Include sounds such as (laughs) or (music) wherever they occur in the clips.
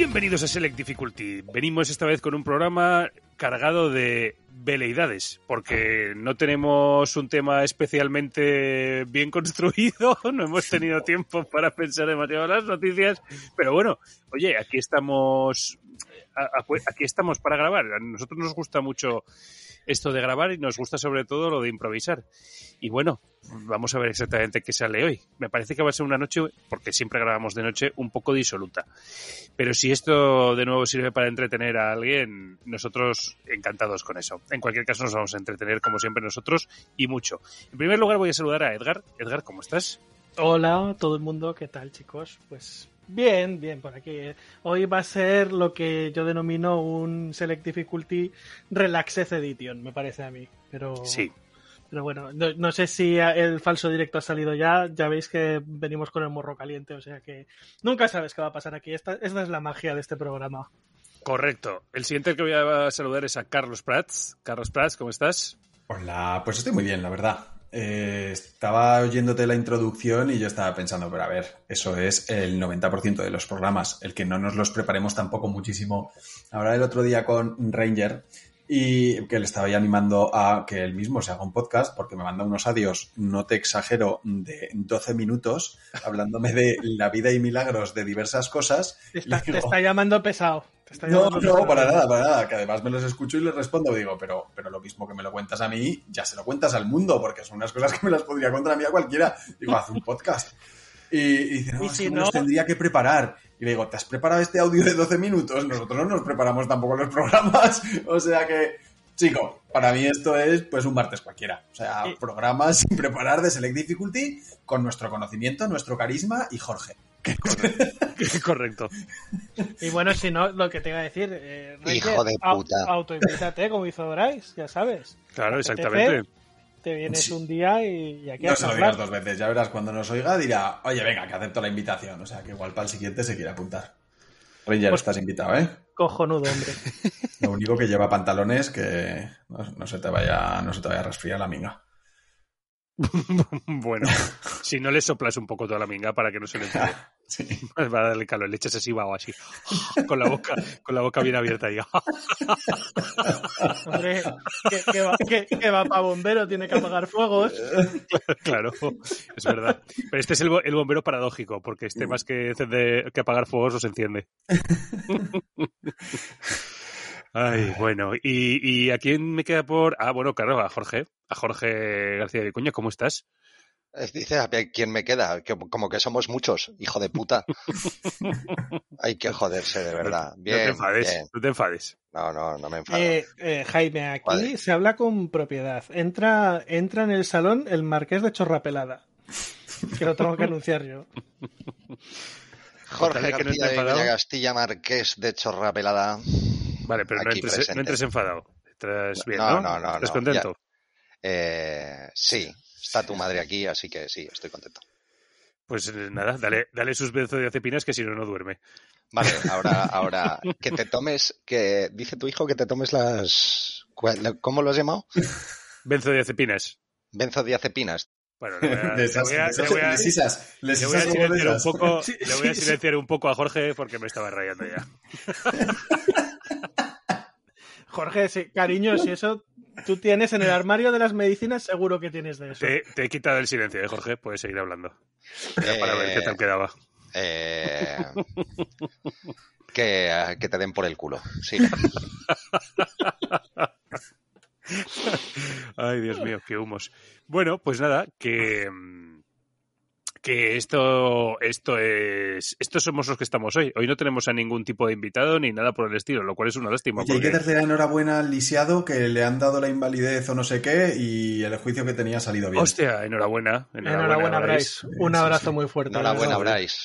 Bienvenidos a Select Difficulty. Venimos esta vez con un programa cargado de veleidades, porque no tenemos un tema especialmente bien construido, (laughs) no hemos tenido tiempo para pensar demasiado las noticias, pero bueno, oye, aquí estamos, aquí estamos para grabar. A nosotros nos gusta mucho esto de grabar y nos gusta sobre todo lo de improvisar. Y bueno, vamos a ver exactamente qué sale hoy. Me parece que va a ser una noche, porque siempre grabamos de noche, un poco disoluta. Pero si esto de nuevo sirve para entretener a alguien, nosotros encantados con eso. En cualquier caso nos vamos a entretener como siempre nosotros y mucho. En primer lugar voy a saludar a Edgar. Edgar, ¿cómo estás? Hola, todo el mundo, ¿qué tal chicos? Pues Bien, bien, por aquí. Hoy va a ser lo que yo denomino un Select Difficulty Relaxed Edition, me parece a mí. Pero, sí. Pero bueno, no, sé si el falso directo ha salido ya. Ya veis que venimos con el morro caliente, o sea que nunca sabes qué va a pasar aquí. Esta, esta es la magia de este programa. Correcto. El siguiente que voy a saludar es a Carlos Prats. Carlos Prats, ¿cómo estás? Hola, pues estoy muy bien, la verdad. Eh, estaba oyéndote la introducción y yo estaba pensando, pero a ver, eso es el 90% de los programas, el que no nos los preparemos tampoco muchísimo. Ahora el otro día con Ranger y que le estaba ya animando a que él mismo se haga un podcast porque me manda unos adiós, no te exagero, de 12 minutos hablándome de la vida y milagros de diversas cosas. Te está, llamando pesado. No, no, para nada, para nada, que además me los escucho y les respondo, digo, pero, pero lo mismo que me lo cuentas a mí, ya se lo cuentas al mundo, porque son unas cosas que me las podría contar a mí a cualquiera. Digo, haz un podcast. Y, y dice, no, si no... los tendría que preparar. Y le digo, ¿te has preparado este audio de 12 minutos? Nosotros no nos preparamos tampoco los programas. (laughs) O sea que, chico, para mí esto es pues un martes cualquiera. O sea, programas sin preparar de Select Difficulty con nuestro conocimiento, nuestro carisma y Jorge. (laughs) Correcto. Y bueno, si no, lo que te iba a decir, eh, hijo de puta. Autoinvítate, como hizo Bryce, ya sabes. Claro, exactamente te vienes un día y, aquí No se lo digas dos veces, ya verás, cuando nos oiga dirá, oye, venga, que acepto la invitación. O sea, que igual para el siguiente se quiere apuntar. Ranger, pues, estás invitado, ¿eh? Cojonudo, hombre. (laughs) Lo único que lleva pantalones que no, se te vaya, no se te vaya a resfriar la minga. (laughs) bueno, si no le soplas un poco toda la minga para que no se le entre. (laughs) Sí. (laughs) Va a darle calor, le echas así o así, con la boca, con la boca bien abierta y Hombre, que, va, para bombero, tiene que apagar fuegos. Claro, es verdad. Pero este es el, bombero paradójico, porque este más que, que apagar fuegos los enciende. Ay, bueno, ¿Y, ¿y a quién me queda por...? Ah, bueno, claro, a Jorge, a Jorge García de Cuña, ¿cómo estás? Dice, a quién me queda? como que somos muchos, hijo de puta. (laughs) Hay que joderse, de verdad. Bien, no te enfades, no te enfades. No, no, no me enfado. Eh, eh, Jaime, aquí se habla con propiedad. Entra, entra en el salón el marqués de Chorrapelada. Que lo tengo que anunciar yo. Jorge García de Castilla, marqués de Chorrapelada. Vale, pero no entres, enfadado. Estás bien, ¿no? No, no, ¿Estás contento? Eh, sí, está tu madre aquí, así que sí, estoy contento. Pues eh, nada, dale, dale sus benzodiazepinas que si no, no duerme. Vale, (laughs) ahora, ahora, que te tomes, que dice tu hijo que te tomes las... ¿Cómo lo has llamado? Benzodiazepinas. Benzodiazepinas. Bueno, (laughs) le voy a, silenciar un poco, le voy a silenciar un poco a Jorge porque me estaba rayando ya. (laughs) Jorge, cariño, si eso tú tienes en el armario de las medicinas, seguro que tienes de eso. Te, he quitado el silencio, ¿eh, Jorge? Puedes seguir hablando. para ver qué tal quedaba. Eh, que, que, te den por el culo, sí. (laughs) Ay, Dios mío, qué humos. Bueno, pues nada, que, que esto, esto es, estos somos los que estamos hoy. Hoy no tenemos a ningún tipo de invitado ni nada por el estilo, lo cual es una lástima. Oye, hay porque- que darle la enhorabuena al lisiado que le han dado la invalidez o no sé qué y el juicio que tenía ha salido bien. Hostia, enhorabuena. Enhorabuena, Bryce. Un sí, abrazo sí. muy fuerte. Enhorabuena, de. Bryce.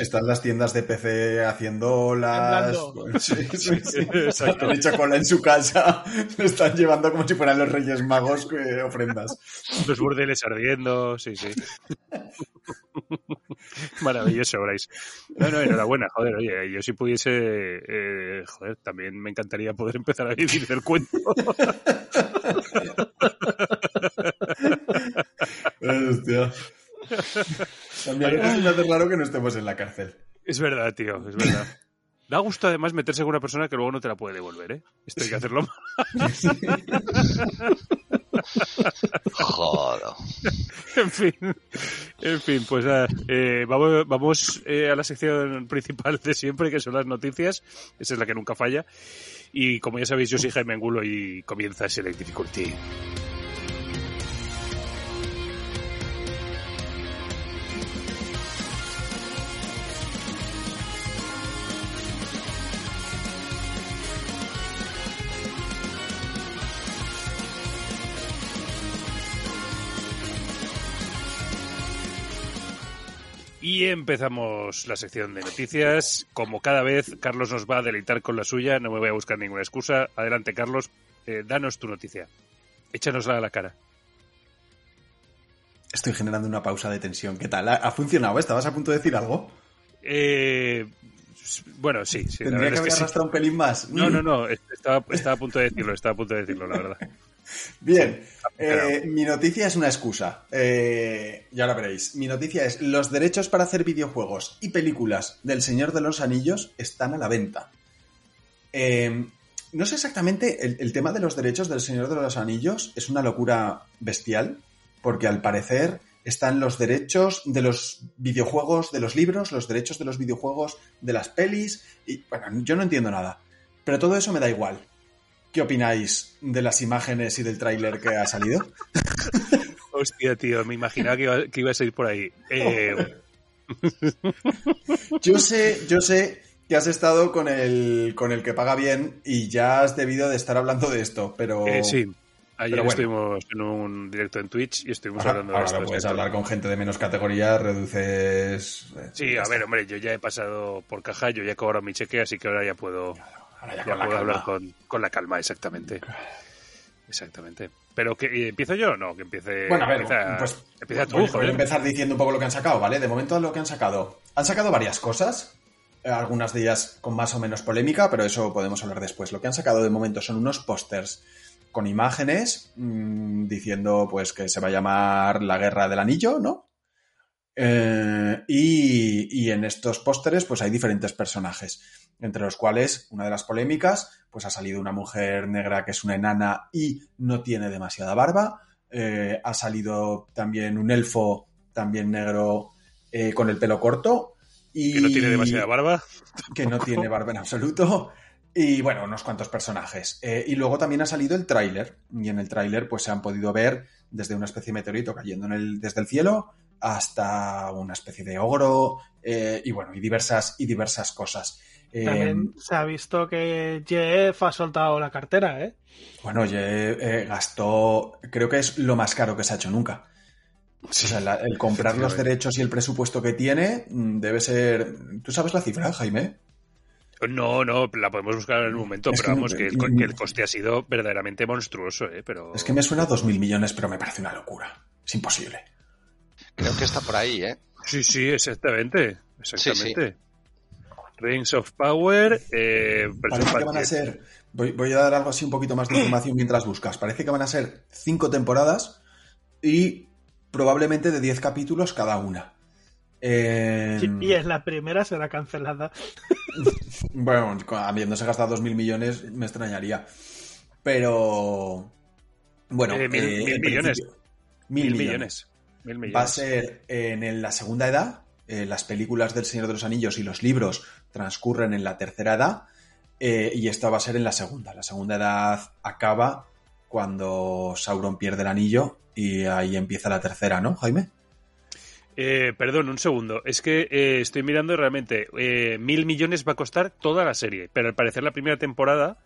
Están, las tiendas de PC haciendo las... (laughs) Sí, sí, sí. (laughs) Exacto. Han hecho cola en su casa. (laughs) Le están llevando como si fueran los Reyes Magos que ofrendas. Los burdeles ardiendo, sí, sí. (laughs) Maravilloso, Bryce. No, no, enhorabuena, joder, oye, yo si pudiese, eh, joder, también me encantaría poder empezar a vivir del cuento. (laughs) Hostia. También es hace raro que no estemos en la cárcel. Es verdad, tío, es verdad. Da gusto además meterse con una persona que luego no te la puede devolver, ¿eh? Esto hay que hacerlo. (laughs) (laughs) Joder. En fin, en fin, pues eh, vamos, vamos eh, a la sección principal de siempre, que son las noticias. Esa es la que nunca falla. Y como ya sabéis, yo soy Jaime Angulo y comienza Select Difficulty. Y empezamos la sección de noticias. Como cada vez, Carlos nos va a deleitar con la suya. No me voy a buscar ninguna excusa. Adelante, Carlos. Eh, danos tu noticia. Échanosla a la cara. Estoy generando una pausa de tensión. ¿Qué tal? ¿Ha, funcionado? ¿Estabas a punto de decir algo? Eh, bueno, sí, sí. Tendría que es haber que sí. arrastrado un pelín más. No, no, (laughs) no. Estaba, estaba a punto de decirlo. Estaba a punto de decirlo, la verdad. (laughs) Bien, eh, mi noticia es una excusa. Eh, ya la veréis. Mi noticia es: los derechos para hacer videojuegos y películas del Señor de los Anillos están a la venta. Eh, no sé exactamente, el, el tema de los derechos del Señor de los Anillos es una locura bestial, porque al parecer están los derechos de los videojuegos, de los libros, los derechos de los videojuegos, de las pelis, y bueno, yo no entiendo nada. Pero todo eso me da igual. ¿Qué opináis de las imágenes y del tráiler que ha salido? (laughs) Hostia, tío. Me imaginaba que, iba, que ibas a ir por ahí. Eh, (laughs) Yo sé, yo sé que has estado con el, con el que paga bien y ya has debido de estar hablando de esto, pero... eh, sí. Ayer Pero bueno. estuvimos en un directo en Twitch y estuvimos hablando de ahora esto. puedes hablar con gente de menos categoría, reduces... eh, Sí, a ver, hombre, yo ya he pasado por caja, yo ya he cobrado mi cheque, así que ahora ya puedo, Ahora ya ya con la puedo hablar calma. con, con la calma, exactamente. Exactamente. Pero que eh, empiezo yo o no, que empiece. Bueno, a ver, empieza, pues empieza tú, voy, voy a empezar diciendo un poco lo que han sacado, ¿vale? De momento lo que han sacado. Han sacado varias cosas, eh, algunas de ellas con más o menos polémica, pero eso podemos hablar después. Lo que han sacado de momento son unos pósters con imágenes mmm, diciendo pues que se va a llamar la Guerra del Anillo, ¿no? Eh, y, y en estos pósteres pues hay diferentes personajes, entre los cuales una de las polémicas pues ha salido una mujer negra que es una enana y no tiene demasiada barba, eh, ha salido también un elfo también negro eh, con el pelo corto y Que no tiene demasiada barba. (laughs) que no tiene barba en absoluto. Y bueno, unos cuantos personajes. Eh, y luego también ha salido el tráiler. Y en el tráiler pues se han podido ver desde una especie de meteorito cayendo en el, desde el cielo hasta una especie de ogro eh, y bueno, y diversas, y diversas cosas. Eh, También se ha visto que Jeff ha soltado la cartera, ¿eh? bueno, oye, eh, gastó, creo que es lo más caro que se ha hecho nunca. O sea, la- el comprar los derechos y el presupuesto que tiene mm, debe ser... ¿Tú sabes la cifra, Jaime? No, no, la podemos buscar en un momento, Es pero que- vamos, el, que el coste ha sido verdaderamente monstruoso, ¿eh? Pero... Es que me suena a 2.000 millones, pero me parece una locura. Es imposible. Creo que está por ahí, ¿eh? Sí, sí, exactamente. Exactamente. Rings of Power. Eh, Parece que van a ser... Voy, voy a dar algo así un poquito más de información mientras buscas. Parece que van a ser cinco temporadas y probablemente de 10 capítulos cada una. Eh, Y en la primera será cancelada. (laughs) Bueno, habiéndose gastado 2.000 millones me extrañaría. Pero... Bueno, Eh, mil- eh, mil millones. Mil, Mil millones. millones. Va a ser en, en la segunda edad. eh, las películas del Señor de los Anillos y los libros transcurren en la tercera edad. eh, y esta va a ser en la segunda. La segunda edad acaba cuando Sauron pierde el anillo y ahí empieza la tercera, ¿no, Jaime? Eh, perdón, un segundo. Es que eh, estoy mirando realmente. mil millones va a costar toda la serie, pero al parecer la primera temporada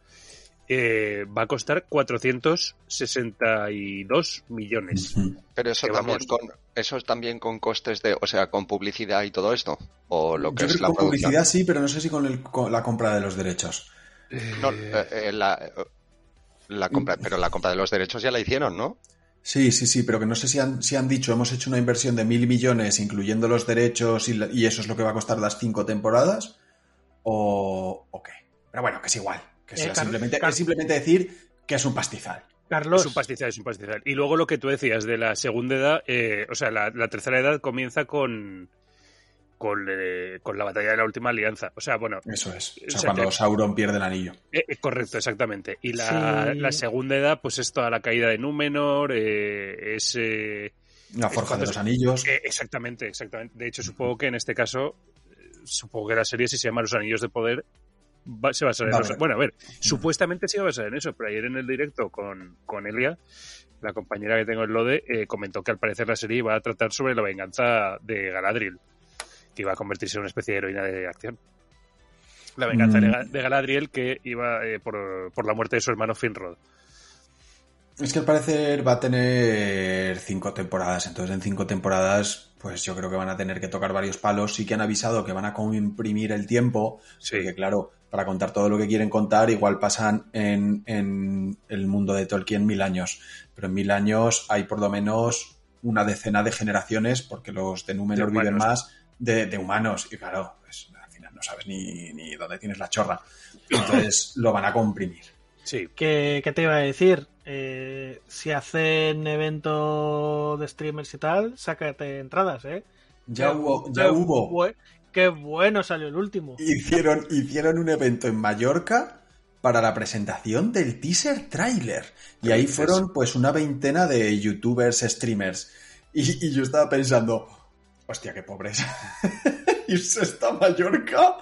eh, va a costar 462 millones. Pero eso también vamos. con eso es también con costes de, o sea, con publicidad y todo esto, o lo que Yo es creo que la producción. publicidad sí, pero no sé si con, el- con la compra de los derechos. No, eh, eh, la, la compra, pero la compra de los derechos ya la hicieron, ¿no? Sí, sí, sí, pero que no sé si han, si han dicho, hemos hecho una inversión de mil millones, incluyendo los derechos, y, la- y eso es lo que va a costar las cinco temporadas, o, o qué. Pero bueno, que es igual. Que Eh, sea simplemente, es simplemente decir que es un pastizal. Carlos, Es un pastizal, es un pastizal. Y luego lo que tú decías de la segunda edad, eh, o sea, la, la tercera edad comienza con con, eh, con la batalla de la última alianza. O sea, bueno, Eso es. O O sea, sea, cuando Sauron pierde el anillo. eh, correcto, exactamente. Y la, Sí. la segunda edad, pues es toda la caída de Númenor, eh, es... eh, La forja de los se- anillos. eh, exactamente, exactamente. De hecho, supongo que en este caso, supongo que la serie, si se llama Los Anillos de Poder, va- se va a basar en eso. Bueno, a ver, supuestamente se iba a basar en eso, pero ayer en el directo con, con Elia, la compañera que tengo en Lode, eh, comentó que al parecer la serie iba a tratar sobre la venganza de Galadriel, que iba a convertirse en una especie de heroína de acción. La venganza Mm. de de Galadriel que iba eh, por, por la muerte de su hermano Finrod. Es que al parecer va a tener cinco temporadas, entonces en cinco temporadas, pues yo creo que van a tener que tocar varios palos. Sí que han avisado que van a comprimir el tiempo, Sí. porque claro, para contar todo lo que quieren contar, igual pasan en, en el mundo de Tolkien mil años. Pero en mil años hay por lo menos una decena de generaciones, porque los de Númenor De viven más de, de humanos. Y claro, pues al final no sabes ni, ni dónde tienes la chorra. Entonces (coughs) lo van a comprimir. Sí, ¿qué, qué te iba a decir? Eh, si hacen evento de streamers y tal, sácate entradas, ¿eh? Ya hubo, ya hubo. bue- qué bueno salió el último. Hicieron, hicieron un evento en Mallorca para la presentación del teaser trailer. Y ahí dices? fueron pues una veintena de youtubers, streamers. Y, y yo estaba pensando, hostia, qué pobres. (laughs) Irse hasta Mallorca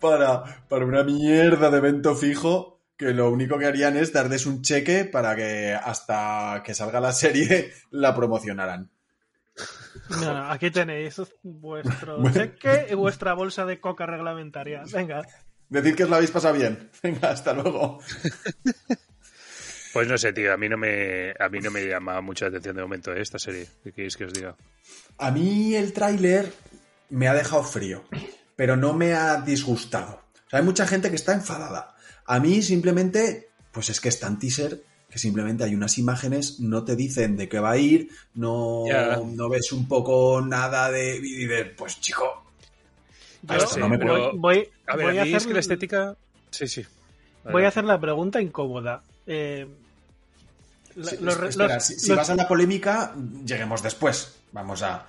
para, para una mierda de evento fijo que lo único que harían es darles un cheque para que hasta que salga la serie (laughs) la promocionaran. No, no, aquí tenéis vuestro (laughs) Bueno. cheque y vuestra bolsa de coca reglamentaria. Venga. Decir que os lo habéis pasado bien. Venga, hasta luego. (laughs) Pues no sé, tío, a mí no me, a mí no me llama mucha atención de momento eh, esta serie. ¿Qué queréis que os diga? A mí el tráiler me ha dejado frío, pero no me ha disgustado. O sea, hay mucha gente que está enfadada. A mí simplemente, pues es que es tan teaser que simplemente hay unas imágenes, no te dicen de qué va a ir, no, no ves un poco nada de... Y de pues chico, Yo Esto no me voy, pero- voy- A ver, voy a a mí es hacer- que la estética... Sí, sí. voy a hacer la pregunta incómoda. Eh, la- Sí, los re- espera, los- si, si los- vas a la polémica, lleguemos después. Vamos a...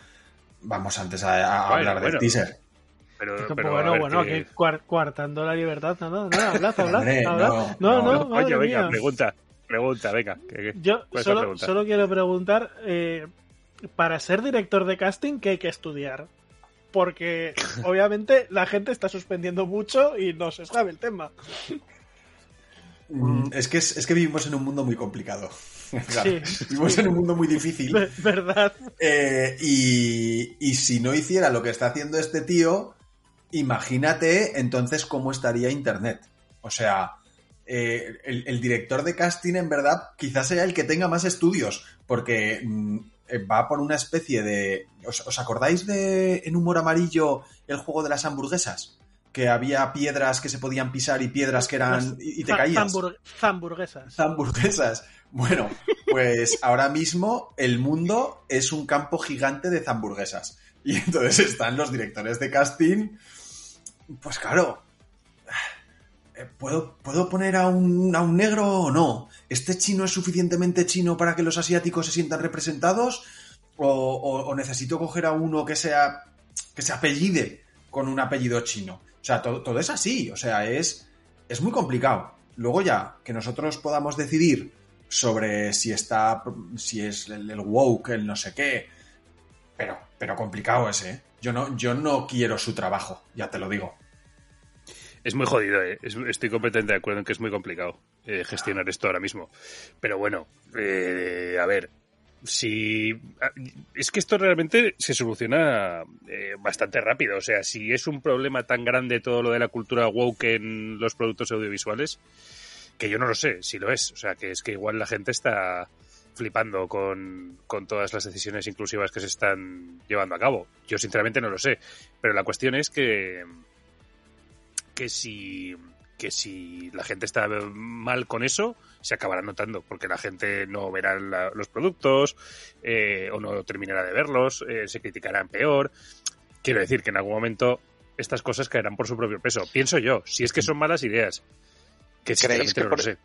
Vamos antes a, a Bueno, hablar del bueno. teaser. Pero, a bueno, bueno, que- coartando la libertad. No, no, no, hablad, (laughs) hablad, Hombre, hablad. no, No, no, no. madre Oye, venga, pregunta. Pregunta, venga. que- que- Yo ¿cuál es la solo, pregunta? solo quiero preguntar, eh, para ser director de casting, ¿qué hay que estudiar? Porque (laughs) obviamente la gente está suspendiendo mucho y no se sabe el tema. Mm, Es que, es, es que vivimos en un mundo muy complicado. (laughs) Sí. Vivimos en un mundo muy difícil. Ver- ¿Verdad? Eh, y, y si no hiciera lo que está haciendo este tío, imagínate entonces cómo estaría Internet. O sea, eh, el, el director de casting en verdad quizás sea el que tenga más estudios, porque mm, eh, va por una especie de... ¿Os, os acordáis de En humor amarillo el juego de las hamburguesas? Que había piedras que se podían pisar y piedras que eran... y, y te caías. zambur- Zamburguesas. Zamburguesas. Bueno, pues ahora mismo el mundo es un campo gigante de zamburguesas. Y entonces están los directores de casting. Pues claro. Eh, ¿Puedo, ¿Puedo poner a un, a un negro o no? ¿Este chino es suficientemente chino para que los asiáticos se sientan representados? ¿O, necesito coger a uno que sea. que se apellide con un apellido chino? O sea, todo, todo es así. O sea, es. es muy complicado. Luego ya, que nosotros podamos decidir sobre si está, si es el, el woke, el no sé qué, pero, pero complicado ese, ¿eh? Yo no, yo no quiero su trabajo, ya te lo digo. Es muy jodido, ¿eh? Es- estoy completamente de acuerdo en que es muy complicado eh, gestionar esto ahora mismo. Pero bueno, eh, a ver, si es que esto realmente se soluciona eh, bastante rápido. O sea, si es un problema tan grande todo lo de la cultura woke en los productos audiovisuales, que yo no lo sé si lo es. O sea, que es que igual la gente está flipando con, con todas las decisiones inclusivas que se están llevando a cabo. Yo sinceramente no lo sé. Pero la cuestión es que que si que si la gente está mal con eso, se acabará notando, porque la gente no verá la, los productos eh, o no terminará de verlos, eh, se criticarán peor. Quiero decir que en algún momento estas cosas caerán por su propio peso. Pienso yo, si es que son malas ideas, que ¿Creéis que no por- lo sé.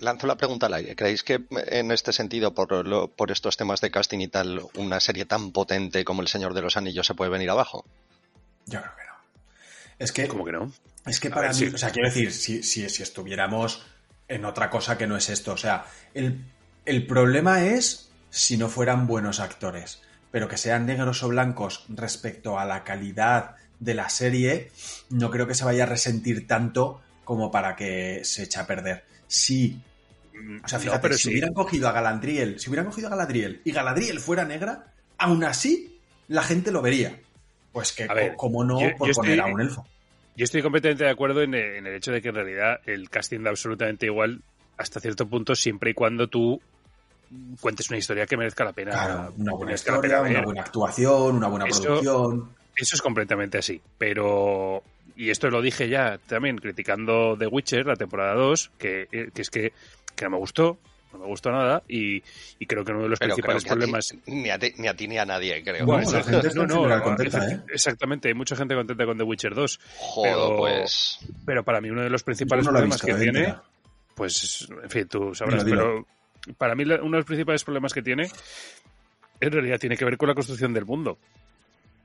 Lanzo la pregunta al aire. ¿Creéis que en este sentido, por, lo- por estos temas de casting y tal, una serie tan potente como El Señor de los Anillos se puede venir abajo? Yo creo que no. Es que, Como que no? es que A para ver, mí, sí. o sea, quiero decir, si, si, si estuviéramos en otra cosa que no es esto, o sea, el, el problema es si no fueran buenos actores, pero que sean negros o blancos respecto a la calidad de la serie, no creo que se vaya a resentir tanto como para que se eche a perder. Si O sea, No, fíjate, pero si sí. hubieran cogido a Galadriel, si hubieran cogido a Galadriel y Galadriel fuera negra, aún así la gente lo vería. Pues que, ver, como no, yo- por yo poner estoy- a un elfo. Yo estoy completamente de acuerdo en, en el hecho de que en realidad el casting da absolutamente igual hasta cierto punto siempre y cuando tú cuentes una historia que merezca la pena. Claro, una buena la historia, pena una buena actuación, una buena Eso- producción. Eso es completamente así. Pero, y esto lo dije ya también criticando The Witcher, la temporada 2, que, eh, que es que, que no me gustó, no me gustó nada, y, y creo que uno de los Pero principales ti- problemas... ni, a ti, ni a ti ni a nadie, creo. Bueno, Bueno, la gente está general contenta, ¿eh? Exactamente, hay mucha gente contenta con The Witcher 2, Joder, pero- pues... pero para mí uno de los principales no problemas visto, que eh, tiene, entera. pues, en fin, tú sabrás, Dilo, dilo. pero para mí uno de los principales problemas que tiene, en realidad tiene que ver con la construcción del mundo.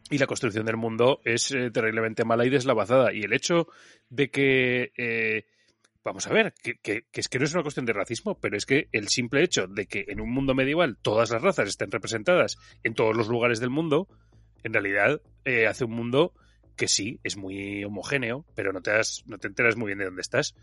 Y la construcción del mundo es eh, terriblemente mala y deslavazada. Y el hecho de que, eh, vamos a ver, que, que- que es que no es una cuestión de racismo, pero es que el simple hecho de que en un mundo medieval todas las razas estén representadas en todos los lugares del mundo, en realidad eh, hace un mundo que sí, es muy homogéneo, pero no te, das, no te enteras muy bien de dónde estás.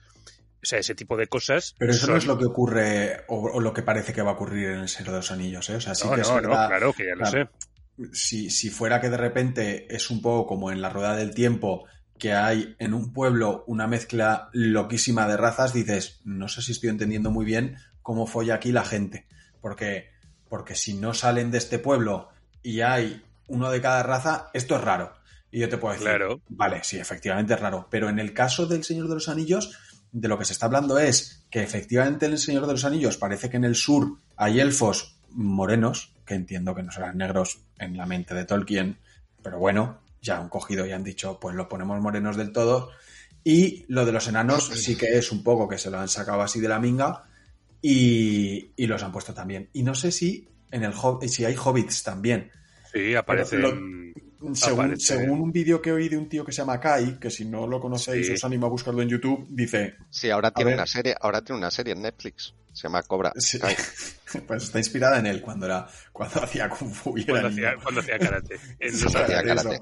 O sea, ese tipo de cosas. Pero eso no es lo que ocurre o, o lo que parece que va a ocurrir en el Señor de los Anillos, ¿eh? O sea, sí no, que es no, no, verdad- claro, que ya lo claro. sé. si, si fuera que de repente es un poco como en la rueda del tiempo, que hay en un pueblo una mezcla loquísima de razas, dices, no sé si estoy entendiendo muy bien cómo folla aquí la gente. Porque, porque si no salen de este pueblo y hay uno de cada raza, esto es raro. Y yo te puedo decir, Claro. vale, sí, efectivamente es raro. Pero en el caso del Señor de los Anillos, de lo que se está hablando es que efectivamente en el Señor de los Anillos parece que en el sur hay elfos morenos, que entiendo que no serán negros en la mente de Tolkien, pero bueno, ya han cogido y han dicho, pues lo ponemos morenos del todo. Y lo de los enanos sí que es un poco que se lo han sacado así de la minga y, y los han puesto también. Y no sé si en el hob- si hay hobbits también. Sí, aparecen. lo- Según, Aparece. según un vídeo que oí de un tío que se llama Kai, que si no lo conocéis Sí. os animo a buscarlo en YouTube, dice, Sí, ahora tiene ver. una serie, ahora tiene una serie en Netflix. Se llama Cobra. Sí. Kai. (laughs) pues está inspirada en él cuando era cuando hacía kung fu y Cuando hacía, cuando hacía karate. En (laughs) Los Sí, hacía karate.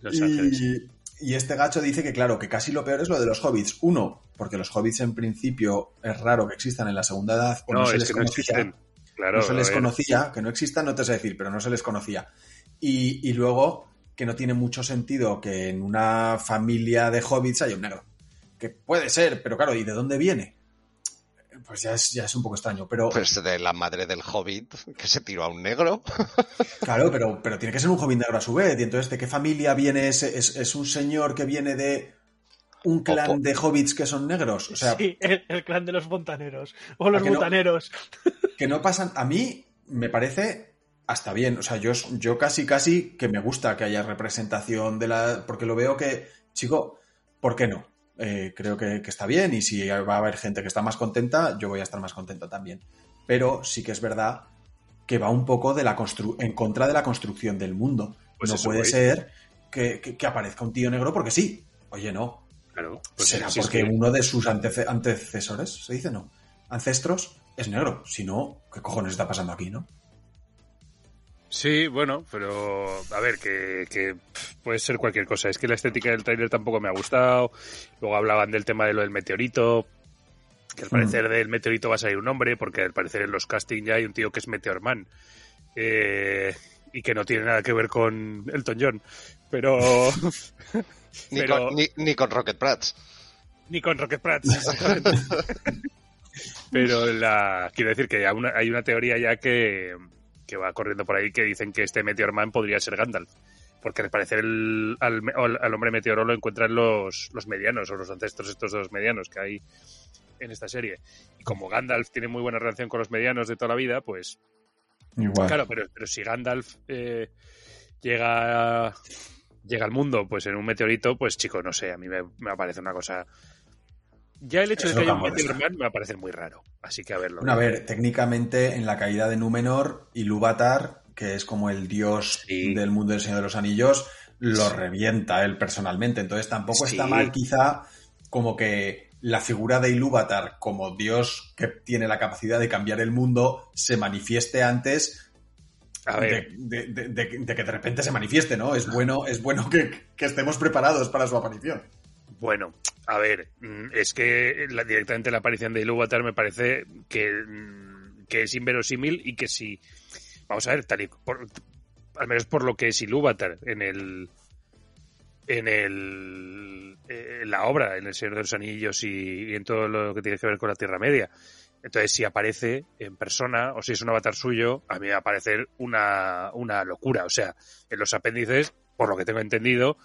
Los Ángeles. Y, y este gacho dice que, claro, que casi lo peor es lo de los hobbits. Uno, porque los hobbits en principio es raro que existan en la segunda edad o no, No, se es les que no conocía. existen. Claro, no se les conocía, que no existan, no te sé decir, pero no se les conocía. Y, y luego, que no tiene mucho sentido que en una familia de hobbits haya un negro. Que puede ser, pero claro, ¿y de dónde viene? Pues ya es, ya es un poco extraño, pero Pues de la madre del hobbit que se tiró a un negro. (laughs) claro, pero, pero tiene que ser un hobbit negro a su vez. Y entonces, ¿de qué familia viene ese? ¿Es, es un señor que viene de un clan Opo. de hobbits que son negros? O sea, sí, el, el clan de los montaneros. O los ¿A que no? butaneros. que no pasan. A mí me parece hasta bien. O sea, yo, yo casi, casi que me gusta que haya representación de la. Porque lo veo que, chico, ¿por qué no? Eh, creo que, que está bien y si va a haber gente que está más contenta, yo voy a estar más contento también. Pero sí que es verdad que va un poco de la constru en contra de la construcción del mundo. Pues no puede voy. ser que, que- que aparezca un tío negro porque sí. Oye, no. Claro, pues Será sí, porque que- uno de sus antece- antecesores, se dice, no, ancestros, es negro. Si no, ¿qué cojones está pasando aquí, no? Sí, bueno, pero a ver, que, puede ser cualquier cosa. Es que la estética del tráiler tampoco me ha gustado. Luego hablaban del tema de lo del meteorito. que al parecer del meteorito va a salir un hombre, porque al parecer en los castings ya hay un tío que es Meteorman. Eh, y que no tiene nada que ver con Elton John. Pero. (laughs) Ni, pero- con, ni, ni con Rocket Prats. Ni con Rocket Prats, exactamente. (laughs) Pero la, quiero decir que hay una, hay una teoría ya que, que va corriendo por ahí que dicen que este Meteor Man podría ser Gandalf. Porque al parecer el- al, hombre meteoro lo encuentran los, los medianos o los ancestros estos dos medianos que hay en esta serie. Y como Gandalf tiene muy buena relación con los medianos de toda la vida, pues Igual. Claro, pero, pero si Gandalf eh, llega, llega al mundo pues en un meteorito, pues chico, no sé, a mí me, me parece una cosa... Ya el hecho Eso de que haya un Meteor me va a parecer muy raro. Así que a verlo. Bueno, a ver, técnicamente en la caída de Númenor, Ilúvatar, que es como el dios Sí. del mundo del Señor de los Anillos, lo revienta él personalmente. Entonces tampoco está mal quizá como que la figura de Ilúvatar como dios que tiene la capacidad de cambiar el mundo se manifieste antes A ver, de, de- de- de- de que de repente se manifieste, ¿no? Es bueno, es bueno que, que estemos preparados para su aparición. Bueno, a ver, mm, es que la- directamente la aparición de Ilúvatar me parece que, mm, que es inverosímil y que si... Vamos a ver, tal y por- al menos por lo que es Ilúvatar en el en el eh, en la obra, en el Señor de los Anillos y, y en todo lo que tiene que ver con la Tierra Media. Entonces, si aparece en persona o si es un avatar suyo, a mí me va a parecer una, una locura. O sea, en los apéndices, por lo que tengo entendido,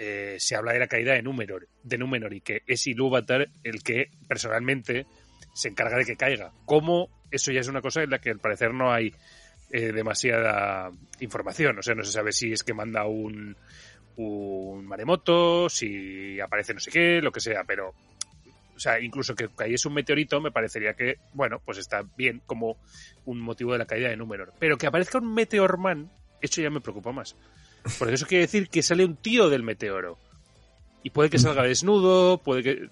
eh, se habla de la caída de Númenor, de Númenor y que es Ilúvatar el que personalmente se encarga de que caiga. ¿Cómo? Eso ya es una cosa en la que al parecer no hay eh, demasiada información. O sea, no se sabe si es que manda un, un maremoto, si aparece no sé qué, lo que sea, pero o sea, incluso que cayese un meteorito me parecería que, bueno, pues está bien como un motivo de la caída de Númenor. Pero que aparezca un Meteorman, eso ya me preocupa más. Porque eso quiere decir que sale un tío del meteoro. Y puede que salga desnudo, puede que...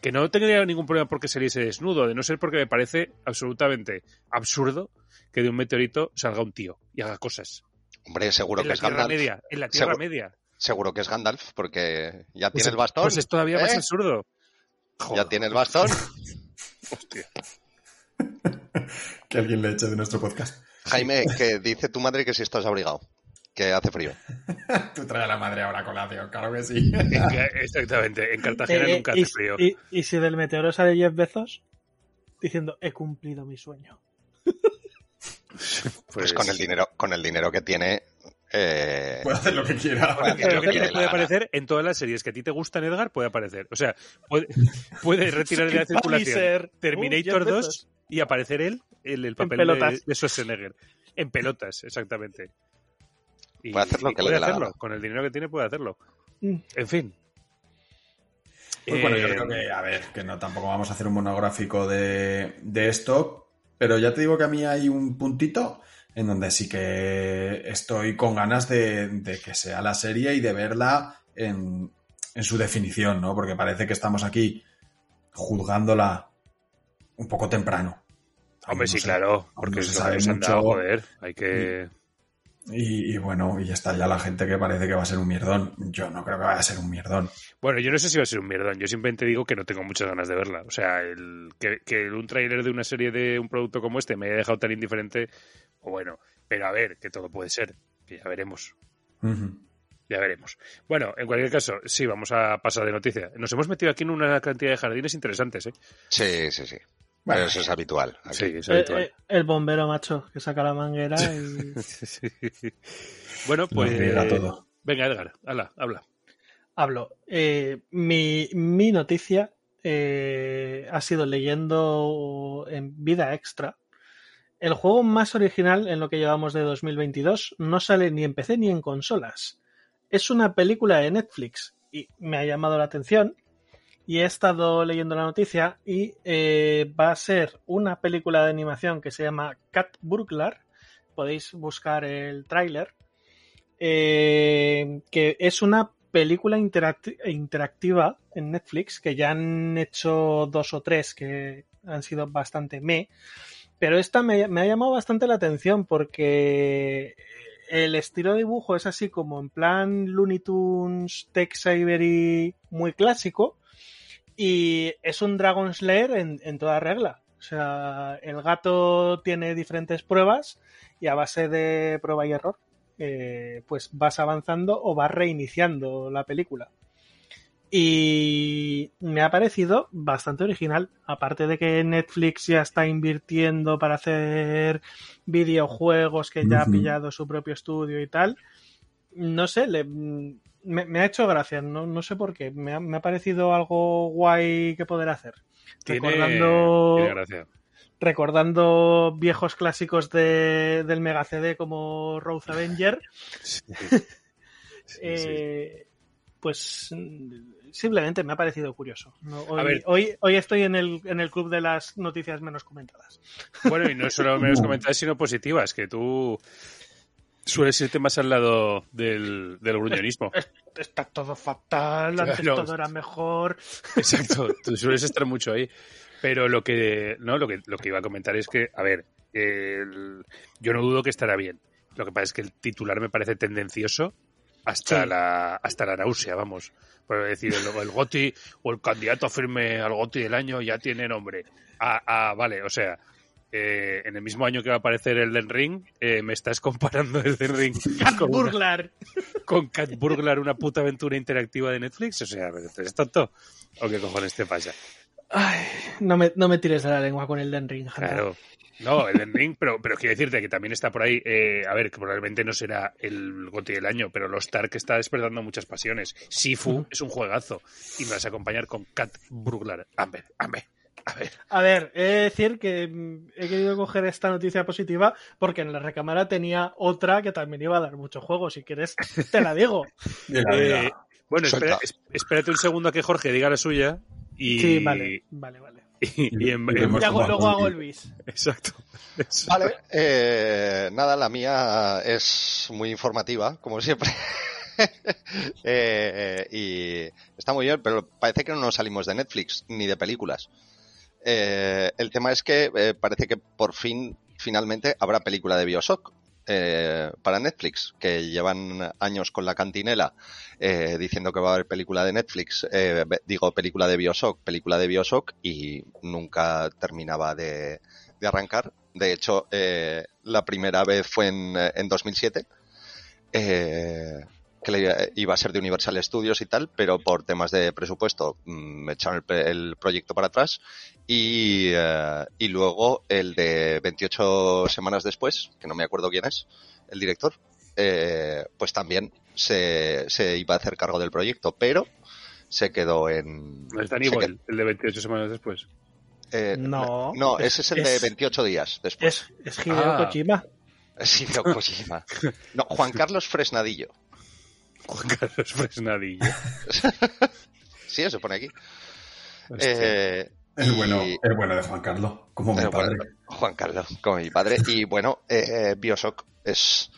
Que no tendría ningún problema porque saliese desnudo, de no ser porque me parece absolutamente absurdo que de un meteorito salga un tío y haga cosas. Hombre, seguro en que la es Tierra Gandalf. Media, en la Tierra Media. Seguro que es Gandalf, porque ya Pues, tiene el bastón. pues es todavía más ¿eh? absurdo. Ya tiene el bastón. (laughs) hostia. (laughs) Que alguien le eche de nuestro podcast. Jaime, que dice tu madre que si estás abrigado, que hace frío. (laughs) Tú trae a la madre ahora a colación, claro que sí. (laughs) (laughs) Exactamente, en Cartagena Eh, nunca y, hace frío. y- y si del meteoro sale Jeff Bezos diciendo he cumplido mi sueño. Pues, con el dinero, con el dinero que tiene. eh, Puede hacer lo que quiera. Lo que que puede gana. aparecer en todas las series que a ti te gustan, Edgar, puede aparecer. O sea, puede, puede retirar de la circulación. Terminator Uh, Jeff 2 Bezos. y aparecer él en el papel de, de Schwarzenegger. En pelotas, exactamente. Y, Puede hacer lo que le puede hacerlo. Con el dinero que tiene puede hacerlo. Mm. En fin. Pues bueno, yo Eh, creo que, a ver, que no tampoco vamos a hacer un monográfico de, de esto, pero ya te digo que a mí hay un puntito en donde sí que estoy con ganas de, de que sea la serie y de verla en, en su definición, ¿no? Porque parece que estamos aquí juzgándola un poco temprano. Hombre, No sí, sé. claro, porque no se sabe han dado, mucho. joder. Hay que. Y, y bueno, y está ya la gente que parece que va a ser un mierdón. Yo no creo que vaya a ser un mierdón. Bueno, yo no sé si va a ser un mierdón. Yo simplemente digo que no tengo muchas ganas de verla. O sea, el, que, que un tráiler de una serie de un producto como este me haya dejado tan indiferente, o bueno, pero a ver, que todo puede ser. Que ya veremos. Ya veremos. Bueno, en cualquier caso, sí, vamos a pasar de noticia. Nos hemos metido aquí en una cantidad de jardines interesantes, ¿eh? sí, sí, sí. Bueno, Pero eso es habitual. aquí. Sí, es Eh, habitual. eh, el bombero macho que saca la manguera y (laughs) bueno, pues. todo. Venga, Edgar, habla, habla. hablo. Eh, mi, mi noticia eh, ha sido leyendo en Vida Extra. El juego más original en lo que llevamos de 2022 no sale ni en PC ni en consolas. Es una película de Netflix y me ha llamado la atención y he estado leyendo la noticia y eh, va a ser una película de animación que se llama Cat Burglar. Podéis buscar el tráiler. eh, que es una película interacti- interactiva en Netflix que ya han hecho dos o tres que han sido bastante me. Pero esta me, me ha llamado bastante la atención porque el estilo de dibujo es así como en plan Looney Tunes, Tex Avery muy clásico Y es un Dragon Slayer en, en toda regla. O sea, el gato tiene diferentes pruebas y a base de prueba y error, eh, pues vas avanzando o vas reiniciando la película. Y me ha parecido bastante original. Aparte de que Netflix ya está invirtiendo para hacer videojuegos, que ya ha pillado su propio estudio y tal. No sé, le- me, me ha hecho gracia, no, no sé por qué. Me ha, me ha parecido algo guay que poder hacer. Tiene, Recordando, tiene gracia. recordando viejos clásicos de- del Mega CD como Road Avenger, Sí. (laughs) Sí, sí. eh, pues simplemente me ha parecido curioso. No, hoy, ver. hoy, hoy estoy en el, en el club de las noticias menos comentadas. Bueno, y no solo menos (laughs) comentadas, sino positivas, que tú sueles irte más al lado del, del gruñonismo. Está todo fatal, antes todo era mejor. Exacto, (laughs) tú sueles estar mucho ahí. Pero lo que, no, lo que, lo que iba a comentar es que, a ver, el- yo no dudo que estará bien. Lo que pasa es que el titular me parece tendencioso hasta Sí. la hasta la náusea, vamos. Por decir, el, el GOTI o el candidato firme al GOTI del año ya tiene nombre. Ah, ah, vale, o sea, eh, en el mismo año que va a aparecer el Den Ring, eh, me estás comparando el Den Ring (laughs) Cat con, una- Burglar. con Cat Burglar, una puta aventura interactiva de Netflix. O sea, ¿eres tonto? ¿O qué cojones te pasa? Ay, no me, no me tires de la lengua con el Den Ring. Claro. No, el Den Ring, pero, pero quiero decirte que también está por ahí. eh, a ver, que probablemente no será el GOTY del año, pero los Stark está despertando muchas pasiones. Sifu es un juegazo. Y me vas a acompañar con Cat Burglar. A ver, a ver, a ver. He de decir que mm, he querido coger esta noticia positiva porque en la recámara tenía otra que también iba a dar mucho juego. Si quieres, te la digo. (laughs) Eh, bueno, espera- espérate un segundo a que Jorge diga la suya. Y, Sí, vale, vale, vale. y, y en- Y en- vemos Y hago- cómo luego hago el bis. exacto. Eso. Vale, eh, nada, la mía es muy informativa, como siempre. (laughs) Eh, y está muy bien, pero parece que no nos salimos de Netflix ni de películas. Eh, el tema es que eh, parece que por fin, finalmente, habrá película de Bioshock eh, para Netflix, que llevan años con la cantinela eh, diciendo que va a haber película de Netflix, eh, digo película de Bioshock, película de Bioshock, y nunca terminaba de, de arrancar. De hecho, eh, la primera vez fue en, eh, en 2007, eh, que iba a ser de Universal Studios y tal, pero por temas de presupuesto mm, me echaron el, el proyecto para atrás y, eh, y luego el de 28 semanas después, que no me acuerdo quién es, el director, eh, pues también se, se iba a hacer cargo del proyecto, pero se quedó en... No es Danny Boyle, el de 28 semanas después. eh, No, no, es- ese es el de es- 28 días después. Es, es Hideo Ah. Kojima. Sí, Hideo Kojima. No, Juan (laughs) Carlos Fresnadillo. Juan Carlos Fresnadillo. (laughs) Sí, eso pone aquí. Eh, El y- bueno, el bueno de Juan Carlos, como mi padre. bueno, Juan Carlos, como mi padre. Y bueno, eh, Bioshock es.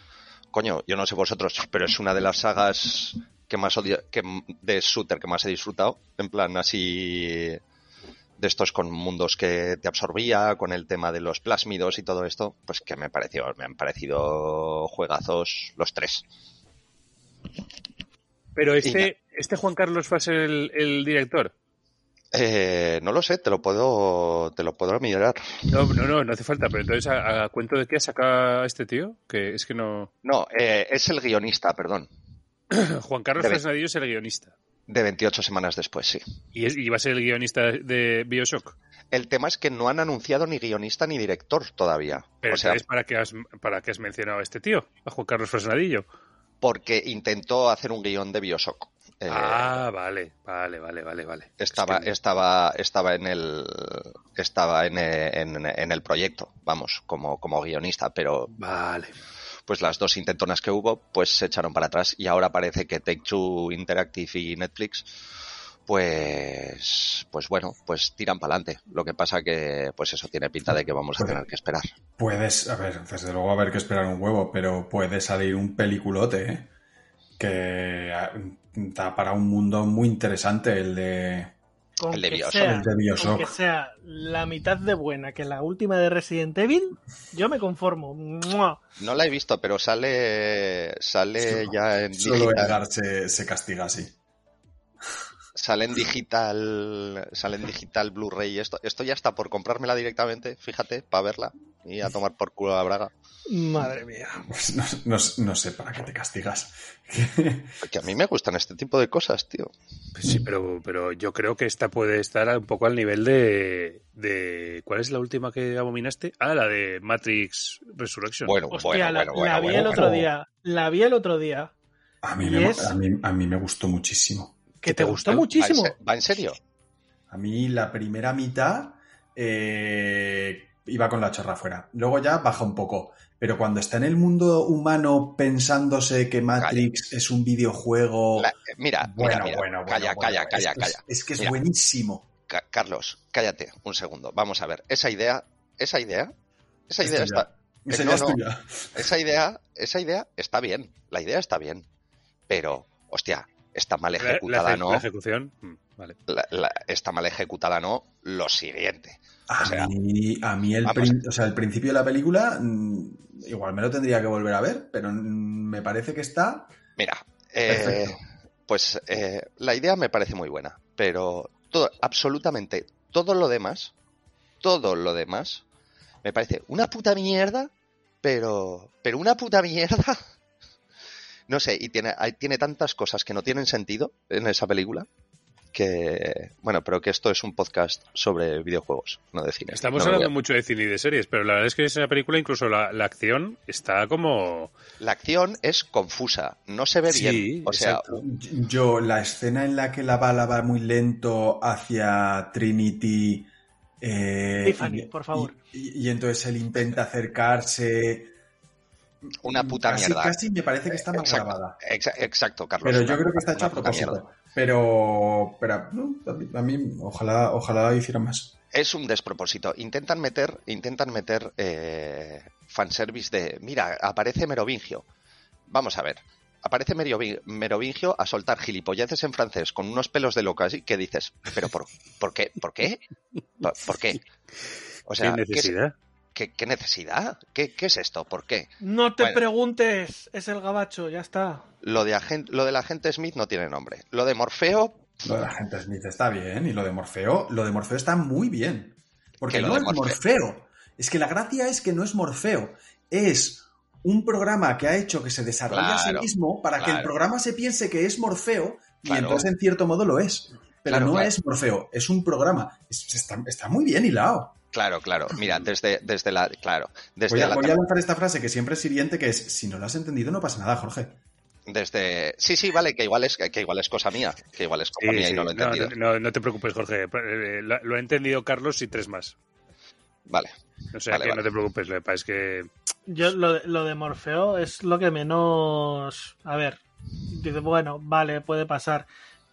Coño, yo no sé vosotros, pero es una de las sagas que más odio, que, de shooter que más he disfrutado. En plan, así. De estos con mundos que te absorbía, con el tema de los plásmidos y todo esto, pues que me pareció, me han parecido juegazos los tres. Pero este, este Juan Carlos va a ser el, el director. Eh, no lo sé, te lo puedo, te lo puedo mirar. No, no, no, no hace falta. Pero entonces, ¿a, a cuento de qué saca este tío? Que es que no. No, eh, es el guionista, perdón. (clears throat) Juan Carlos Fresnadillo es el guionista. De 28 semanas después, sí. Y, es- y va a ser el guionista de Bioshock. El tema es que no han anunciado ni guionista ni director todavía. Pero o sea, entonces, ¿para qué, has, ¿para qué has mencionado a este tío? A Juan Carlos Fresnadillo. Porque intentó hacer un guion de Bioshock. Eh, ah, vale, vale, vale, vale, vale. estaba, Es que- estaba, estaba en el, estaba en, en- en el proyecto, vamos, como, como guionista, pero Vale. pues las dos intentonas que hubo, pues se echaron para atrás y ahora parece que Take Two Interactive y Netflix, pues, pues bueno, pues tiran para adelante. Lo que pasa que, pues eso tiene pinta de que vamos a tener que esperar. Puedes, a ver, desde luego va a haber que esperar un huevo, pero puede salir un peliculote, ¿eh? Que ah, da para un mundo muy interesante el de... Con El de Bioshock. sea- El de Bioshock. con que sea la mitad de buena que la última de Resident Evil, yo me conformo. ¡Mua! No la he visto, pero sale, sale ya en Solo digital. Edgar se, se castiga así. Sale en digital, sale en digital Blu-ray. Esto, esto ya está por comprármela directamente, fíjate, para verla y a tomar por culo la braga. Madre mía. Pues no, no- no sé para qué te castigas. (laughs) Que a mí me gustan este tipo de cosas, tío. Pues sí, pero, pero yo creo que esta puede estar un poco al nivel de, de... ¿Cuál es la última que abominaste? Ah, la de Matrix Resurrection. Bueno, Hostia, bueno, la, bueno, bueno, la vi bueno, el otro bueno. día. La vi el otro día. A mí, Y me, es- a, mí, a mí me gustó muchísimo. Que ¿Qué te te gustó muchísimo. ¿Va en, se- va en serio? A mí la primera mitad eh, iba con la chorra fuera. Luego ya baja un poco. Pero cuando está en el mundo humano pensándose que Matrix es un videojuego... La- eh, mira, bueno, mira, mira. bueno, bueno, calla, bueno. calla, calla, es, calla. Es, es que es Mira. buenísimo. Ca- Carlos, cállate un segundo. Vamos a ver. Esa idea, esa idea, esa Es idea está, Esa no, es no. tuya. esa idea, esa idea está bien. La idea está bien. Pero, hostia, está mal La- la, ejecutada, eje- ¿no? la ejecución. mm, Vale. La- la- está mal ejecutada, ¿no? Lo siguiente. A, O sea, mí, a mí el, vamos. o sea, el principio de la película, mm, igual me lo tendría que volver a ver, pero mm, me parece que está... Mira, eh, pues eh, la idea me parece muy buena, pero todo, absolutamente todo lo demás, todo lo demás, me parece una puta mierda, pero, pero una puta mierda. No sé, y tiene, hay- tiene tantas cosas que no tienen sentido en esa película que, bueno, pero que esto es un podcast sobre videojuegos, no de cine. Estamos No hablando mucho de cine y de series, pero la verdad es que en esa película incluso la, la acción está como... La acción es confusa, no se ve Sí, bien. O sea. Yo, la escena en la que la bala va muy lento hacia Trinity... eh, Tiffany, y- por favor. Y, y entonces él intenta acercarse... una puta casi, mierda. Casi me parece que está mal Exacto, grabada. exa- exacto, Carlos. Pero una yo creo que está hecho a propósito. Pero, pero a mí, ojalá, ojalá hiciera más. Es un despropósito. Intentan meter, intentan meter eh, fanservice de, mira, aparece Merovingio. Vamos a ver. Aparece Merovi- Merovingio a soltar gilipolleces en francés con unos pelos de loca así que dices, pero por, ¿por qué? ¿Por qué? ¿Por, por qué? (laughs) O sea, ¿Qué ¿qué, es- necesidad? qué- qué necesidad? ¿Qué, qué es esto? ¿Por qué? No te Bueno. preguntes, es el gabacho, ya está. Lo de, agent, lo del agente Smith no tiene nombre. Lo de Morfeo, Lo de la gente Smith está bien y lo de Morfeo, lo de Morfeo está muy bien. Porque no de es Morfeo. Morfeo. Es que la gracia es que no es Morfeo. Es un programa que ha hecho que se desarrolle a sí mismo para que el programa se piense que es Morfeo y Claro. entonces en cierto modo lo es. Pero Claro, no claro. es Morfeo, es un programa. Es- está, está muy bien hilado. claro, claro. Mira, (laughs) desde, desde la, claro, desde Voy a, la voy a lanzar esta frase que siempre es hiriente, que es, si no lo has entendido no pasa nada, Jorge. Desde. Sí, sí, vale, que igual es, que igual es cosa mía. Que igual es cosa Sí, mía sí. y no lo he No, entendido. no, no te preocupes, Jorge. Eh, Lo, lo ha entendido Carlos y tres más. Vale. O sea Vale, que vale. no te preocupes, lo que pasa es que... Yo lo, de- lo de Morfeo es lo que menos. A ver, dice, bueno, vale, puede pasar.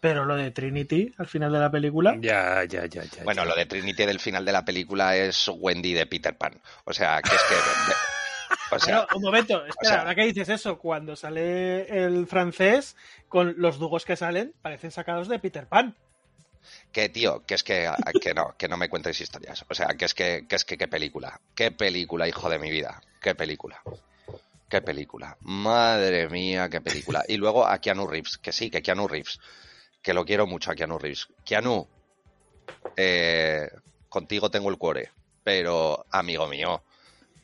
Pero lo de Trinity al final de la película. Ya, ya, ya, ya. Bueno, ya. lo de Trinity del final de la película es Wendy de Peter Pan. O sea, que es que. O sea, Bueno, un momento, espera, sea- ahora que dices eso, cuando sale el francés, con los dugos que salen, parecen sacados de Peter Pan. que tío, que es que, que no, que no me cuentes historias. O sea, que es que, que es que qué película. Qué película, hijo de mi vida. Qué película. Qué película. Madre mía, qué película. Y luego a Keanu Reeves, que sí, que Keanu Reeves. Que lo quiero mucho a Keanu Reeves. Keanu, eh, contigo tengo el cuore. Pero, amigo mío,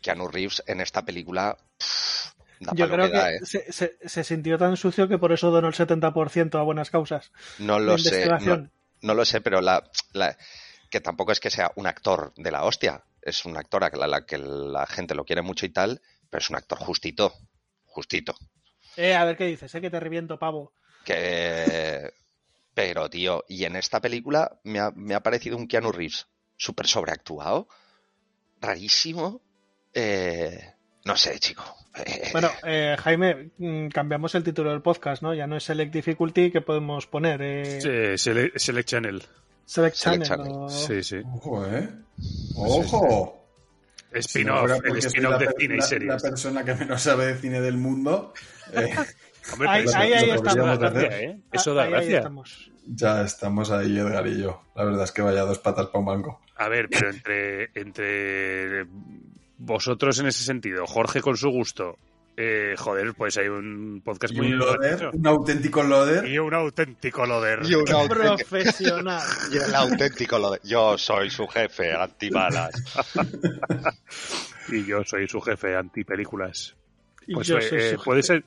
Keanu Reeves en esta película. pff, da Yo creo que ¿eh? se, se- se sintió tan sucio que por eso donó el 70% a buenas causas. No lo sé. No, lo sé, pero la, la- que tampoco es que sea un actor de la hostia. Es un actor a la, la que la gente lo quiere mucho y tal, pero es un actor justito. Justito. Eh, a ver qué dices, eh, que te reviento, pavo. Que. Pero, tío, y en esta película me ha, me ha parecido un Keanu Reeves súper sobreactuado, rarísimo. Eh, no sé, chico. Eh, Bueno, eh, Jaime, mm, cambiamos el título del podcast, ¿no? Ya no es Select Difficulty que podemos poner. Eh, Sí, Sele- Select Channel. Select Select Channel. Channel. o- Sí, sí. Ojo, ¿eh? Ojo. Si no Spin-off, el spin-off de cine y series. La persona que menos sabe de cine del mundo. eh, (laughs) Hombre, Ahí- pero eso- ahí- ahí eso da estamos. gracia, ¿eh? Eso da Ahí- ahí gracia. estamos. Ya estamos ahí, Edgar y yo. La verdad es que vaya dos patas para un banco. A ver, pero entre, entre vosotros en ese sentido, Jorge con su gusto, eh, joder, pues hay un podcast muy un loader, un auténtico loader. Y un auténtico loader. Y un auténtico, Profesional. (laughs) y el auténtico lo de- Yo soy su jefe, antibalas. (laughs) Y yo soy su jefe anti-películas. Y Pues eh, eh, puede ser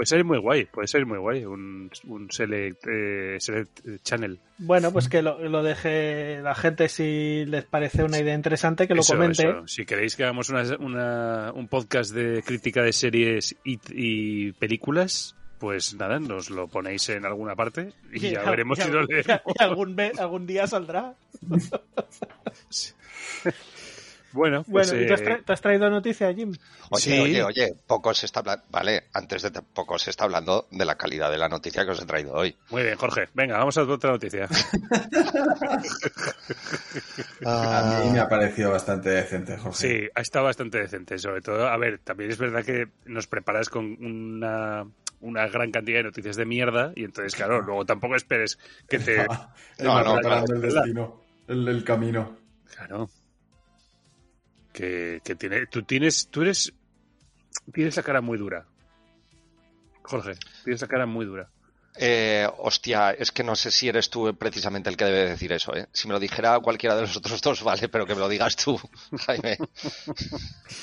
puede ser muy guay, puede ser muy guay, un, un select, eh, select channel. Bueno, pues que lo, lo deje la gente si les parece una idea interesante, que lo Eso, comente. eso. Si queréis que hagamos una, una- un podcast de crítica de series y, y películas, pues nada, nos lo ponéis en alguna parte y ya veremos si lo y leemos. algún, algún día saldrá. (laughs) Bueno, pues Bueno, ¿y ¿te, has eh, te has traído noticia, Jim? Oye, Sí. oye, oye, poco se está hablando. Vale, antes de poco se está hablando de la calidad de la noticia que os he traído hoy. muy bien, Jorge. Venga, vamos a otra noticia. (laughs) A mí me ha parecido bastante decente, Jorge. Sí, ha estado bastante decente, sobre todo. A ver, también es verdad que nos preparas con una, una gran cantidad de noticias de mierda y entonces, claro, luego tampoco esperes que te... (laughs) No, no, (laughs) preparando pero- el destino, el, el camino. Claro. Que, que tiene, tú tienes, tú eres, tienes la cara muy dura. Jorge, tienes la cara muy dura. Eh, hostia, es que no sé si eres tú precisamente el que debe decir eso, ¿eh? Si me lo dijera cualquiera de los otros dos, vale, pero que me lo digas tú, (laughs) Jaime.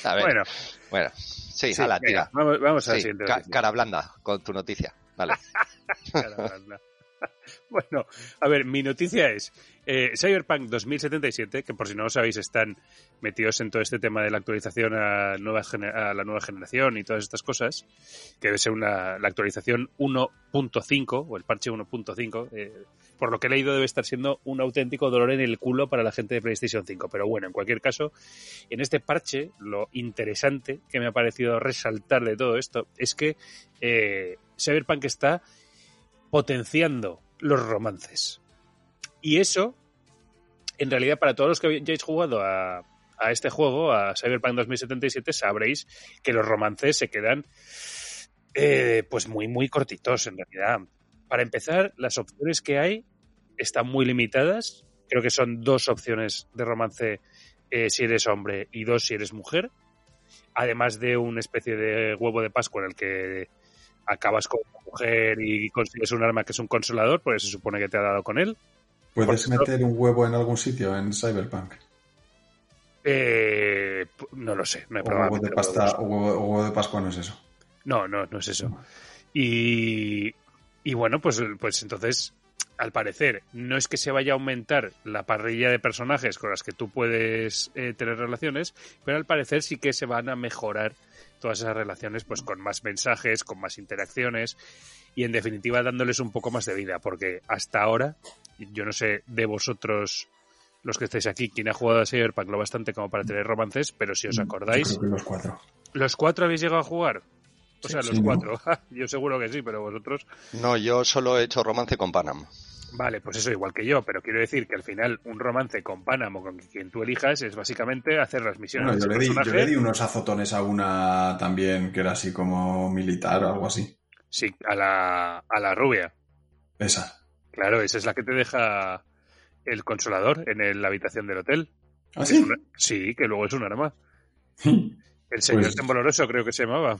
A ver, bueno, Sí, bueno. Sí, ala, venga, tira. vamos, vamos a la siguiente ca- cara blanda con tu noticia. Vale. (laughs) Caramba. (laughs) Bueno, a ver, mi noticia es eh, Cyberpunk 2077, que por si no lo sabéis están metidos en todo este tema de la actualización a, a la nueva generación y todas estas cosas, que debe ser una, la actualización 1.5 o el parche 1.5. eh, por lo que he leído debe estar siendo un auténtico dolor en el culo para la gente de PlayStation 5. Pero bueno, en cualquier caso, en este parche lo interesante que me ha parecido resaltar de todo esto es que eh, Cyberpunk está potenciando los romances. Y eso, en realidad, para todos los que hayáis jugado a, a este juego, a Cyberpunk 2077, sabréis que los romances se quedan eh, pues muy, muy cortitos, en realidad. Para empezar, las opciones que hay están muy limitadas. Creo que son dos opciones de romance eh, si eres hombre y dos si eres mujer. Además de una especie de huevo de Pascua en el que acabas con una mujer y consigues un arma que es un consolador, pues se supone que te ha dado con él. ¿Puedes meter un huevo en algún sitio en Cyberpunk? Eh, no lo sé, no he O probado. huevo de, pasta, huevos. o huevo, o huevo de Pascua no es eso. No, no, no es eso. Y, y bueno, pues, pues entonces, al parecer, no es que se vaya a aumentar la parrilla de personajes con las que tú puedes eh, tener relaciones, pero al parecer sí que se van a mejorar todas esas relaciones pues con más mensajes, con más interacciones y en definitiva dándoles un poco más de vida, porque hasta ahora, yo no sé de vosotros los que estáis aquí, quién ha jugado a Cyberpunk lo bastante como para tener romances, pero si os acordáis, Yo creo que los cuatro. ¿los cuatro habéis llegado a jugar? O sea, Sí, los ¿no? cuatro. (laughs) Yo seguro que sí, pero vosotros. No, yo solo he hecho romance con Panam. Vale, pues eso igual que yo, pero quiero decir que al final un romance con Panam o con quien tú elijas es básicamente hacer las misiones Bueno, yo, le di, yo le di unos azotones a una también que era así como militar o algo así. Sí, a la, a la rubia. Esa. Claro, esa es la que te deja el consolador en el- la habitación del hotel. ¿Ah, sí? una- sí, que luego es un arma. (laughs) El señor Pues- tembloroso creo que se llamaba.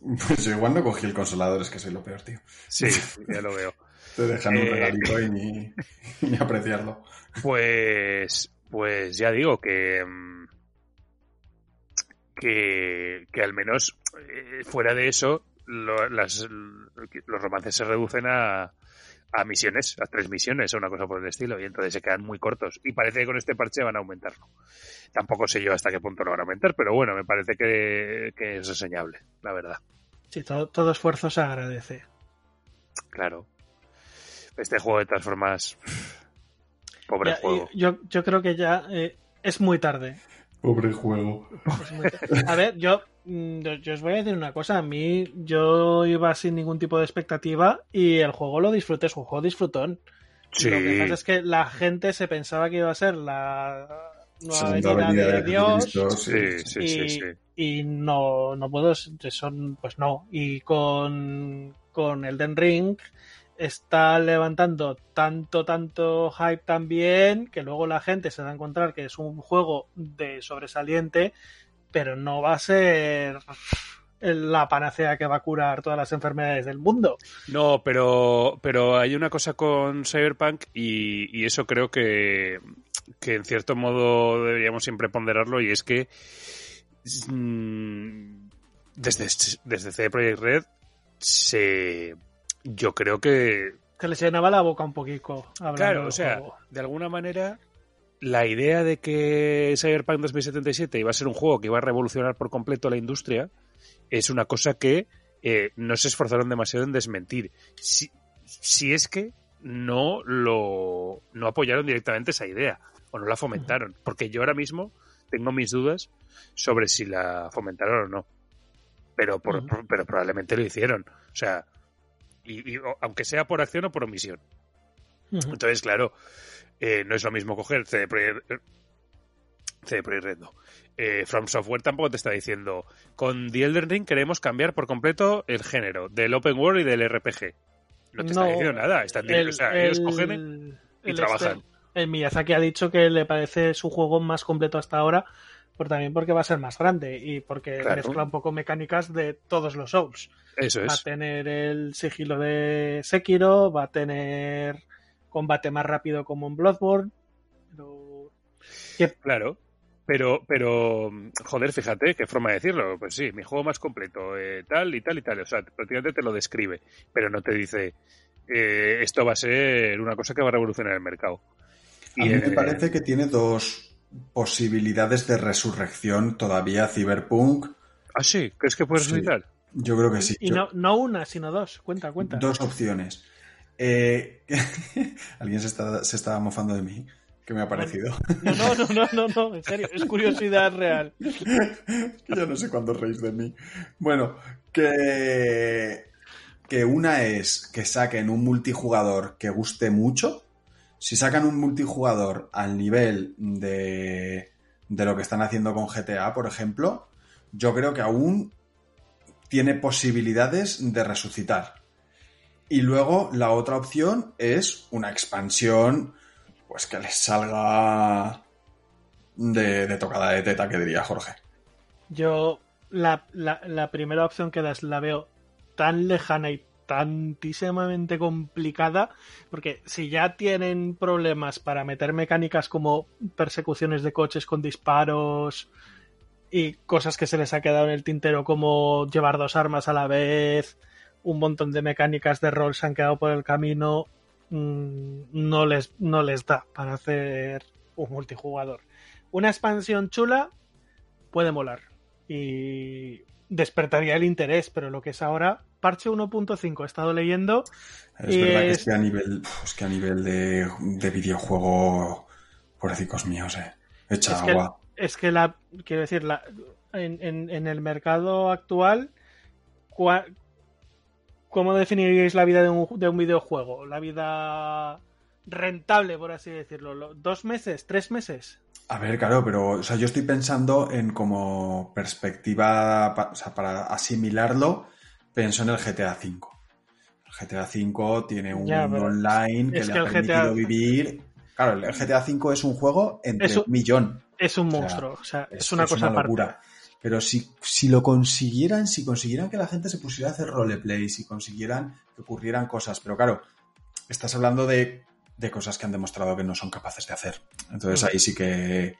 (laughs) Pues igual no cogí el consolador, es que soy lo peor, tío. Sí, (laughs) ya lo veo. Te dejan un Eh. regalito y ni, (laughs) ni apreciarlo. Pues, pues ya digo que, mm, que, que al menos eh, fuera de eso, lo- las- los romances se reducen a, a misiones, a tres misiones o una cosa por el estilo, y entonces se quedan muy cortos. Y parece que con este parche van a aumentarlo. Tampoco sé yo hasta qué punto lo van a aumentar, pero bueno, me parece que, que es reseñable, la verdad. Sí, todo, todo esfuerzo se agradece. Claro. Este juego de todas formas. Pobre Ya, juego. yo, yo creo que ya eh, es muy tarde. Pobre juego. A ver, yo, mm, yo, yo os voy a decir una cosa. A mí, yo iba sin ningún tipo de expectativa y el juego lo disfruté, es un juego disfrutón. Sí. Lo que pasa es que la gente se pensaba que iba a ser la nueva Segunda venida venida de Dios. Sí. Sí, sí, y, sí, sí. y no, no puedo, son, pues no. Y con, con Elden Ring está levantando tanto, tanto hype también que luego la gente se da a encontrar que es un juego de sobresaliente, pero no va a ser la panacea que va a curar todas las enfermedades del mundo. No, pero, pero hay una cosa con Cyberpunk y, eso creo que, que en cierto modo deberíamos siempre ponderarlo y es que mm, desde, desde CD Red se yo creo que se les llenaba la boca un poquito. Claro, o sea, juego. de alguna manera la idea de que Cyberpunk 2077 iba a ser un juego que iba a revolucionar por completo la industria es una cosa que eh, no se esforzaron demasiado en desmentir. Si, si es que no lo no apoyaron directamente esa idea o no la fomentaron, porque yo ahora mismo tengo mis dudas sobre si la fomentaron o no. Pero por, uh -huh. por, pero probablemente lo hicieron. O sea, y, y, aunque sea por acción o por omisión. Uh -huh. Entonces, claro, eh, no es lo mismo coger CD Projekt, CD Projekt Red, no. Eh, From Software tampoco te está diciendo con The Elden Ring queremos cambiar por completo el género del Open World y del RPG. No te no, está diciendo nada. Están el, o sea, el, ellos cogen y el trabajan. Este, el Miyazaki ha dicho que le parece su juego más completo hasta ahora, pero también porque va a ser más grande y porque claro. mezcla un poco mecánicas de todos los Souls. Eso es. Va a tener el sigilo de Sekiro, va a tener combate más rápido como en Bloodborne. Pero... Claro. Pero, pero, joder, fíjate, qué forma de decirlo. Pues sí, mi juego más completo, eh, tal y tal y tal. O sea, prácticamente te lo describe, pero no te dice, eh, esto va a ser una cosa que va a revolucionar el mercado. A y, mí me eh, parece que tiene dos posibilidades de resurrección todavía Cyberpunk. Ah, sí, ¿crees que puede resucitar? Sí, yo creo que sí. Y yo... no, no una, sino dos. Cuenta, cuenta. Dos opciones. Eh, (laughs) Alguien se está, se está mofando de mí que me ha parecido. No, no, no, no, no, no, en serio, es curiosidad real. (laughs) Yo no sé cuándo reís de mí. Bueno, que, que una es que saquen un multijugador que guste mucho. Si sacan un multijugador al nivel de, de lo que están haciendo con GTA, por ejemplo, yo creo que aún tiene posibilidades de resucitar. Y luego la otra opción es una expansión pues que les salga de, tocada de teta, que diría Jorge. Yo la, la, la, primera opción que das la veo tan lejana y tantísimamente complicada, porque si ya tienen problemas para meter mecánicas como persecuciones de coches con disparos y cosas que se les ha quedado en el tintero como llevar dos armas a la vez, un montón de mecánicas de rol se han quedado por el camino, no les, no les da para hacer un multijugador. Una expansión chula puede molar y despertaría el interés, pero lo que es ahora, parche 1.5, he estado leyendo. Es verdad es... que es que a nivel, es que a nivel de, de videojuego, pobrecicos míos, eh. Echa es agua. Que, es que la, quiero decir, la, en, en, en el mercado actual, ¿Cómo definiríais la vida de un, de un, videojuego? La vida rentable, por así decirlo. ¿Dos meses? ¿Tres meses? A ver, claro, pero o sea, yo estoy pensando en como perspectiva, o sea, para asimilarlo, pienso en el GTA V. El GTA V tiene un ya, online que le que ha permitido GTA... vivir. Claro, el GTA V es un juego entre es un millón. Es un monstruo, o sea, o sea es, es, una cosa una locura. Aparte. Pero si, si lo consiguieran, si consiguieran que la gente se pusiera a hacer roleplay, si consiguieran que ocurrieran cosas, pero claro, estás hablando de, de cosas que han demostrado que no son capaces de hacer. Entonces ahí sí que,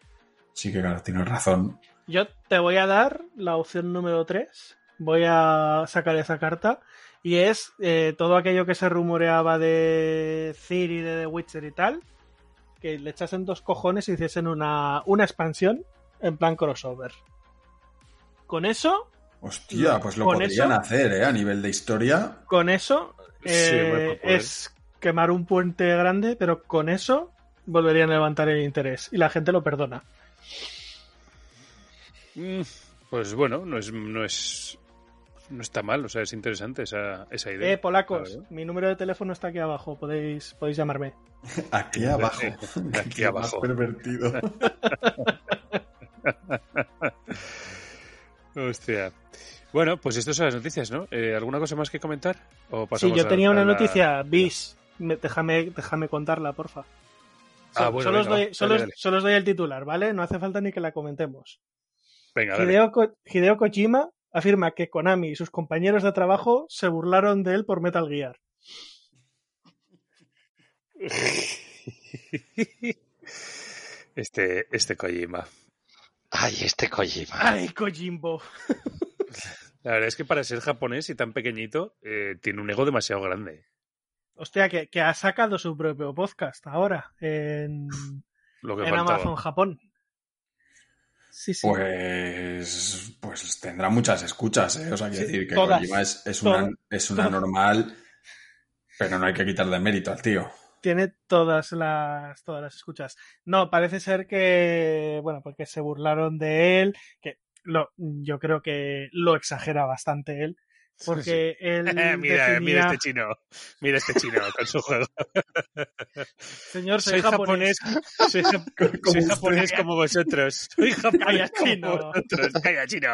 sí que claro, tienes razón. Yo te voy a dar la opción número 3. Voy a sacar esa carta. Y es eh, todo aquello que se rumoreaba de Ciri, de The Witcher y tal. Que le echasen dos cojones y hiciesen una, una expansión en plan crossover con eso. Hostia, pues lo podrían eso, hacer, ¿eh? A nivel de historia. Con eso eh, sí, es quemar un puente grande, pero con eso volverían a levantar el interés y la gente lo perdona. Pues bueno, no es, no es, no está mal, o sea, es interesante esa, esa idea. Eh, polacos, mi número de teléfono está aquí abajo, podéis, podéis llamarme. (laughs) Aquí abajo. aquí, aquí abajo. pervertido. (laughs) Hostia. Bueno, pues estas son las noticias, ¿no? Eh, ¿Alguna cosa más que comentar? ¿O sí, yo tenía a, una a la... noticia, bis. Déjame, déjame contarla, porfa. Ah, bueno, solo, venga, os doy, dale, solo, dale. solo, os doy, el titular, ¿vale? No hace falta ni que la comentemos. Venga, Hideo, Ko Hideo, Kojima afirma que Konami y sus compañeros de trabajo se burlaron de él por Metal Gear. Este, este Kojima. Ay, este Kojima. ¡Ay, Kojimbo! La verdad es que para ser japonés y tan pequeñito, eh, tiene un ego demasiado grande. Hostia, que, que ha sacado su propio podcast ahora en, Lo que en. Amazon Japón. Sí, sí. Pues, pues tendrá muchas escuchas, ¿eh? O sea, quiero Sí, decir que todas. Kojima es, es una, Todas. es una Todas. normal, pero no hay que quitarle mérito al tío. Tiene todas las, todas las escuchas. No, parece ser que, bueno, porque se burlaron de él, que lo, yo creo que lo exagera bastante él, porque (laughs) él mira, definía- mira este chino. Mira este chino con su juego. (laughs) señor, soy, Soy japonés. japonés. (laughs) Soy, Como soy usted. japonés como vosotros. Soy japonés Calla, como chino. vosotros. Calla, chino.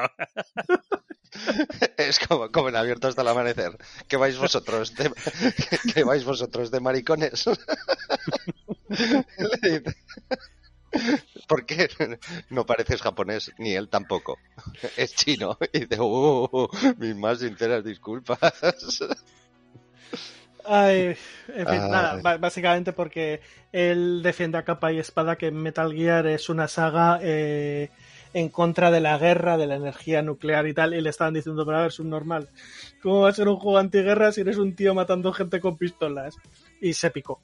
Es como, como en abierto hasta el amanecer. ¿Qué vais vosotros de, ¿qué vais vosotros de maricones? Le (laughs) dice, ¿Por qué (laughs) no pareces japonés? Ni él tampoco. (laughs) Es chino. Y dice, uh, mis más sinceras disculpas. Ay, en fin, Ay. nada, básicamente porque él defiende a capa y espada que Metal Gear es una saga eh, en contra de la guerra, de la energía nuclear y tal, y le estaban diciendo, pero a ver, subnormal, ¿cómo va a ser un juego antiguerra si eres un tío matando gente con pistolas? Y se picó.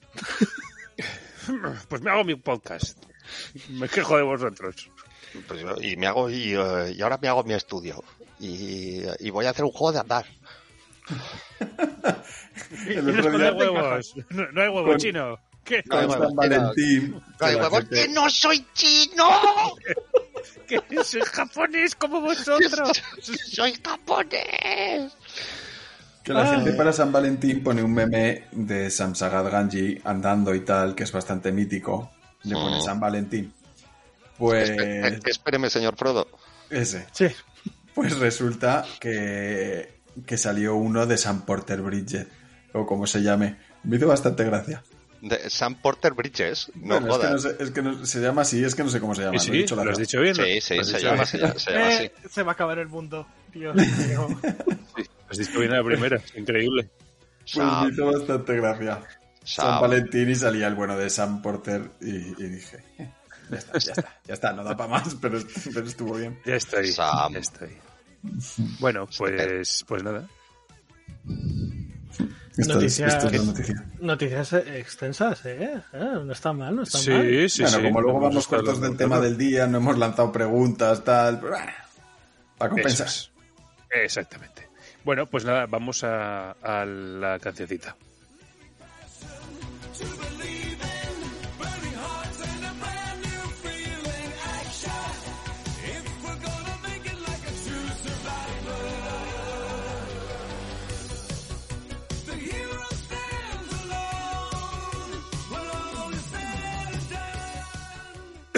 Pues me hago mi podcast. (laughs) Me quejo de vosotros. Pues yo- y me hago y, eh, y ahora me hago mi estudio. Y, y voy a hacer un juego de andar. El No hay huevos. No, no hay huevos, Con- chino. ¿Qué? No hay Con huevos, San Valentín. No hay que la huevos. gente- ¡Que no soy chino! (laughs) Que soy japonés como vosotros. (laughs) ¡Soy japonés! Que la Ah. gente para San Valentín pone un meme de Samsagat Ganji andando y tal, que es bastante mítico. Le pone. San Valentín. Pues eh, Espéreme, señor Frodo. ese. Sí, Pues resulta que, que salió uno de Sam Porter Bridget, o como se llame. Me hizo bastante gracia. De Sam Porter Bridges. No Bueno, es que, jodas. no sé- es que no- se llama así, es que no sé cómo se llama. ¿Y lo he sí? dicho la ¿Lo has verdad. dicho bien? Sí, sí, se dicho llama, bien. se llama, se llama Eh, así. se va a acabar el mundo, Dios mío. (laughs) Lo has dicho bien a la primera. Increíble. Pues me hizo bastante gracia. San. Valentín y salía el bueno de Sam Porter y, y dije, "Eh, ya está, ya está, ya está, no da para más, pero, pero estuvo bien. Ya estoy. Sam. Ya estoy. Bueno, pues, pues nada. Esto, Noticias- es, esto es la noticia. Noticias extensas, ¿eh? Eh, No está mal, no está mal. Sí, sí, bueno, sí. como luego vamos cortos del tema del día, no hemos lanzado preguntas, tal, para compensar. es. Exactamente. Bueno, pues nada, vamos a, a la cancioncita.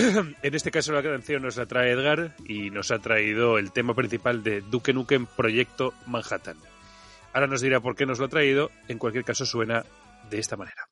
(clears throat) En este caso la canción nos la trae Edgar y nos ha traído el tema principal de Duke Nukem Proyecto Manhattan. Ahora nos dirá por qué nos lo ha traído, en cualquier caso suena de esta manera.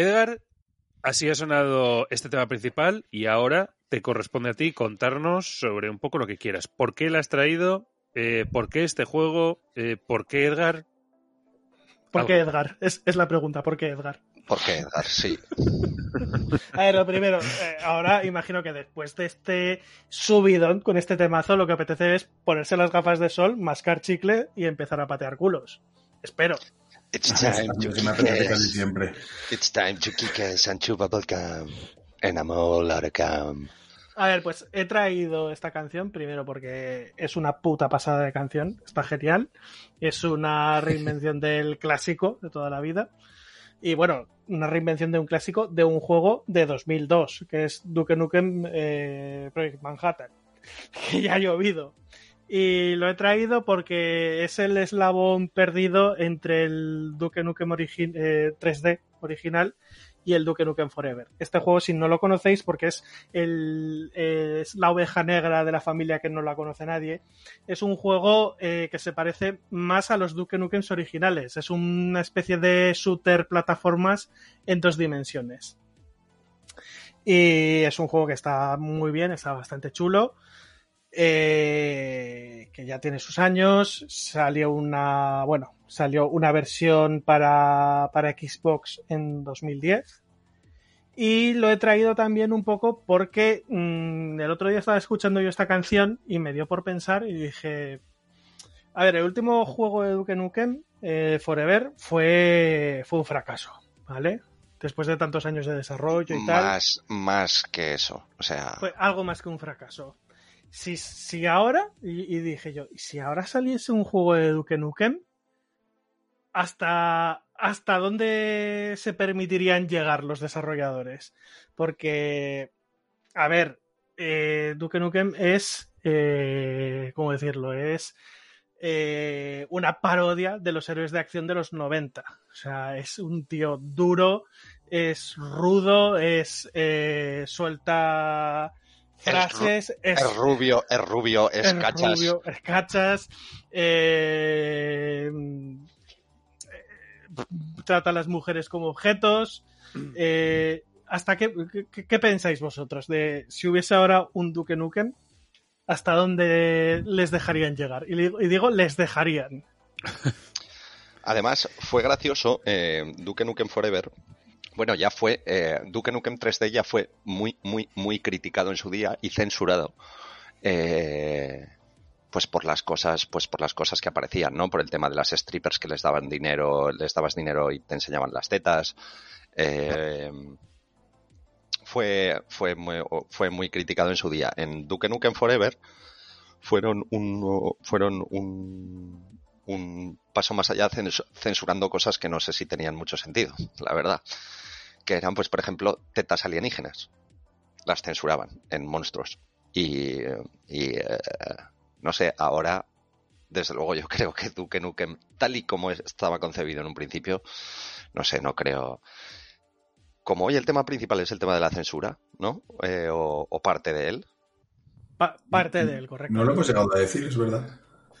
Edgar, así ha sonado este tema principal y ahora te corresponde a ti contarnos sobre un poco lo que quieras. ¿Por qué lo has traído? Eh, ¿Por qué este juego? Eh, ¿Por qué Edgar? ¿Por Algo. qué Edgar? Es, es la pregunta, ¿por qué Edgar? ¿Por qué, Edgar? Sí. (laughs) A ver, lo primero, eh, ahora imagino que después de este subidón con este temazo, lo que apetece es ponerse las gafas de sol, mascar chicle y empezar a patear culos. Espero. It's time to Yo me apetece kick ass. siempre. It's time to kick ass and chew bubblegum. And I'm all out of gum. A ver, pues he traído esta canción primero porque es una puta pasada de canción, está genial. Es una (laughs) reinvención del clásico de toda la vida. Y bueno, una reinvención de un clásico de un juego de 2002, que es Duke Nukem eh, Project Manhattan, (laughs) que ya ha llovido. Y lo he traído porque es el eslabón perdido entre el Duke Nukem origi- eh, 3D original y el Duke Nukem Forever. Este juego, si no lo conocéis, porque es, el, es la oveja negra de la familia que no la conoce nadie, es un juego eh, que se parece más a los Duke Nukems originales. Es una especie de shooter plataformas en dos dimensiones. Y es un juego que está muy bien, está bastante chulo. Eh, que ya tiene sus años. Salió una, bueno, salió una versión para, para Xbox en 2010. Y lo he traído también un poco porque mm, el otro día estaba escuchando yo esta canción y me dio por pensar y dije, a ver, el último juego de Duke Nukem, eh, Forever, fue, fue un fracaso, ¿vale? Después de tantos años de desarrollo y tal Más, más que eso. O sea, fue algo más que un fracaso. Si, si ahora, y, dije yo, ¿y si ahora saliese un juego de Duke Nukem, ¿hasta, ¿hasta dónde se permitirían llegar los desarrolladores? Porque, a ver, eh, Duke Nukem es, eh, ¿cómo decirlo? Es eh, una parodia de los héroes de acción de los 90. O sea, es un tío duro, es rudo, es eh, suelta frases, es, es rubio, es rubio, es, es cachas. rubio, es cachas, eh, eh, trata a las mujeres como objetos. eh, ¿Hasta qué, qué, qué pensáis vosotros de si hubiese ahora un Duke Nukem? ¿Hasta dónde les dejarían llegar? Y digo, y digo les dejarían. Además, fue gracioso, eh, Duke Nukem Forever. Bueno, ya fue, eh, Duke Nukem 3D ya fue muy, muy, muy criticado en su día y censurado. Eh, pues por las cosas, pues por las cosas que aparecían, ¿no? Por el tema de las strippers que les daban dinero, les dabas dinero y te enseñaban las tetas. Eh, fue, fue, muy, fue muy criticado en su día. En Duke Nukem Forever fueron un, fueron un, un paso más allá censurando cosas que no sé si tenían mucho sentido, la verdad. Que eran, pues, por ejemplo, tetas alienígenas. Las censuraban en monstruos. Y, y eh, no sé, ahora, desde luego, yo (laughs) creo que Duke Nukem, tal y como estaba concebido en un principio, no sé, no creo. Como hoy el tema principal es el tema de la censura, ¿no? Eh, o, o, parte de él. Pa parte de él, correcto. No lo hemos llegado a decir, es verdad.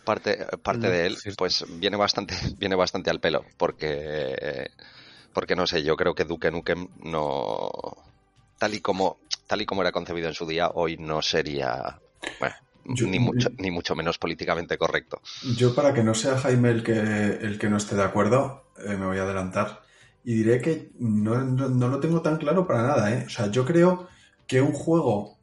Parte, parte de él, pues viene bastante, (laughs) viene bastante al pelo, porque, porque no sé, yo creo que Duke Nukem no, tal y como, tal y como era concebido en su día, hoy no sería, bueno, yo, ni, mucho, ni mucho menos políticamente correcto. Yo, para que no sea Jaime el que, el que no esté de acuerdo, eh, me voy a adelantar y diré que no, no, no, lo tengo tan claro para nada. ¿eh? O sea, yo creo que un juego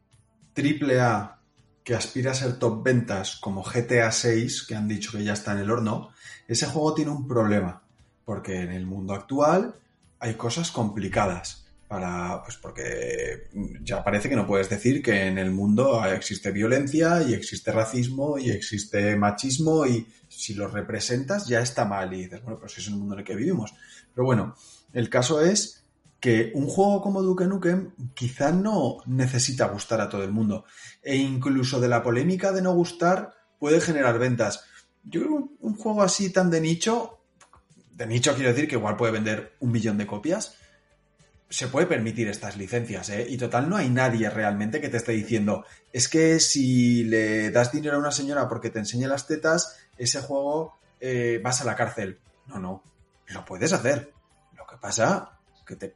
triple A que aspira a ser top ventas como GTA 6, que han dicho que ya está en el horno, ese juego tiene un problema. Porque en el mundo actual hay cosas complicadas. Para, pues porque ya parece que no puedes decir que en el mundo existe violencia y existe racismo y existe machismo y si lo representas ya está mal y dices, bueno, pues es el mundo en el que vivimos. Pero bueno, el caso es que un juego como Duke Nukem quizá no necesita gustar a todo el mundo. E incluso de la polémica de no gustar puede generar ventas. Yo creo que un juego así tan de nicho, de nicho quiero decir que igual puede vender un millón de copias, se puede permitir estas licencias, ¿eh? Y total, no hay nadie realmente que te esté diciendo, es que si le das dinero a una señora porque te enseña las tetas, ese juego eh, vas a la cárcel. No, no, lo puedes hacer. Lo que pasa que te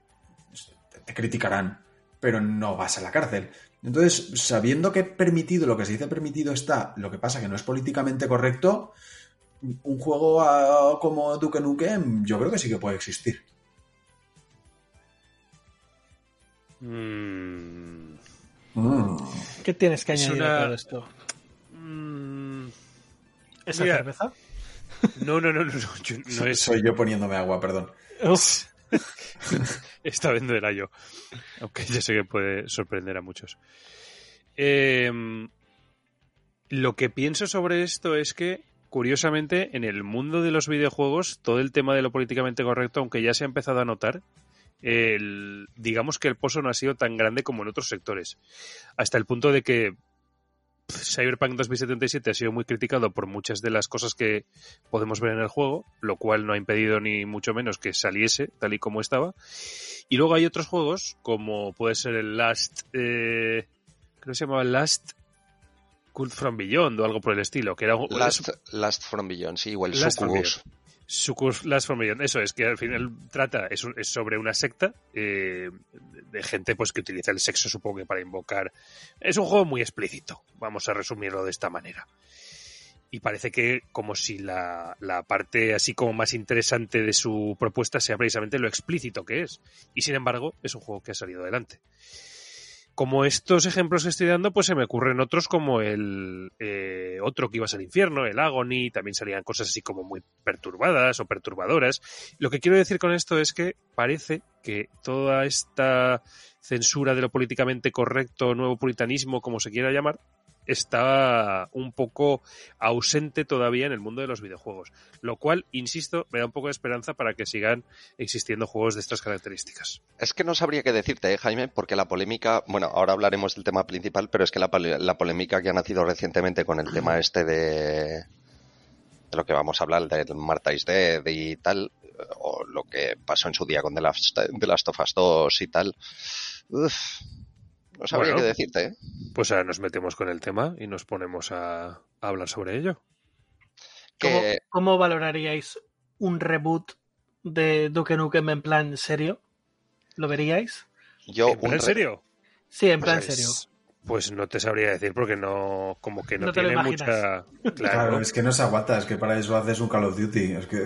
te criticarán, pero no vas a la cárcel. Entonces, sabiendo que permitido, lo que se dice permitido está, lo que pasa que no es políticamente correcto, un juego ah, como Duke Nukem yo creo que sí que puede existir. Mm, Mm. ¿Qué tienes que añadir una- a todo esto? mm, ¿Esa Mira. cerveza? no, no, no, no, no, yo- no Soy- es. Soy yo poniéndome agua, perdón. Uf, Esta vez no era yo. Aunque ya sé que puede sorprender a muchos. Eh, lo que pienso sobre esto es que, curiosamente, en el mundo de los videojuegos, todo el tema de lo políticamente correcto, aunque ya se ha empezado a notar, digamos que el pozo no ha sido tan grande como en otros sectores. Hasta el punto de que Cyberpunk 2077 ha sido muy criticado por muchas de las cosas que podemos ver en el juego, lo cual no ha impedido ni mucho menos que saliese tal y como estaba. Y luego hay otros juegos, como puede ser el Last, eh, creo se llamaba Last Cult from Beyond o algo por el estilo, que era un- Last, Last from Beyond, sí, o el Succubus. Succubus Last from Beyond. Eso es que al final trata, es, un- es sobre una secta eh, de gente pues que utiliza el sexo, supongo que para invocar. Es un juego muy explícito, vamos a resumirlo de esta manera. Y parece que como si la, la parte así como más interesante de su propuesta sea precisamente lo explícito que es. Y sin embargo, es un juego que ha salido adelante. Como estos ejemplos que estoy dando, pues se me ocurren otros como el eh, otro que ibas al infierno, el Agony, también salían cosas así como muy perturbadas o perturbadoras. Lo que quiero decir con esto es que parece que toda esta censura de lo políticamente correcto, nuevo puritanismo, como se quiera llamar, está un poco ausente todavía en el mundo de los videojuegos. Lo cual, insisto, me da un poco de esperanza para que sigan existiendo juegos de estas características. Es que no sabría qué decirte, ¿eh, Jaime, porque la polémica, bueno, ahora hablaremos del tema principal, pero es que la, la polémica que ha nacido recientemente con el tema este de, de lo que vamos a hablar, del Marta is Dead y tal, o lo que pasó en su día con The Last, The Last of Us 2 y tal, uf, no sabría Bueno. qué decirte, ¿eh? Pues ahora nos metemos con el tema y nos ponemos a, a hablar sobre ello. ¿Cómo, Que, cómo valoraríais un reboot de Duke Nukem en plan serio? ¿Lo veríais? yo, ¿En plan re- serio? Sí, en plan Pues- serio. Pues no te sabría decir porque no, como que no, tiene mucha. (laughs) Claro, Claro, es que no se aguanta, es que para eso haces un Call of Duty. Es que.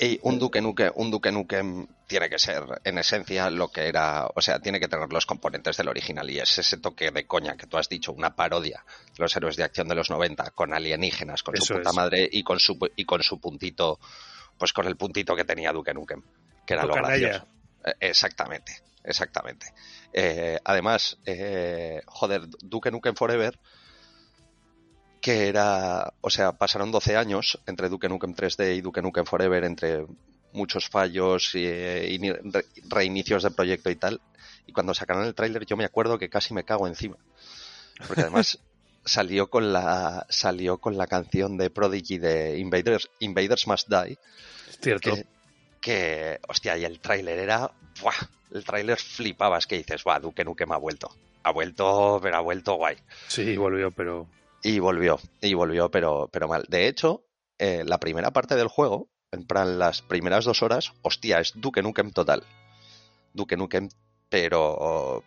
Y un Duke Nukem, un Duke Nukem tiene que ser, en esencia, lo que era, o sea, tiene que tener los componentes del original y es ese toque de coña que tú has dicho, una parodia de los héroes de acción de los 90 con alienígenas, con su puta es. madre y con su y con su puntito, pues con el puntito que tenía Duke Nukem, que era lo canalla. gracioso. Eh, Exactamente, exactamente. Eh, además, eh, joder, Duke Nukem Forever, que era, o sea, pasaron 12 años entre Duke Nukem 3D y Duke Nukem Forever, entre muchos fallos y, eh, y reinicios de proyecto y tal. Y cuando sacaron el tráiler yo me acuerdo que casi me cago encima. Porque además (laughs) salió con la salió con la canción de Prodigy de Invaders, Invaders Must Die, es cierto. que, que, hostia, y el tráiler era, ¡buah! El tráiler flipabas que dices, ¡buah! Duke Nukem ha vuelto. Ha vuelto, pero ha vuelto guay. Sí, volvió, pero. Y volvió, y volvió, pero, pero mal. De hecho, eh, la primera parte del juego, en plan las primeras dos horas, hostia, es Duke Nukem total. Duke Nukem, pero,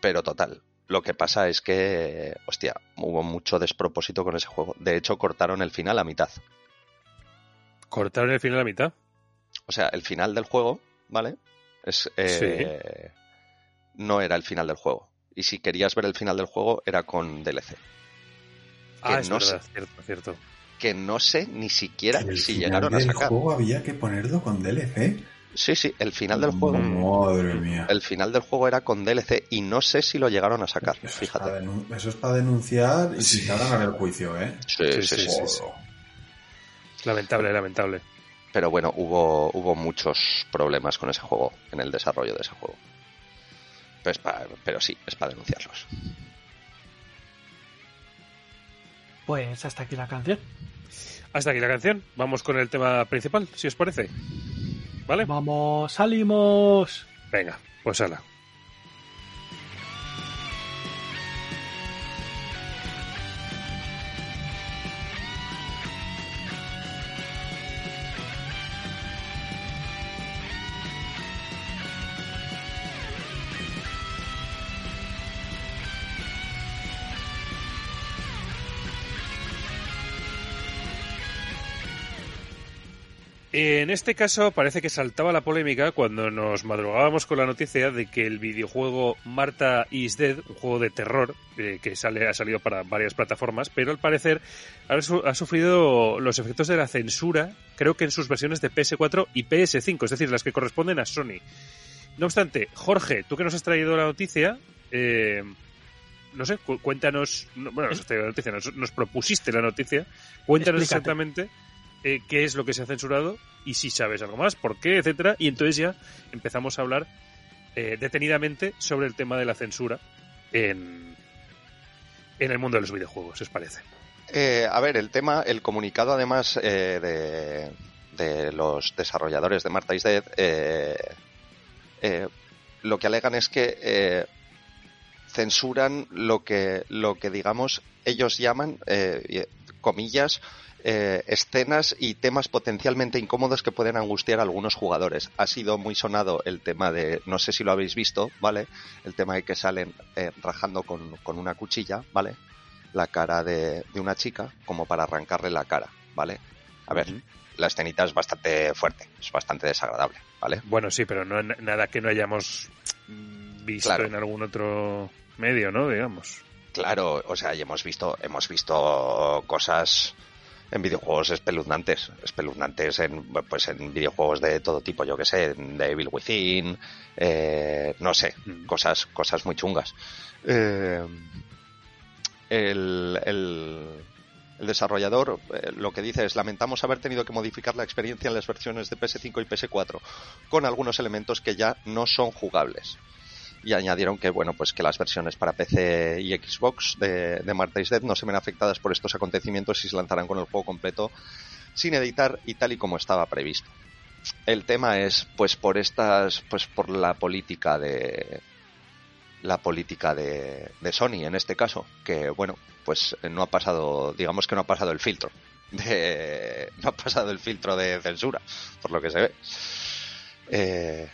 pero total. Lo que pasa es que, hostia, hubo mucho despropósito con ese juego. De hecho, cortaron el final a mitad. Cortaron el final a mitad. O sea, el final del juego, ¿vale? Es, eh, No era el final del juego. Y si querías ver el final del juego, era con DLC. Ah, es no verdad, cierto, cierto. Que no sé ni siquiera el si final llegaron a del sacar. juego había que ponerlo con DLC. Sí, sí, el final del juego. Madre mía. El final del juego era con DLC y no sé si lo llegaron a sacar. Eso es, para Fíjate. denun- eso es para denunciar y Sí. sin ganar el juicio, ¿eh? Sí, Sí, sí, sí, sí. sí. Lamentable, lamentable. Pero bueno, hubo, hubo muchos problemas con ese juego, en el desarrollo de ese juego. Pues pa- pero sí, es para denunciarlos. Pues hasta aquí la canción. Hasta aquí la canción. Vamos con el tema principal, si os parece. ¿Vale? Vamos, salimos. Venga, pues ala. En este caso parece que saltaba la polémica cuando nos madrugábamos con la noticia de que el videojuego Marta is Dead, un juego de terror eh, que sale, ha salido para varias plataformas, pero al parecer ha, su- ha sufrido los efectos de la censura, creo que en sus versiones de PS4 y PS5, es decir, las que corresponden a Sony. No obstante, Jorge, tú que nos has traído la noticia, eh, no sé, cu- cuéntanos, no, bueno, nos has traído la noticia, nos, nos propusiste la noticia, cuéntanos Explícate. exactamente eh, qué es lo que se ha censurado y si sabes algo más, por qué, etcétera, y entonces ya empezamos a hablar eh, detenidamente sobre el tema de la censura en, en el mundo de los videojuegos, ¿os parece? Eh, a ver, el tema, el comunicado además eh, de, de los desarrolladores de Marta is Dead, lo que alegan es que censuran lo que, lo que digamos ellos llaman, comillas, eh, escenas y temas potencialmente incómodos que pueden angustiar a algunos jugadores. Ha sido muy sonado el tema de, no sé si lo habéis visto, ¿vale? El tema de que salen eh, rajando con, con una cuchilla, ¿vale? La cara de, de una chica como para arrancarle la cara, ¿vale? A ver, la escenita es bastante fuerte, es bastante desagradable, ¿vale? Bueno, sí, pero no nada que no hayamos visto Claro. en algún otro medio, ¿no? Digamos. Claro, o sea, y hemos visto, hemos visto cosas en videojuegos espeluznantes, espeluznantes en, pues en videojuegos de todo tipo, yo que sé, en Devil Within, eh, no sé, Mm. cosas, cosas muy chungas. Eh, el, el- el desarrollador eh, lo que dice es lamentamos haber tenido que modificar la experiencia en las versiones de PS5 y PS4 con algunos elementos que ya no son jugables y añadieron que bueno pues que las versiones para PC y Xbox de, de Marta is Dead no se ven afectadas por estos acontecimientos y se lanzarán con el juego completo sin editar y tal y como estaba previsto. El tema es pues por estas pues por la política de la política de, de Sony en este caso que bueno pues no ha pasado digamos que no ha pasado el filtro de (laughs) no ha pasado el filtro de censura por lo que se ve Eh,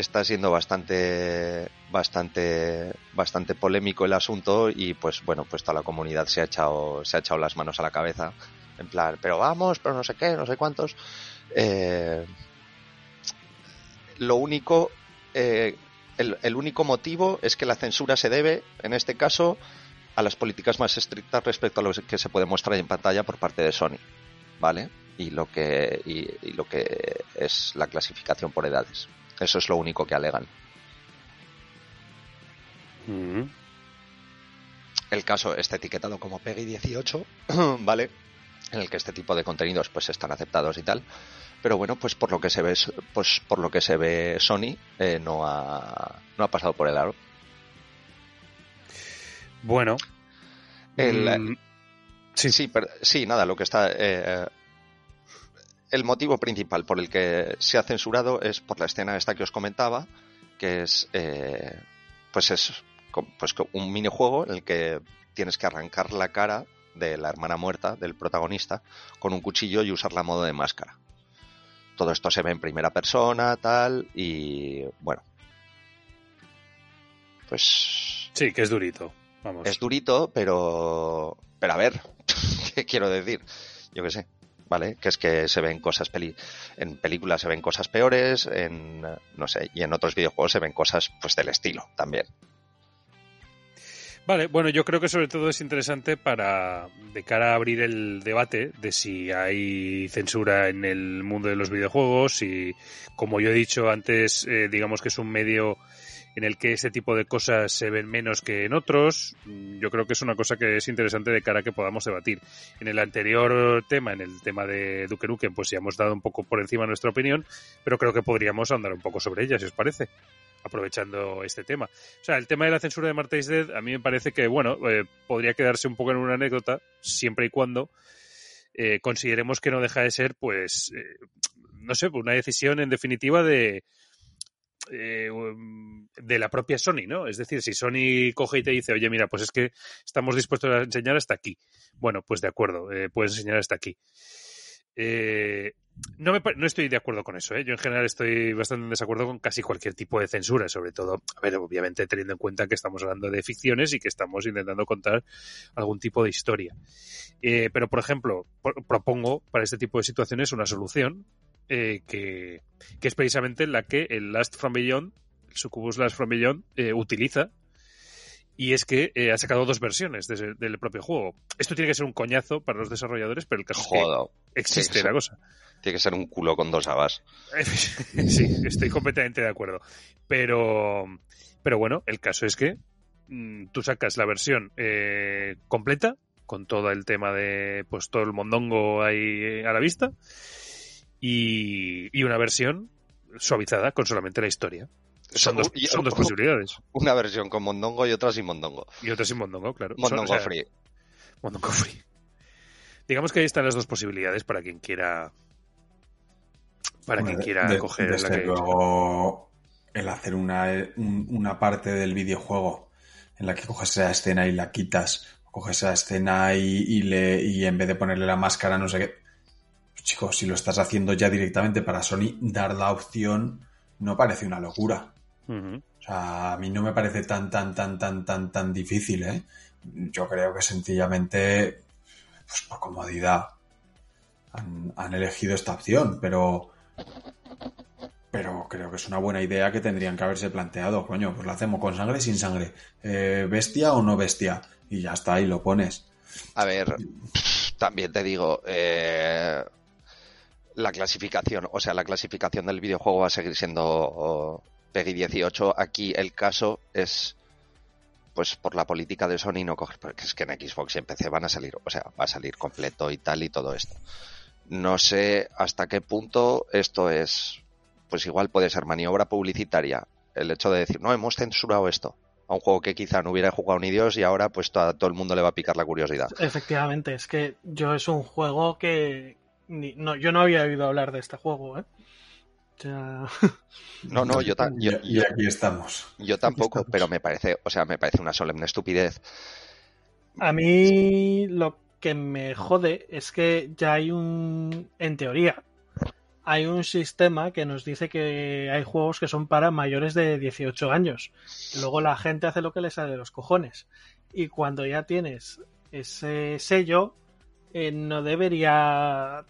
está siendo bastante bastante bastante polémico el asunto y pues bueno pues toda la comunidad se ha echado se ha echado las manos a la cabeza. En plan pero vamos pero no sé qué no sé cuántos Eh, lo único eh, el, el único motivo es que la censura se debe en este caso a las políticas más estrictas respecto a lo que se puede mostrar en pantalla por parte de Sony vale y lo que y, y lo que es la clasificación por edades eso es lo único que alegan Mm. el caso está etiquetado como PEGI 18, (clears throat) ¿vale? En el que este tipo de contenidos pues están aceptados y tal. Pero bueno, pues por lo que se ve, pues por lo que se ve Sony eh, no ha no ha pasado por el aro. Bueno. El- mm, Sí, sí, pero- sí, nada, lo que está eh, el motivo principal por el que se ha censurado es por la escena esta que os comentaba, que es eh, pues es pues un minijuego en el que tienes que arrancar la cara de la hermana muerta del protagonista con un cuchillo y usarla a modo de máscara. Todo esto se ve en primera persona, tal, y bueno. Pues sí, que es durito. Vamos. es durito, pero. Pero a ver, (laughs) ¿qué quiero decir? Yo qué sé, ¿vale? Que es que se ven cosas peli en películas se ven cosas peores, en no sé, y en otros videojuegos se ven cosas pues del estilo también. Vale, bueno, yo creo que sobre todo es interesante para, de cara a abrir el debate de si hay censura en el mundo de los videojuegos y, como yo he dicho antes, eh, digamos que es un medio en el que ese tipo de cosas se ven menos que en otros. Mm, Yo creo que es una cosa que es interesante de cara a que podamos debatir. En el anterior tema, en el tema de Duke Nukem, pues ya hemos dado un poco por encima nuestra opinión, pero creo que podríamos andar un poco sobre ella, si os parece aprovechando este tema. O sea, el tema de la censura de Marta Dead, a mí me parece que, bueno, eh, podría quedarse un poco en una anécdota, siempre y cuando eh, consideremos que no deja de ser, pues, eh, no sé, una decisión en definitiva de eh, um, de la propia Sony, ¿no? Es decir, si Sony coge y te dice, oye, mira, pues es que estamos dispuestos a enseñar hasta aquí. Bueno, pues de acuerdo, eh, puedes enseñar hasta aquí. Eh, no, me, no estoy de acuerdo con eso. ¿eh? Yo en general estoy bastante en desacuerdo con casi cualquier tipo de censura, sobre todo, a ver, obviamente teniendo en cuenta que estamos hablando de ficciones y que estamos intentando contar algún tipo de historia. Eh, pero, por ejemplo, pro- propongo para este tipo de situaciones una solución eh, que, que es precisamente la que el Last From Beyond, Succubus Last From Beyond, eh, utiliza. Y es que eh, ha sacado dos versiones de- del propio juego. Esto tiene que ser un coñazo para los desarrolladores, pero el caso es que existe la cosa. Tiene que ser un culo con dos habas. (laughs) sí, estoy completamente de acuerdo. Pero, pero bueno, el caso es que mm, tú sacas la versión eh, completa, con todo el tema de pues todo el mondongo ahí a la vista, y, y una versión suavizada con solamente la historia. Son dos, Y- son dos posibilidades. Una versión con mondongo y otra sin mondongo. Y otra sin mondongo, claro. Son- Mondongo o sea, free. Mondongo free. Digamos que ahí están las dos posibilidades para quien quiera. Para Bueno, quien quiera de- coger la desde que. luego, el hacer una, un- una parte del videojuego en la que coges esa escena y la quitas, o coges esa escena y, y le, y en vez de ponerle la máscara, no sé qué. Pues, chicos, si lo estás haciendo ya directamente para Sony, dar la opción no parece una locura. O sea, a mí no me parece tan, tan, tan, tan, tan, tan difícil, ¿eh? Yo creo que sencillamente, pues por comodidad, han, han elegido esta opción, pero, pero creo que es una buena idea que tendrían que haberse planteado, coño, pues lo hacemos con sangre, sin sangre, Eh, bestia o no bestia, y ya está, y lo pones. A ver, también te digo, eh, la clasificación, o sea, la clasificación del videojuego va a seguir siendo PEGI 18. Aquí el caso es, pues por la política de Sony no coger, porque es que en Xbox y en PC van a salir, o sea, va a salir completo y tal y todo esto. No sé hasta qué punto esto es, pues igual puede ser maniobra publicitaria. El hecho de decir, no, hemos censurado esto a un juego que quizá no hubiera jugado ni Dios y ahora pues a todo el mundo le va a picar la curiosidad. Efectivamente, es que yo es un juego que ni- no, yo no había oído hablar de este juego, ¿eh? Sea, No, no, yo, ta- Y, yo, y aquí estamos. yo tampoco, estamos. pero me parece, o sea, me parece una solemne estupidez. a mí lo que me jode es que ya hay un, en teoría, hay un sistema que nos dice que hay juegos que son para mayores de 18 años. Luego la gente hace lo que le sale de los cojones. Y cuando ya tienes ese sello, eh, no debería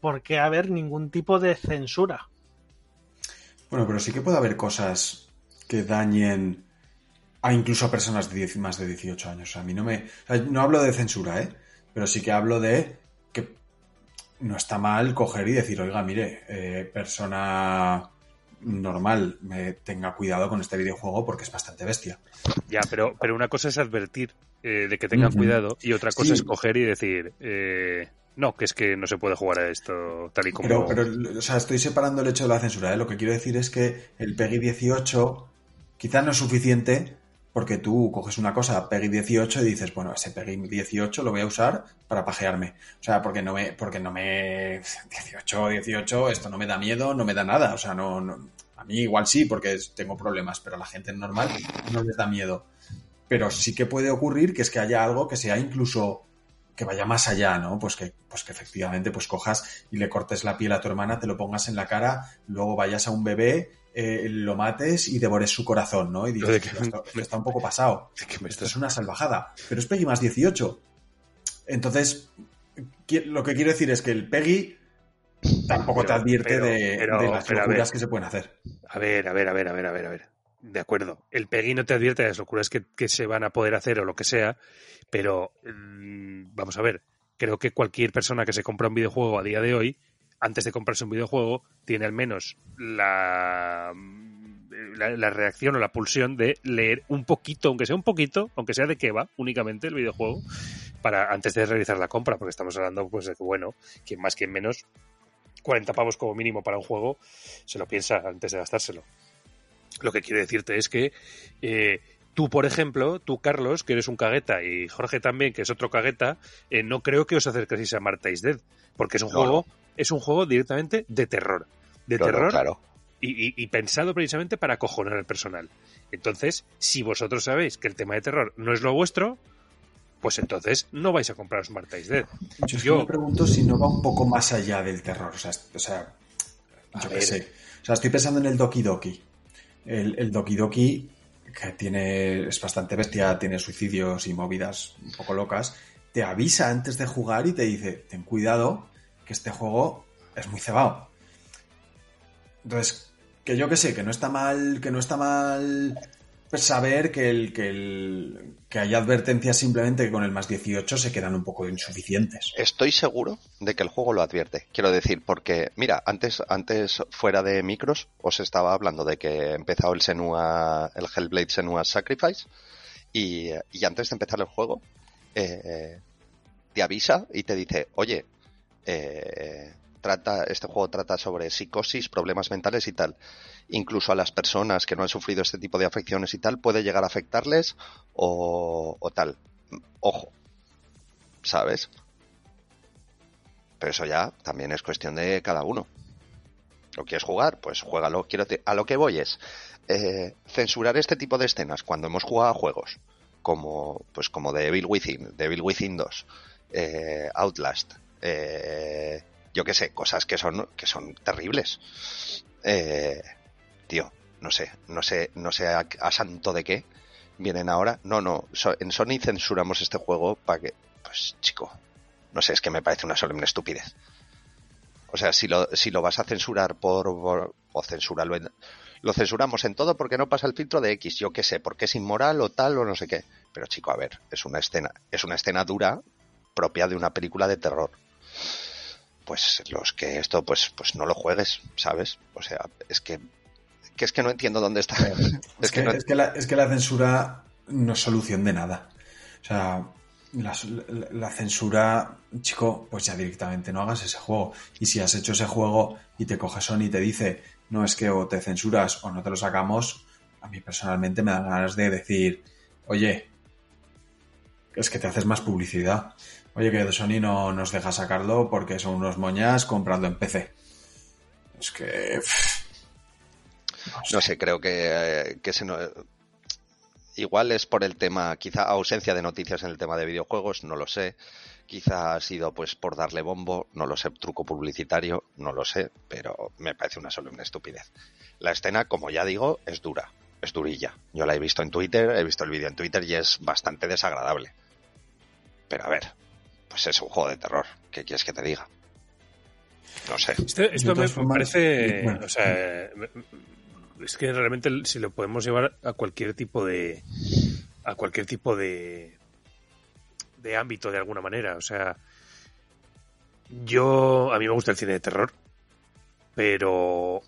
por qué haber ningún tipo de censura. Bueno, pero sí que puede haber cosas que dañen a incluso a personas de 10 más de 18 años. A mí no me. o sea, no hablo de censura, ¿eh? Pero sí que hablo de que no está mal coger y decir, oiga, mire, eh, persona normal, me tenga cuidado con este videojuego porque es bastante bestia. Ya, pero, pero una cosa es advertir eh, de que tengan cuidado y otra cosa Sí. es coger y decir, eh, no, que es que no se puede jugar a esto tal y como... Pero, pero, o sea, estoy separando el hecho de la censura. ¿eh? Lo que quiero decir es que el PEGI 18 quizás no es suficiente porque tú coges una cosa, PEGI 18, y dices, bueno, ese PEGI 18 lo voy a usar para pajearme. O sea, porque no me, porque no me, 18, 18, esto no me da miedo, no me da nada. O sea, no, no- a mí igual sí, porque tengo problemas, pero a la gente normal no les da miedo. Pero sí que puede ocurrir que es que haya algo que sea incluso que vaya más allá, ¿no? Pues que, pues que efectivamente pues cojas y le cortes la piel a tu hermana, te lo pongas en la cara, luego vayas a un bebé, eh, lo mates y devores su corazón, ¿no? Y de dices, que- esto, está un poco pasado. Que me Esto es una salvajada. Pero es Peggy más 18. Entonces, lo que quiero decir es que el Peggy tampoco te advierte pero- de, pero- de las locuras que se pueden hacer. A ver, a ver, a ver, a ver, a ver, a ver. De acuerdo. El PEGI no te advierte de las locuras que, que se van a poder hacer o lo que sea, pero mm, vamos a ver. Creo que cualquier persona que se compra un videojuego a día de hoy, antes de comprarse un videojuego, tiene al menos la, la, la reacción o la pulsión de leer un poquito, aunque sea un poquito, aunque sea de qué va únicamente el videojuego, para antes de realizar la compra, porque estamos hablando pues de que, bueno, quien más, quien menos, 40 pavos como mínimo para un juego, se lo piensa antes de gastárselo. Lo que quiero decirte es que eh, tú, por ejemplo, tú, Carlos, que eres un cagueta, y Jorge también, que es otro cagueta, eh, no creo que os acerquéis a Marta is Dead, porque es un No, juego, es un juego directamente de terror. De Claro, terror claro. y, y- y pensado precisamente para acojonar al personal. Entonces, si vosotros sabéis que el tema de terror no es lo vuestro, pues entonces no vais a compraros Marta is Dead. Yo, me pregunto si no va un poco más allá del terror. O sea, o sea yo qué sé. O sea, estoy pensando en el Doki Doki. El, el Doki Doki, que tiene, es bastante bestia, tiene suicidios y movidas un poco locas, te avisa antes de jugar y te dice, ten cuidado, que este juego es muy cebado. Entonces, que yo que sé, que no está mal, que no está mal saber que el, que el que hay advertencias simplemente que con el más 18 se quedan un poco insuficientes. Estoy seguro de que el juego lo advierte. Quiero decir, porque, mira, antes, antes fuera de micros, os estaba hablando de que he empezado el Senua, el Hellblade Senua Sacrifice, y, y antes de empezar el juego, eh, te avisa y te dice, oye, eh, trata, este juego trata sobre psicosis, problemas mentales y tal. Incluso a las personas que no han sufrido este tipo de afecciones y tal, puede llegar a afectarles o, o tal. Ojo, ¿sabes? Pero eso ya también es cuestión de cada uno. ¿Lo quieres jugar? Pues juégalo. Quiero a lo que voy es eh, censurar este tipo de escenas cuando hemos jugado a juegos como pues como Devil Within, Devil Within 2, eh, Outlast, eh, yo qué sé, cosas que son, que son terribles. Eh, tío, no sé, no sé, no sé a, santo de qué vienen ahora. No, no, en Sony censuramos este juego para que, pues chico, no sé, es que me parece una solemne estupidez. O sea, si lo, si lo vas a censurar por, o censurarlo lo censuramos en todo porque no pasa el filtro de X, yo qué sé, porque es inmoral o tal o no sé qué. Pero chico, a ver, es una escena, es una escena dura propia de una película de terror pues los que esto pues pues no lo juegues, ¿sabes? O sea, es que, es que no entiendo dónde está. (laughs) es, que, es, que la, es que la censura no es solución de nada. O sea, la, censura, chico, pues ya directamente no hagas ese juego. Y si has hecho ese juego y te coge Sony y te dice, no es que o te censuras o no te lo sacamos, a mí personalmente me dan ganas de decir, oye, es que te haces más publicidad. Oye, que Sony no nos deja sacarlo porque son unos moñas comprando en PC. Es que. no, sé. creo que, que se no... Igual es por el tema, quizá ausencia de noticias en el tema de videojuegos, no lo sé. Quizá ha sido pues por darle bombo, no lo sé, truco publicitario, no lo sé, pero me parece una solemne estupidez. La escena, como ya digo, es dura, es durilla. Yo la he visto en Twitter, he visto el vídeo en Twitter y es bastante desagradable. Pero a ver, pues es un juego de terror. ¿Qué quieres que te diga? No sé. Esto, me parece. o sea, es que realmente si lo podemos llevar a cualquier tipo de. a cualquier tipo de. de ámbito de alguna manera. O sea. Yo. A mí me gusta el cine de terror. Pero.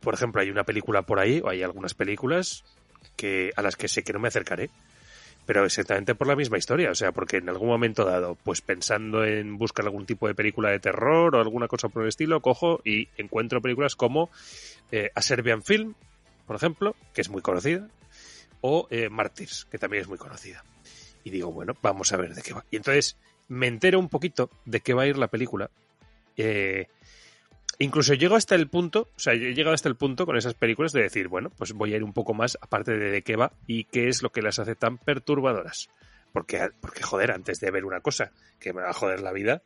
Por ejemplo, hay una película por ahí, o hay algunas películas que a las que sé que no me acercaré pero exactamente por la misma historia, o sea, porque en algún momento dado, pues pensando en buscar algún tipo de película de terror o alguna cosa por el estilo, cojo y encuentro películas como eh, A Serbian Film, por ejemplo, que es muy conocida, o eh, Martyrs, que también es muy conocida. Y digo, bueno, vamos a ver de qué va. Y entonces me entero un poquito de qué va a ir la película. Eh, Incluso llego hasta el punto, o sea, he llegado hasta el punto con esas películas de decir, bueno, pues voy a ir un poco más aparte de de qué va y qué es lo que las hace tan perturbadoras. Porque, porque joder, antes de ver una cosa que me va a joder la vida,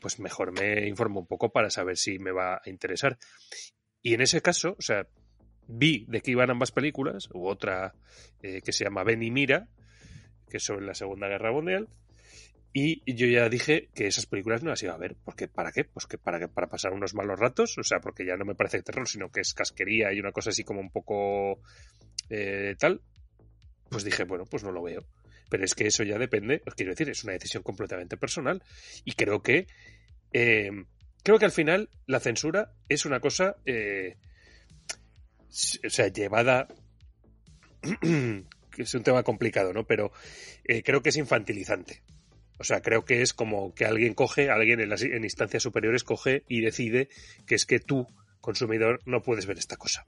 pues mejor me informo un poco para saber si me va a interesar. Y en ese caso, o sea, vi de qué iban ambas películas, u otra eh, que se llama Ben y Mira, que es sobre la Segunda Guerra Mundial, y yo ya dije que esas películas no las iba a ver. porque ¿Para qué? Pues que para, para pasar unos malos ratos. O sea, porque ya no me parece terror, sino que es casquería y una cosa así como un poco eh, tal. Pues dije, bueno, pues no lo veo. Pero es que eso ya depende, os quiero decir, es una decisión completamente personal. Y creo que. Eh, creo que al final la censura es una cosa. Eh, o sea, llevada. (clears throat) es un tema complicado, ¿no? Pero creo que es infantilizante. O sea, creo que es como que alguien coge, alguien en, las, instancias superiores coge y decide que es que tú, consumidor, no puedes ver esta cosa.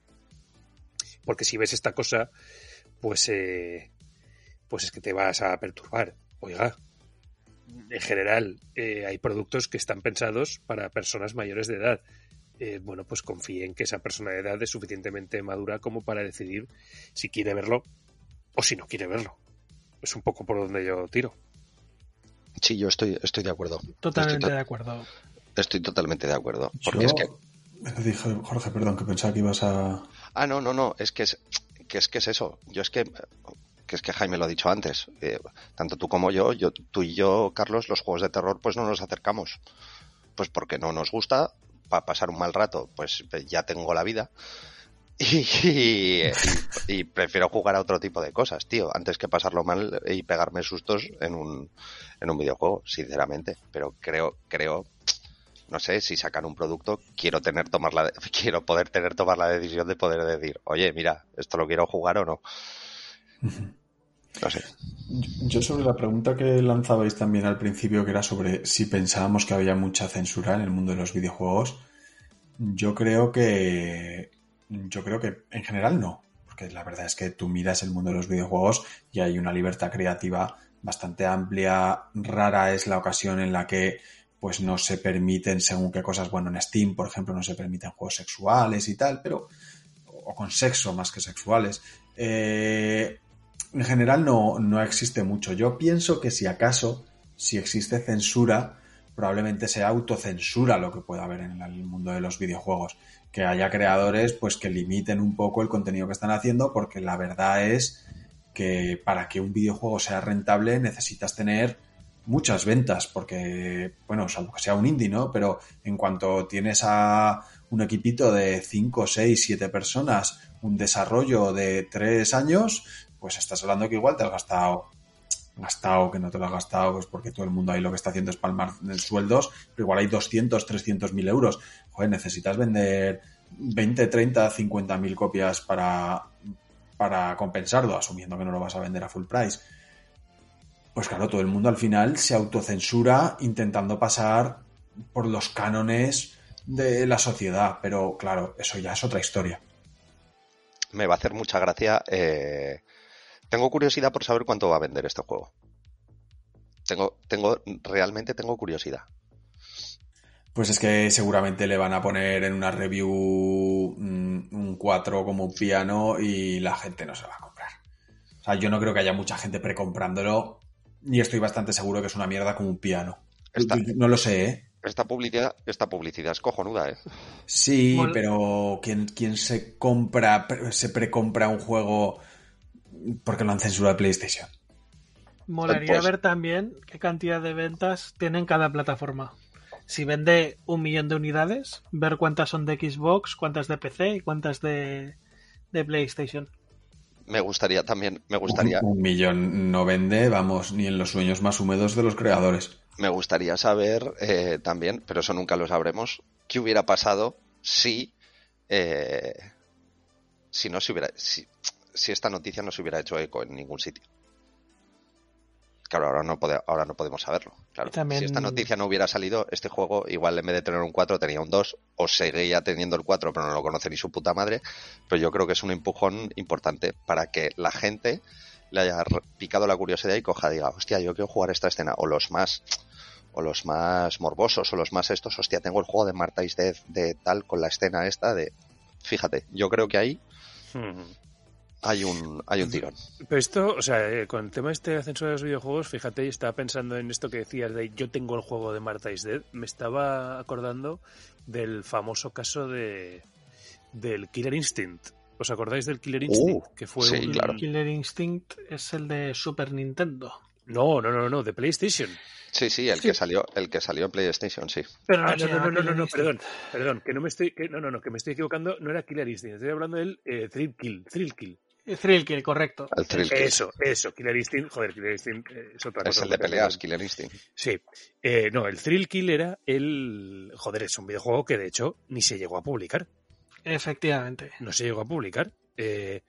Porque si ves esta cosa, pues, eh, pues es que te vas a perturbar. Oiga, en general, eh, hay productos que están pensados para personas mayores de edad. Eh, bueno, pues confíe en que esa persona de edad es suficientemente madura como para decidir si quiere verlo o si no quiere verlo. Es un poco por donde yo tiro. Sí, yo estoy, estoy de acuerdo. Totalmente de acuerdo. Estoy totalmente de acuerdo. Porque es que. Dije, Jorge, perdón, que pensaba que ibas a. Ah, no, no, no. Es que es, que es, que es eso. Yo es que. Que es que Jaime lo ha dicho antes. Eh, tanto tú como yo, yo, tú y yo, Carlos, los juegos de terror, pues no nos acercamos. Pues porque no nos gusta, para pasar un mal rato, pues ya tengo la vida. (laughs) Y, y, prefiero jugar a otro tipo de cosas, tío, antes que pasarlo mal y pegarme sustos en un, en un videojuego, sinceramente. Pero creo, creo, no sé, si sacan un producto, quiero tener tomar la, (laughs) quiero poder tener tomar la decisión de poder decir, oye, mira, esto lo quiero jugar o no. No sé. Yo sobre la pregunta que lanzabais también al principio, que era sobre si pensábamos que había mucha censura en el mundo de los videojuegos, yo creo que yo creo que en general no, porque la verdad es que tú miras el mundo de los videojuegos y hay una libertad creativa bastante amplia, rara es la ocasión en la que pues no se permiten según qué cosas, bueno, en Steam, por ejemplo, no se permiten juegos sexuales y tal, pero o con sexo más que sexuales. Eh, en general no, no existe mucho. Yo pienso que si acaso, si existe censura, probablemente sea autocensura lo que pueda haber en el mundo de los videojuegos que haya creadores pues que limiten un poco el contenido que están haciendo porque la verdad es que para que un videojuego sea rentable necesitas tener muchas ventas porque bueno salvo que sea un indie no pero en cuanto tienes a un equipito de 5, 6, 7 personas un desarrollo de 3 años pues estás hablando que igual te has gastado gastado, que no te lo has gastado, pues porque todo el mundo ahí lo que está haciendo es palmar sueldos, pero igual hay 200, 300 mil euros. Joder, necesitas vender 20, 30, 50 mil copias para, para compensarlo, asumiendo que no lo vas a vender a full price. Pues claro, todo el mundo al final se autocensura intentando pasar por los cánones de la sociedad, pero claro, eso ya es otra historia. Me va a hacer mucha gracia eh, tengo curiosidad por saber cuánto va a vender este juego. Tengo, tengo, realmente tengo curiosidad. Pues es que seguramente le van a poner en una review un 4 como un piano y la gente no se va a comprar. O sea, yo no creo que haya mucha gente precomprándolo y estoy bastante seguro que es una mierda como un piano. no lo sé, ¿eh? Esta publicidad, esta publicidad es cojonuda, ¿eh? Sí, pero ¿quién, ¿quién, se compra, se precompra un juego porque lo han censurado de PlayStation. Molaría pues- ver también qué cantidad de ventas tiene en cada plataforma. Si vende un millón de unidades, ver cuántas son de Xbox, cuántas de PC y cuántas de, PlayStation. Me gustaría también, me gustaría. Un, millón no vende, vamos, ni en los sueños más húmedos de los creadores. Me gustaría saber eh, también, pero eso nunca lo sabremos, qué hubiera pasado si, eh, si no se hubiera, si, si esta noticia no se hubiera hecho eco en ningún sitio. Claro, ahora no, ahora no podemos saberlo. Claro, Si esta noticia no hubiera salido, este juego igual en vez de tener un 4 tenía un 2 o seguía teniendo el 4 pero no lo conoce ni su puta madre. Pero yo creo que es un empujón importante para que la gente le haya picado la curiosidad y coja, diga, hostia, yo quiero jugar esta escena. O los más o los más morbosos o los más estos, hostia, tengo el juego de Marta Death de tal con la escena esta de... Fíjate, yo creo que ahí hmm hay un, hay un tirón. Pero esto, o sea, eh, con el tema este ascenso de los videojuegos, fíjate, estaba pensando en esto que decías de yo tengo el juego de Marta is Dead, me estaba acordando del famoso caso de del Killer Instinct. ¿Os acordáis del Killer Instinct? Uh, que fue sí, claro. Killer Instinct es el de Super Nintendo. No, no, no, no, de PlayStation. Sí, sí, el que salió, el que salió en PlayStation, sí. Pero no, no, no, no, no, perdón, perdón, que no me estoy, que, no, no, no, que me estoy equivocando, no era Killer Instinct, estoy hablando del eh, Thrill Kill, Thrill Kill. Thrill Kill, correcto. Eso, eso, Killer Instinct, joder, Killer Instinct eh, es otra cosa. Es el de peleas, Killer Instinct. Sí. Eh, no, el Thrill Kill era el. Joder, es un videojuego que de hecho ni se llegó a publicar. Efectivamente. No se llegó a publicar. Eh,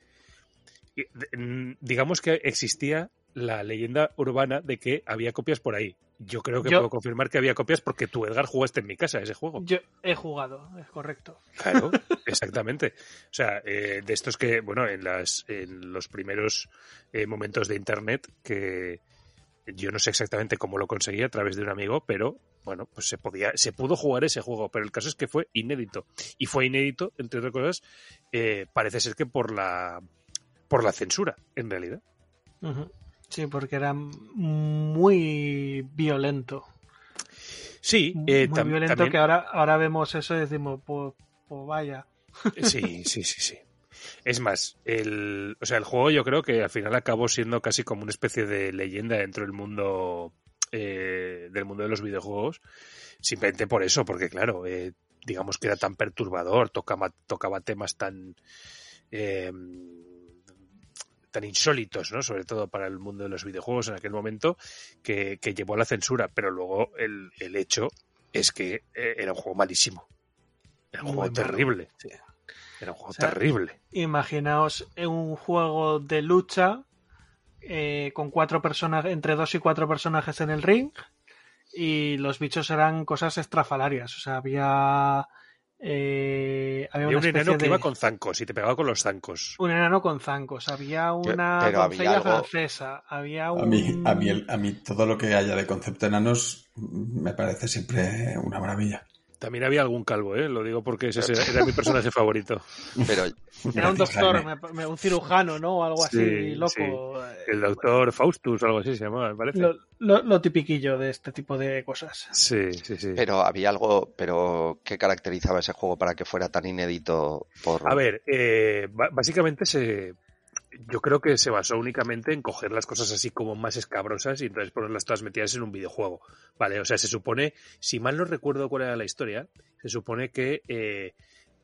digamos que existía la leyenda urbana de que había copias por ahí. Yo creo que puedo confirmar que había copias porque tú, Edgar, jugaste en mi casa ese juego. Yo he jugado, es correcto. Claro, (laughs) exactamente. O sea, eh, de estos que, bueno, en, las, en los primeros eh, momentos de Internet, que yo no sé exactamente cómo lo conseguí a través de un amigo, pero bueno, pues se podía, se pudo jugar ese juego, pero el caso es que fue inédito. Y fue inédito, entre otras cosas, eh, parece ser que por la por la censura, en realidad. Sí, porque era muy violento. Sí, eh, muy violento que ahora, ahora vemos eso y decimos, pues, pues vaya. Sí, (laughs) sí, sí, sí. Es más, el, o sea, el juego yo creo que al final acabó siendo casi como una especie de leyenda dentro del mundo eh, del mundo de los videojuegos, simplemente por eso, porque claro, eh, digamos que era tan perturbador, tocaba, tocaba temas tan eh, tan insólitos, ¿no? Sobre todo para el mundo de los videojuegos en aquel momento, que, que llevó a la censura. Pero luego el, el hecho es que eh, era un juego malísimo. Era un Muy juego terrible. Sí. Era un juego O sea, terrible. Imaginaos un juego de lucha eh, con cuatro personajes, entre dos y cuatro personajes en el ring y los bichos eran cosas estrafalarias. O sea, había, eh, había Había una un enano que de- iba con zancos y te pegaba con los zancos. un enano con zancos, había una pero había doncella algo- francesa, había un... A mí, a, mí, a mí todo lo que haya de concepto enanos mm, me parece siempre una maravilla. También había algún calvo, ¿eh? Lo digo porque ese era, era mi personaje (laughs) favorito. Pero Era un doctor, Jaime. me- me- un cirujano, ¿no? O algo así Sí, loco. El doctor Faustus o algo así se llamaba, me parece. Lo, lo- lo tipiquillo de este tipo de cosas. Sí, sí, sí. Pero había algo, pero ¿qué caracterizaba ese juego para que fuera tan inédito? Por... A ver, eh, básicamente se, yo creo que se basó únicamente en coger las cosas así como más escabrosas y entonces ponerlas todas metidas en un videojuego. Vale, o sea, se supone, si mal no recuerdo cuál era la historia, se supone que eh,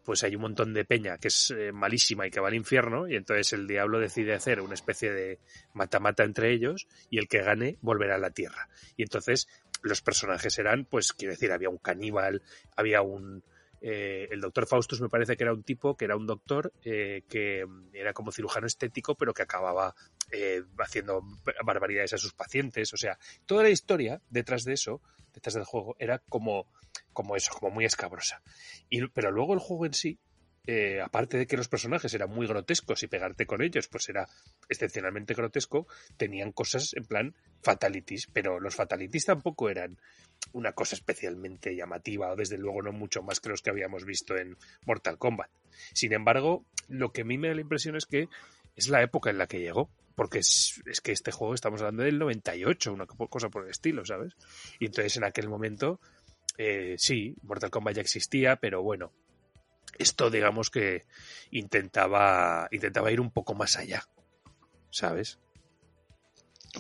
pues hay un montón de peña que es eh, malísima y que va al infierno y entonces el diablo decide hacer una especie de mata-mata entre ellos y el que gane volverá a la tierra. Y entonces los personajes eran, pues quiero decir, había un caníbal, había un, eh, el doctor Faustus me parece que era un tipo que era un doctor eh, que mm, era como cirujano estético, pero que acababa eh, haciendo barbaridades a sus pacientes. O sea, toda la historia detrás de eso, detrás del juego, era como, como eso, como muy escabrosa. Y, pero luego el juego en sí, eh, aparte de que los personajes eran muy grotescos y pegarte con ellos, pues era excepcionalmente grotesco, tenían cosas en plan fatalities, pero los fatalities tampoco eran una cosa especialmente llamativa o desde luego no mucho más que los que habíamos visto en Mortal Kombat. Sin embargo, lo que a mí me da la impresión es que es la época en la que llegó, porque es, es que este juego estamos hablando del 98, una co- cosa por el estilo, ¿sabes? Y entonces en aquel momento, eh, sí, Mortal Kombat ya existía, pero bueno, esto digamos que intentaba, intentaba ir un poco más allá, ¿sabes?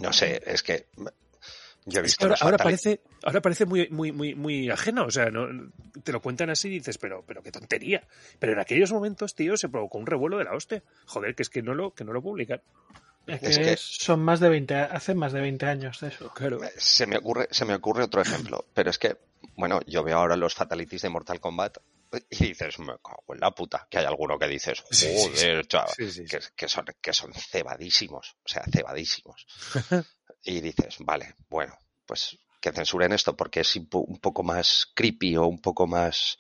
No sé, es que yo he Es visto que ahora, parece, ahora parece muy, muy, muy, muy ajeno. O sea, no, te lo cuentan así y dices, pero, pero qué tontería. Pero en aquellos momentos, tío, se provocó un revuelo de la hostia. Joder, que es que no lo, que no lo publican. Es que- son más de 20, hace más de 20 años de eso. Claro. se me ocurre, se me ocurre otro ejemplo, pero es que, bueno, yo veo ahora los fatalities de Mortal Kombat y dices, me cago en la puta, que hay alguno que dices, Sí, sí, sí. joder, chaval, Sí, sí, sí. que, que son, que son cebadísimos, o sea, cebadísimos. (laughs) y dices, vale, bueno, pues que censuren esto porque es un po- un poco más creepy o un poco más...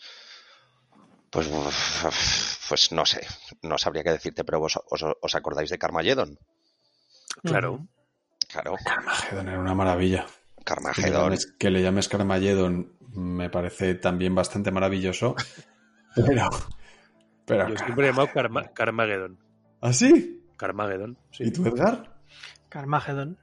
Pues, pues no sé, no sabría qué decirte, pero vos os, os acordáis de Carmageddon. Claro. Claro, Carmageddon era una maravilla. Que le, Carmageddon. llames, que le llames Carmageddon me parece también bastante maravilloso. (laughs) Pero. Pero. Yo siempre he llamado Carma- Carmageddon. ¿Ah, sí? Carmageddon. Sí. ¿Y tú, Edgar? Carmageddon.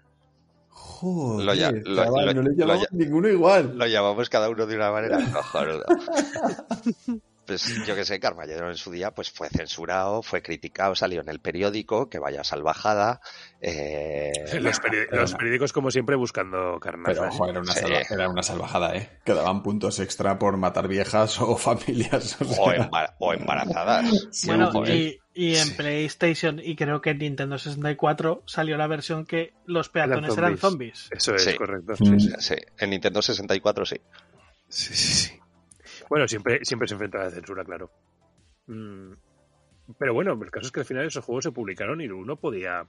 Joder, Lo ya- lo- lo- no le llamamos ya- ninguno igual. Lo llamamos cada uno de una manera cojonuda. (laughs) Pues yo que sé, Carmageddon en su día pues fue censurado, fue criticado, salió en el periódico, que vaya salvajada. Eh, Los, peri- pero los no. periódicos, como siempre, buscando carnaza. Pero, ¿eh? ojo, era una, Sí. era una salvajada, ¿eh? Que daban puntos extra por matar viejas o (laughs) familias. O o, sea, embar- o embarazadas. sí, bueno, y, y en PlayStation y creo que en Nintendo 64 salió la versión que los peatones eran zombies. Eso es Sí. correcto. Mm. Sí, sí. Sí, en Nintendo 64 sí. Sí, sí, sí. Bueno, siempre, siempre se enfrenta a la censura, claro. Mm, Pero bueno, el caso es que al final esos juegos se publicaron y uno podía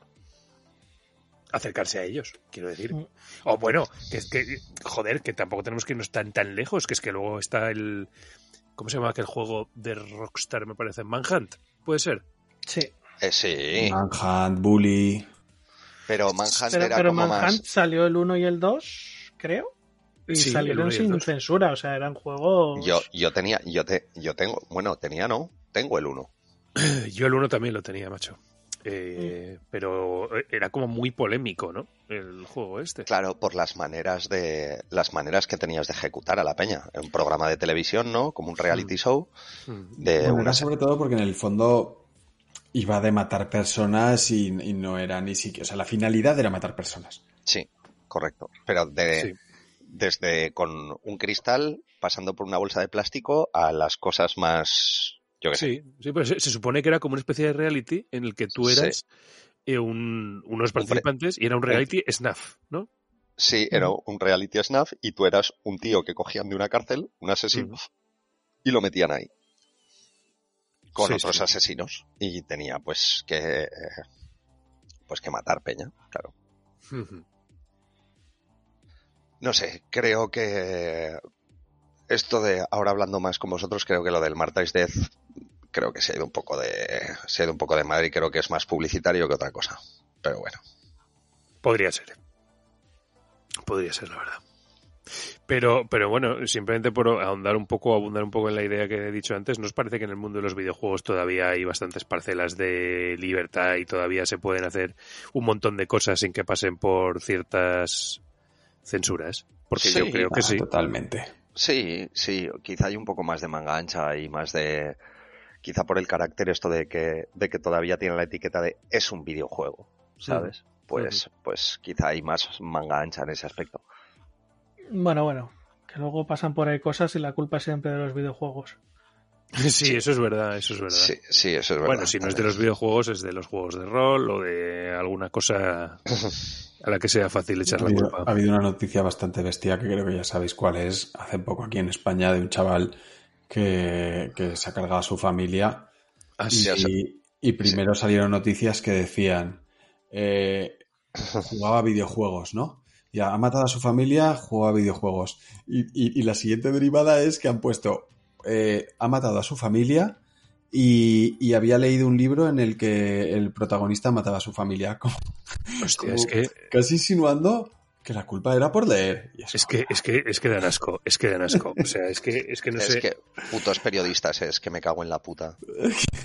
acercarse a ellos, quiero decir. Mm. O bueno, que es que, joder, que tampoco tenemos que irnos tan, tan lejos, que es que luego está el... ¿Cómo se llama aquel juego de Rockstar, me parece? Manhunt, puede ser. Sí. Eh, sí, Manhunt, Bully. pero Manhunt Pero, era pero como Manhunt más... salió el 1 y el 2, creo. Y Sí, salieron sin censura, o sea, eran juegos. Yo, yo tenía, yo te, yo tengo, bueno, tenía no, tengo el 1. (clears throat) Yo el uno también lo tenía, macho. Eh, Pero era como muy polémico, ¿no? El juego este. Claro, por las maneras de las maneras que tenías de ejecutar a la peña. Un programa de televisión, ¿no? Como un reality show Mm. de Bueno, una era sobre todo porque en el fondo iba de matar personas y, y no era ni siquiera. O sea, la finalidad era matar personas. Sí, correcto. Pero de, Sí. Desde con un cristal, pasando por una bolsa de plástico, a las cosas más... Yo qué sé. Sí, pero se, se supone que era como una especie de reality en el que tú eras eh, un, unos participantes y era un reality snuff, ¿no? Sí, era un reality snuff y tú eras un tío que cogían de una cárcel, un asesino, y lo metían ahí. Con Sí, otros sí. asesinos. Y tenía pues que... eh, Pues que matar peña, claro. No sé, creo que esto de ahora hablando más con vosotros, creo que lo del Martha's Death creo que se ha ido un poco de se ha ido un poco de madre y creo que es más publicitario que otra cosa. Pero bueno, Podría ser. Podría ser, la verdad. Pero, pero bueno, simplemente por ahondar un poco, abundar un poco en la idea que he dicho antes, ¿nos parece que en el mundo de los videojuegos todavía hay bastantes parcelas de libertad y todavía se pueden hacer un montón de cosas sin que pasen por ciertas censuras? Porque yo creo que Ah, sí. Totalmente. sí, sí, quizá hay un poco más de manga ancha y más de quizá por el carácter esto de que de que todavía tiene la etiqueta de es un videojuego, ¿sabes? Pues pues quizá hay más manga ancha en ese aspecto. Bueno, bueno, que luego pasan por ahí cosas y la culpa es siempre de los videojuegos. (laughs) Sí, eso es verdad, eso es verdad. Sí, sí, eso es verdad. Bueno, si no es de los videojuegos, es de los juegos de rol o de alguna cosa a la que sea fácil echar Ha la habido, culpa. ha habido una noticia bastante bestia que creo que ya sabéis cuál es. Hace poco aquí en España de un chaval que, que se ha cargado a su familia Ah, y, sí, y primero salieron noticias que decían eh, jugaba a videojuegos, ¿no? Ya ha matado a su familia, jugaba a videojuegos. Y, y- y la siguiente derivada es que han puesto eh, ha matado a su familia y, y había leído un libro en el que el protagonista mataba a su familia. (laughs) Como- Hostia, como es que casi insinuando que la culpa era por leer. Y Es que, es que, es que dan asco, es que dan asco. O sea, es que, es que no es sé. que putos periodistas, es que me cago en la puta. (laughs)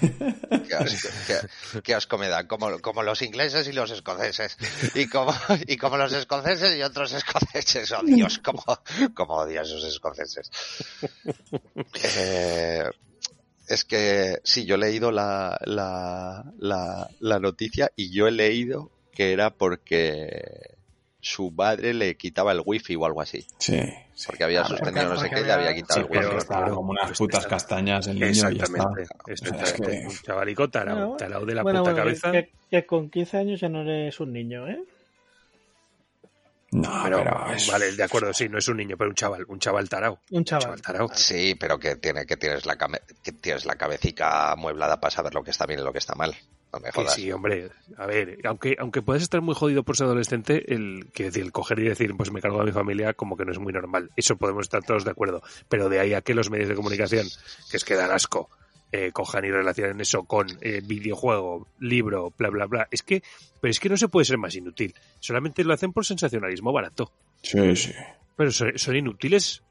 Qué asco, qué- qué asco me dan, como, como los ingleses y los escoceses. Y como, y como los escoceses y otros escoceses. Oh Dios, como, como odio a esos escoceses. Eh, es que sí, yo he leído la, la, la, la noticia y yo he leído que era porque su madre le quitaba el wifi o algo así. Sí, sí. Porque había Ah, suspendido no sé qué y había quitado Sí, el pero wifi. Estaba claro, como unas pues putas castañas el niño y ya está. Exactamente, O sea, es exactamente. que- Un chavalico tarao, tarao de la bueno, puta bueno, cabeza. Que, que con 15 años ya no eres un niño, ¿eh? No, Pero, pero es- vale, de acuerdo, sí, no es un niño, pero un chaval, un chaval tarao. Un chaval. chaval tarao. Sí, pero que tiene que tienes la que tienes la cabecita amueblada para saber lo que está bien y lo que está mal. No me Que jodas. sí, hombre, a ver, aunque, aunque puedas estar muy jodido por ser adolescente, el, que decir, el coger y decir, pues me cargo a mi familia, como que no es muy normal. Eso podemos estar todos de acuerdo. Pero de ahí a que los medios de comunicación, que es que dan asco, eh, cojan y relacionen eso con eh, videojuego, libro, bla, bla, bla. Es que, pero es que no se puede ser más inútil. Solamente lo hacen por sensacionalismo barato. Sí, sí. Pero son, son inútiles.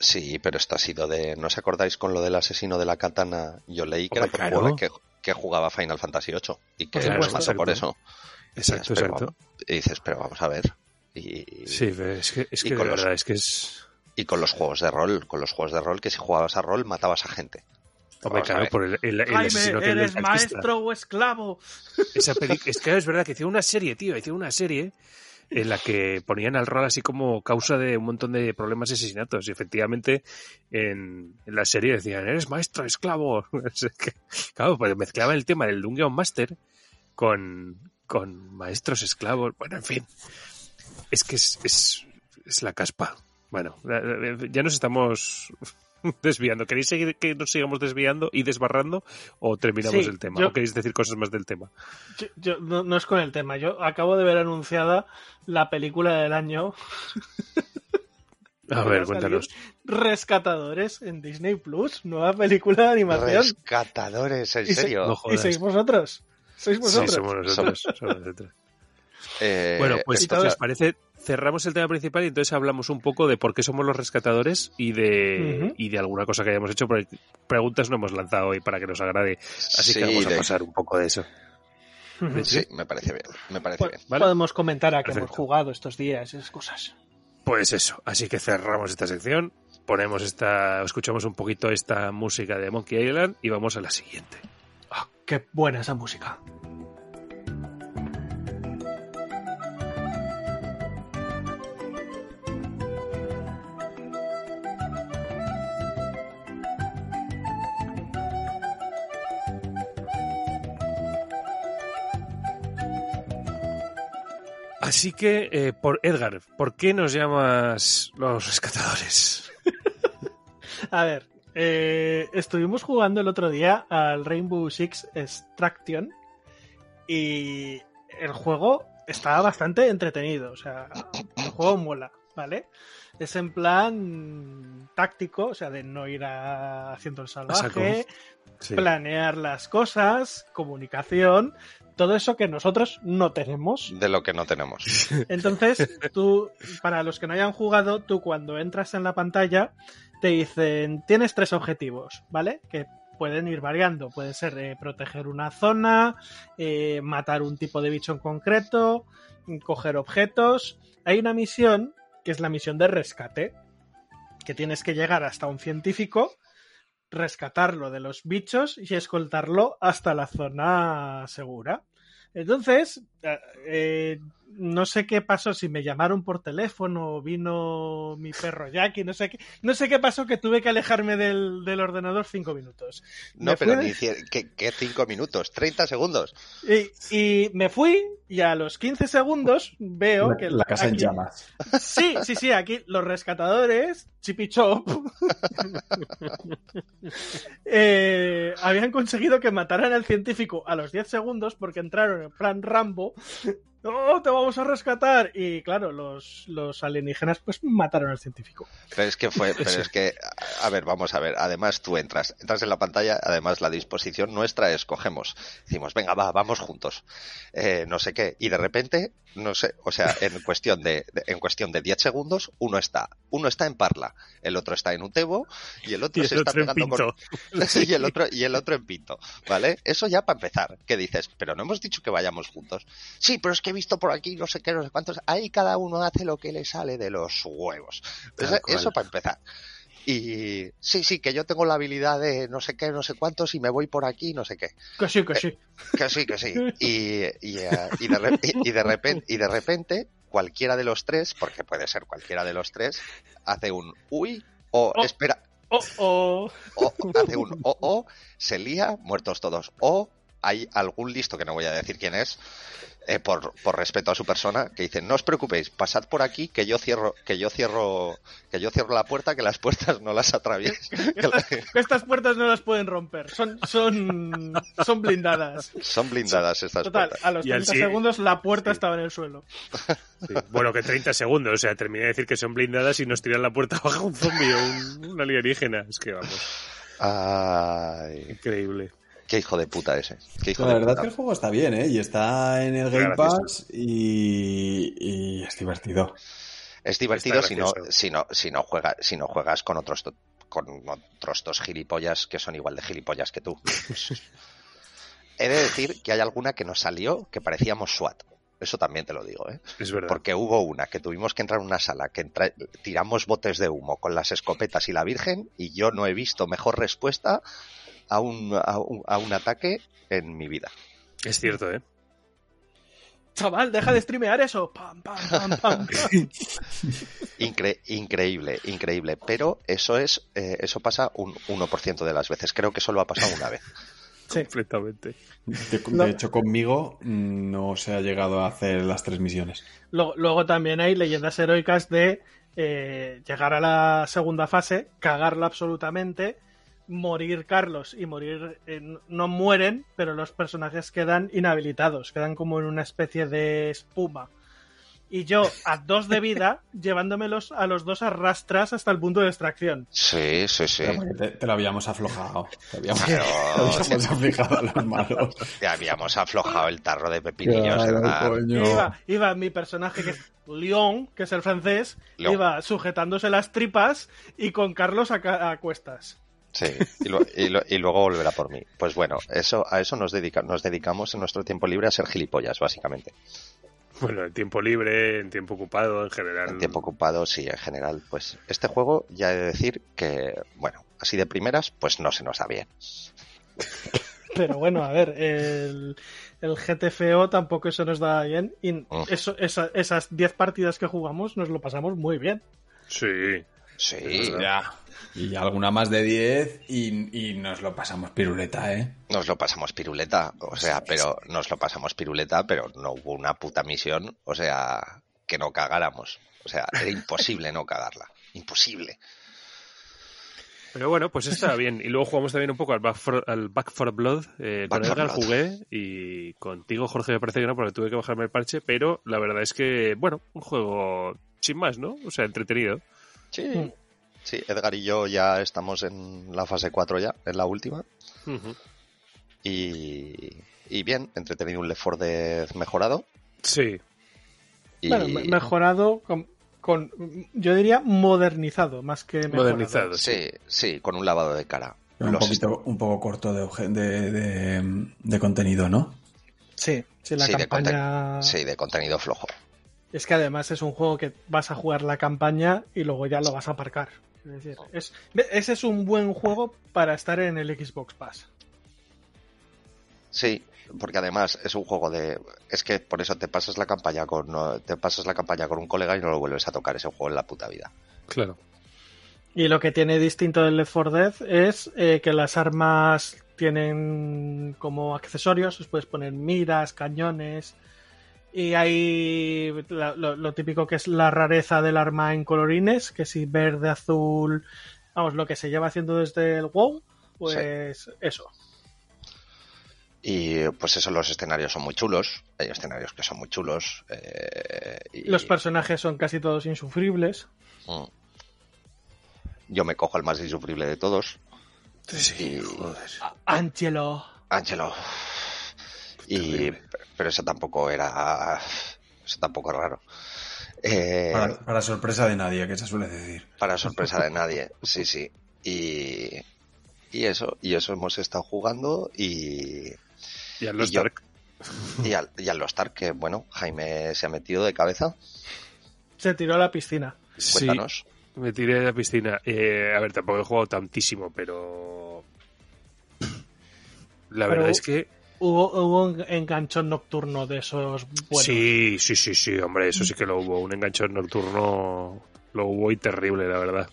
Sí, pero esto ha sido de. ¿No os acordáis con lo del asesino de la katana? Yo leí que Hombre, era por claro. que, que jugaba Final Fantasy VIII y que Por lo mató por eso. Exacto, exacto. Y dices, pero vamos a ver. Y, Sí, es que, es y que de con los- verdad, es que es... y con los juegos de rol, con los juegos de rol, que si jugabas a rol matabas a gente. Hombre, claro, por el, el, el asesino que ¿eres maestro o esclavo? Esa peli- es que es verdad que hicieron una serie, tío, hicieron una serie en la que ponían al rol así como causa de un montón de problemas y asesinatos. Y efectivamente, en, la serie decían, eres maestro, esclavo. (laughs) Claro, pues mezclaban el tema del Dungeon Master con, con maestros esclavos. Bueno, en fin. Es que es, es la caspa. Bueno, ya nos estamos (laughs) desviando. ¿Queréis seguir que nos sigamos desviando y desbarrando o terminamos Sí, el tema? yo- ¿O queréis decir cosas más del tema? Yo, yo- no, no es con el tema. Yo acabo de ver anunciada la película del año. (laughs) A ver, cuéntanos. Rescatadores en Disney Plus. Nueva película de animación. Rescatadores, en Y se- serio. No Y sois vosotros. Sois Sí, vosotros. somos nosotros. somos nosotros. (laughs) Eh, Bueno, pues os parece, cerramos el tema principal y entonces hablamos un poco de por qué somos los rescatadores y de, y de alguna cosa que hayamos hecho. Porque preguntas no hemos lanzado hoy para que nos agrade. Así sí, que vamos a pasar un poco de eso. Sí, me parece bien. Me parece bien. ¿vale? Podemos comentar a qué hemos jugado estos días, esas cosas. Pues eso. Así que cerramos esta sección, ponemos esta, escuchamos un poquito esta música de Monkey Island y vamos a la siguiente. Ah, qué buena esa música. Así que, eh, por Edgar, ¿por qué nos llamas los rescatadores? (laughs) A ver, eh, estuvimos jugando el otro día al Rainbow Six Extraction y el juego estaba bastante entretenido. O sea, el juego mola, ¿vale? Es en plan táctico, o sea, de no ir a- haciendo el salvaje, Sí. planear las cosas, comunicación, todo eso que nosotros no tenemos. De lo que no tenemos. (laughs) Entonces, tú, para los que no hayan jugado, tú cuando entras en la pantalla, te dicen, tienes tres objetivos, ¿vale? Que pueden ir variando. Puede ser eh, proteger una zona, eh, matar un tipo de bicho en concreto, coger objetos. Hay una misión, que es la misión de rescate, que tienes que llegar hasta un científico, rescatarlo de los bichos y escoltarlo hasta la zona segura. Entonces, eh, eh, no sé qué pasó, si me llamaron por teléfono, vino mi perro Jackie, no sé qué, no sé qué pasó que tuve que alejarme del, del ordenador cinco minutos. No, Me pero ni ¿qué, qué cinco minutos? ¿30 segundos? Y, y me fui y a los 15 segundos veo La, que la casa en llamas. Sí, sí, sí, aquí los rescatadores, Chip y Chop, (laughs) eh, habían conseguido que mataran al científico a los 10 segundos porque entraron en plan Rambo. ¡Oh, te vamos a rescatar! Y claro, los, los alienígenas pues mataron al científico. Pero es que fue, (laughs) pero es que, a ver, vamos a ver. Además, tú entras, entras en la pantalla, además la disposición nuestra es cogemos, decimos, venga, va, vamos juntos, eh, no sé qué, y de repente, no sé, o sea, en cuestión de, de- en cuestión de 10 segundos, uno está, uno está en Parla, el otro está en Utebo y el otro Y se el está otro en pegando con, Pinto. (laughs) Sí, y el otro y el otro en Pinto, ¿vale? Eso ya para empezar, ¿qué dices? Pero no hemos dicho que vayamos juntos. Sí, pero es que he visto por aquí no sé qué, no sé cuántos. Ahí cada uno hace lo que le sale de los huevos. Eso, para empezar. Y sí, sí, que yo tengo la habilidad de no sé qué, no sé cuántos y me voy por aquí, no sé qué. Que sí, que sí. Que sí, que sí. (laughs) Y, y, eh, y de, re- y- y de repente, y de repente, cualquiera de los tres, porque puede ser cualquiera de los tres, hace un uy o Oh. espera, Oh, oh. o hace un o o se lía, muertos todos. O hay algún listo que no voy a decir quién es, eh, por, por respeto a su persona, que dice no os preocupéis, pasad por aquí que yo cierro, que yo cierro, que yo cierro la puerta, que las puertas no las la- (laughs) Que Estas puertas no las pueden romper. Son, son, son blindadas. Son blindadas estas Total, puertas. a los Y al 30 sí- segundos la puerta sí. estaba en el suelo. Sí. Bueno, que 30 segundos. O sea, terminé de decir que son blindadas y nos tiran la puerta abajo un zombie o un, un alienígena. Es que vamos, Ay, increíble. Qué hijo de puta ese. Qué hijo La de verdad puta. que el juego está bien, ¿eh? Y está en el Game. Pass y, y es divertido. Es divertido si no, si no, si no juegas, si no juegas con otros con otros dos gilipollas que son igual de gilipollas que tú. (laughs) He de decir que hay alguna que nos salió que parecíamos SWAT. Eso también te lo digo, ¿eh? Es verdad. Porque hubo una que tuvimos que entrar en una sala, que entra- tiramos botes de humo con las escopetas y la Virgen, y yo no he visto mejor respuesta a un, a un, a un ataque en mi vida. Es cierto, ¿eh? Chaval, deja de streamear eso. Pam, pam, pam, pam. (laughs) Incre- increíble, increíble. Pero eso es, eh, eso pasa un 1% de las veces. Creo que solo ha pasado una vez. (laughs) Sí. Completamente. De, de No. hecho, conmigo mm, no se ha llegado a hacer las tres misiones. Luego, luego también hay leyendas heroicas de eh, llegar a la segunda fase, cagarla absolutamente, morir Carlos y morir. eh, no- mueren, pero los personajes quedan inhabilitados, quedan como en una especie de espuma. Y yo, a dos de vida, (laughs) llevándomelos a los dos a rastras hasta el punto de extracción. Sí, sí, sí. Te, te lo habíamos aflojado. Te habíamos, Pero- te habíamos aflijado a los malos. Ya habíamos aflojado el tarro de pepinillos. Iba, iba mi personaje que es León, que es el francés, iba sujetándose las tripas y con Carlos a, ca- a cuestas. Sí, y, lo- y lo- y luego volverá por mí. Pues bueno, eso, a eso nos, dedica, nos dedicamos en nuestro tiempo libre a ser gilipollas, básicamente. Bueno, en tiempo libre, en tiempo ocupado, en general. En tiempo ocupado, sí, en general. Pues este juego, ya he de decir que, bueno, así de primeras, pues no se nos da bien. Pero bueno, a ver, el, el GTFO tampoco eso nos da bien. Y Mm. eso, esa- esas 10 partidas que jugamos nos lo pasamos muy bien. Sí. Sí, Ya. Y alguna más de 10 y, y nos lo pasamos piruleta, ¿eh? nos lo pasamos piruleta, o sea, pero nos lo pasamos piruleta, pero no hubo una puta misión, o sea, que no cagáramos. O sea, era imposible no cagarla. Imposible. Pero bueno, pues está bien. Y luego jugamos también un poco al Back for, al Back for Blood. Eh, Back con Edgar Blood. jugué y contigo, Jorge, me parece que no, porque tuve que bajarme el parche. Pero la verdad es que, bueno, un juego sin más, ¿no? O sea, entretenido. Sí. Mm. Sí, Edgar y yo ya estamos en la fase 4 ya, en la última. Y, y bien, entretenido un Left 4 Dead mejorado. Sí, Y, Bueno, me- mejorado con, con- yo diría modernizado, más que mejorado. modernizado. Sí. Sí, sí, con un lavado de cara. Pero un, poquito, un poco corto de, de, de- de contenido, ¿no? Sí, sí, la Sí, de campaña... Sí, de contenido flojo. Es que además es un juego que vas a jugar la campaña y luego ya lo vas a aparcar. Es decir, es, ese es un buen juego para estar en el Xbox Pass. Sí, porque además es un juego de es que por eso te pasas la campaña con no- te pasas la campaña con un colega y no lo vuelves a tocar ese juego en la puta vida. Claro. Y lo que tiene distinto del Left 4 Dead es eh, que las armas tienen como accesorios, os puedes poner miras, cañones. Y hay lo, lo típico que es la rareza del arma en colorines, que si verde, azul, vamos, lo que se lleva haciendo desde el WoW, pues eso. Y pues eso, los escenarios son muy chulos. Hay escenarios que son muy chulos. eh, y- Los personajes son casi todos insufribles. Mm. Yo me cojo el más insufrible de todos. Sí, Y- joder. Angelo. Angelo. Y, pero eso tampoco era. Eso tampoco es raro. Eh, Para, para sorpresa de nadie, que se suele decir. para sorpresa de nadie. Sí, sí. Y, y eso, y eso hemos estado jugando y, Y a los y yo- Dark. y, al, y al Lost Ark, que bueno, Jaime se ha metido de cabeza. Se tiró a la piscina. Sí, Cuéntanos. me tiré de la piscina. Eh, a ver, tampoco he jugado tantísimo, pero. (clears throat) La Pero- verdad es que. Hubo, hubo un enganchón nocturno de esos buenos. Sí, sí, sí, sí, hombre, eso sí que lo hubo. Un enganchón nocturno lo hubo y terrible, la verdad.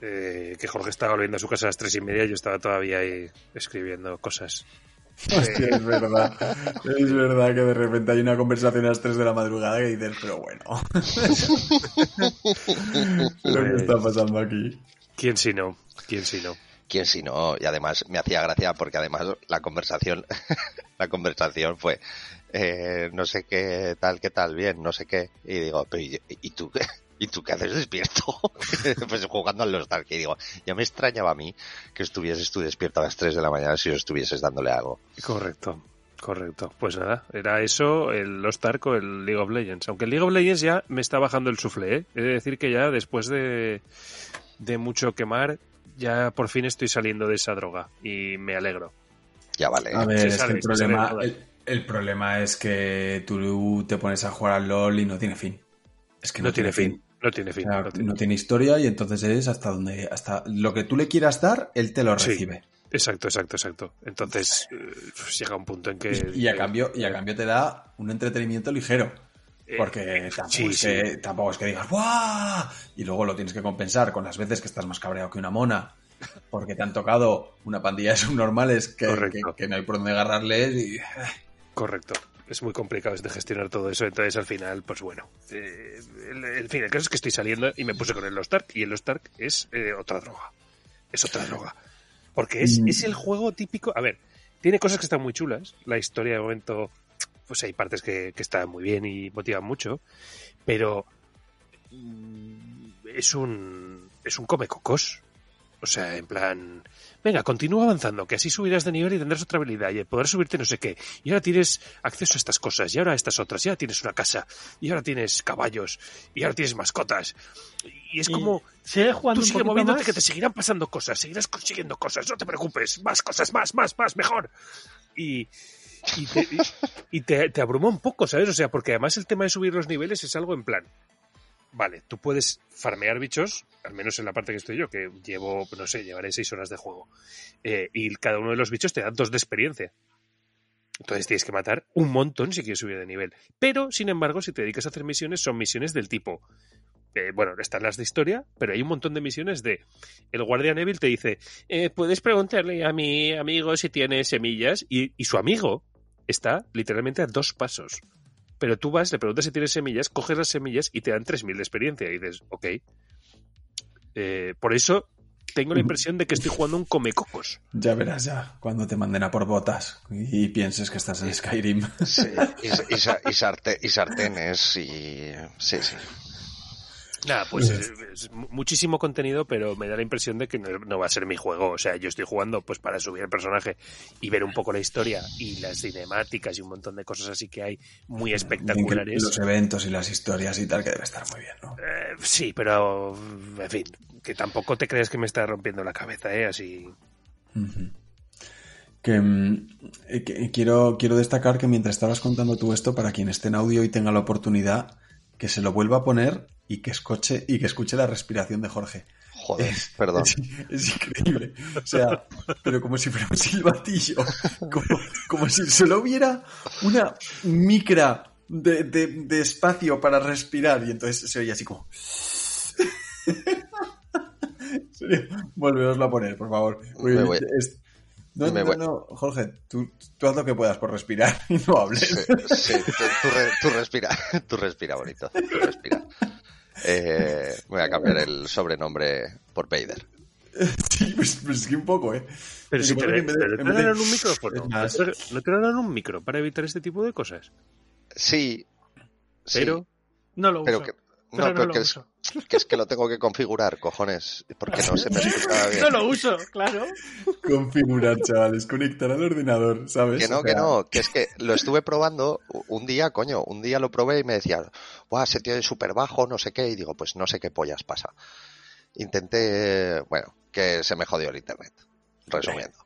Eh, que Jorge estaba volviendo a su casa a las tres y media y yo estaba todavía ahí escribiendo cosas. Hostia, es verdad. Es verdad que de repente hay una conversación a las 3 de la madrugada que dices, pero bueno. (laughs) ¿Pero qué está pasando aquí? ¿Quién si no? ¿Quién si no? ¿Quién si no? Y además me hacía gracia porque además la conversación, (laughs) la conversación fue eh, no sé qué tal, qué tal, bien, no sé qué. Y digo, pero ¿y, y tú? (laughs) ¿Y tú qué haces despierto? (laughs) pues jugando al Lost Ark. Y digo, ya me extrañaba a mí que estuvieses tú despierto a las 3 de la mañana si no estuvieses dándole algo. Correcto, correcto. Pues nada, era eso, el Lost Ark o el League of Legends. Aunque el League of Legends ya me está bajando el suflé, ¿eh? He de decir que ya después de, de mucho quemar, ya por fin estoy saliendo de esa droga y me alegro. Ya vale. A ver, Sí, es sale, que el problema, toda. el, el problema es que tú te pones a jugar al LOL y no tiene fin. Es que No, tiene fin, no tiene O fin. sea, no tiene- no tiene historia y entonces es hasta donde, hasta lo que tú le quieras dar, él te lo Sí. recibe. Exacto, exacto, exacto. Entonces eh, pues llega un punto en que... Y, y a cambio, y a cambio te da un entretenimiento ligero. Eh, Porque tampoco, sí, es que, tampoco es que digas ¡Buah! Y luego lo tienes que compensar con las veces que estás más cabreado que una mona. Porque te han tocado una pandilla de subnormales que, que, no hay por dónde agarrarles y... Correcto. Es muy complicado de gestionar todo eso. Entonces, al final, pues bueno. eh, el, el fin, el caso es que estoy saliendo y me puse con el Lost Ark. Y el Lost Ark es eh, otra droga. Es otra droga. Porque es, Mm. es el juego típico. A ver, tiene cosas que están muy chulas. La historia, de momento, pues hay partes que, que están muy bien y motivan mucho. Pero mm, es un. Es un come cocos. O sea, en plan, venga, continúa avanzando, que así subirás de nivel y tendrás otra habilidad y podrás subirte no sé qué. Y ahora tienes acceso a estas cosas, y ahora a estas otras, y ahora tienes una casa, y ahora tienes caballos, y ahora tienes mascotas. Y es como, sigue jugando tú sigue moviéndote más. que te seguirán pasando cosas, seguirás consiguiendo cosas, no te preocupes, más cosas, más, más, más, mejor. Y, y, te, y- te, abruma un poco, ¿sabes? O sea, porque además el tema de subir los niveles es algo en plan. Vale, tú puedes farmear bichos, al menos en la parte que estoy yo, que llevo, no sé, llevaré seis horas de juego. Eh, y cada uno de los bichos te da dos de experiencia. Entonces tienes que matar un montón si quieres subir de nivel. Pero, sin embargo, si te dedicas a hacer misiones, son misiones del tipo. eh, bueno, están las de historia, pero hay un montón de misiones de el guardián Evil te dice, eh, puedes preguntarle a mi amigo si tiene semillas y su amigo está literalmente a dos pasos. Pero tú vas, le preguntas si tiene semillas, coges las semillas y te dan 3.000 de experiencia. Y dices, ok. Eh, por eso tengo la impresión de que estoy jugando un comecocos. Ya verás ya, cuando te manden a por botas y pienses que estás en Skyrim. Sí, y, y sa- y sarte- y sartenes y... Sí, sí. Nada, pues es, es mu- muchísimo contenido, pero me da la impresión de que no, no va a ser mi juego. O sea, yo estoy jugando pues para subir el personaje y ver un poco la historia y las cinemáticas y un montón de cosas así que hay muy espectaculares. Los eventos y las historias y tal, que debe estar muy bien, ¿no? Eh, sí, pero en fin, que tampoco te crees que me está rompiendo la cabeza, ¿eh? Así. Que, mm, eh, que- quiero, quiero destacar que mientras estabas contando tú esto, para quien esté en audio y tenga la oportunidad, que se lo vuelva a poner y que escuche, y que escuche la respiración de Jorge. Joder, Es- perdón. Es, es increíble. O sea, pero como si fuera un silbatillo. Como, como si solo hubiera una micra de, de- de espacio para respirar. Y entonces se oye así como. (laughs) En serio, Volveoslo a poner, por favor. Porque es- No, Me no, no, Jorge, tú, tú haz lo que puedas por respirar (laughs) y no hables. Sí, sí, tú, tú re- tú respira, (laughs) tú respira bonito, tú respira. Eh, voy a cambiar el sobrenombre por Vader. (laughs) Sí, pues, pues sí, un poco, ¿eh? Pero si te, en vez de- pero te en vez de- dan un micrófono. ¿No te- ¿No te dan un micro para evitar este tipo de cosas? Sí, sí, Pero, No lo uso. pero que, pero no, no lo que es, que es que lo tengo que configurar, cojones, porque no se (laughs) me escucha bien. No lo uso, claro. Configurar, chavales, conectar al ordenador, ¿sabes? Que no, O que no, que es que lo estuve probando un día, coño, un día lo probé y me decía, Buah, se tiene súper bajo, no sé qué, y digo, pues no sé qué pollas pasa. Intenté, bueno, que se me jodió el internet, resumiendo.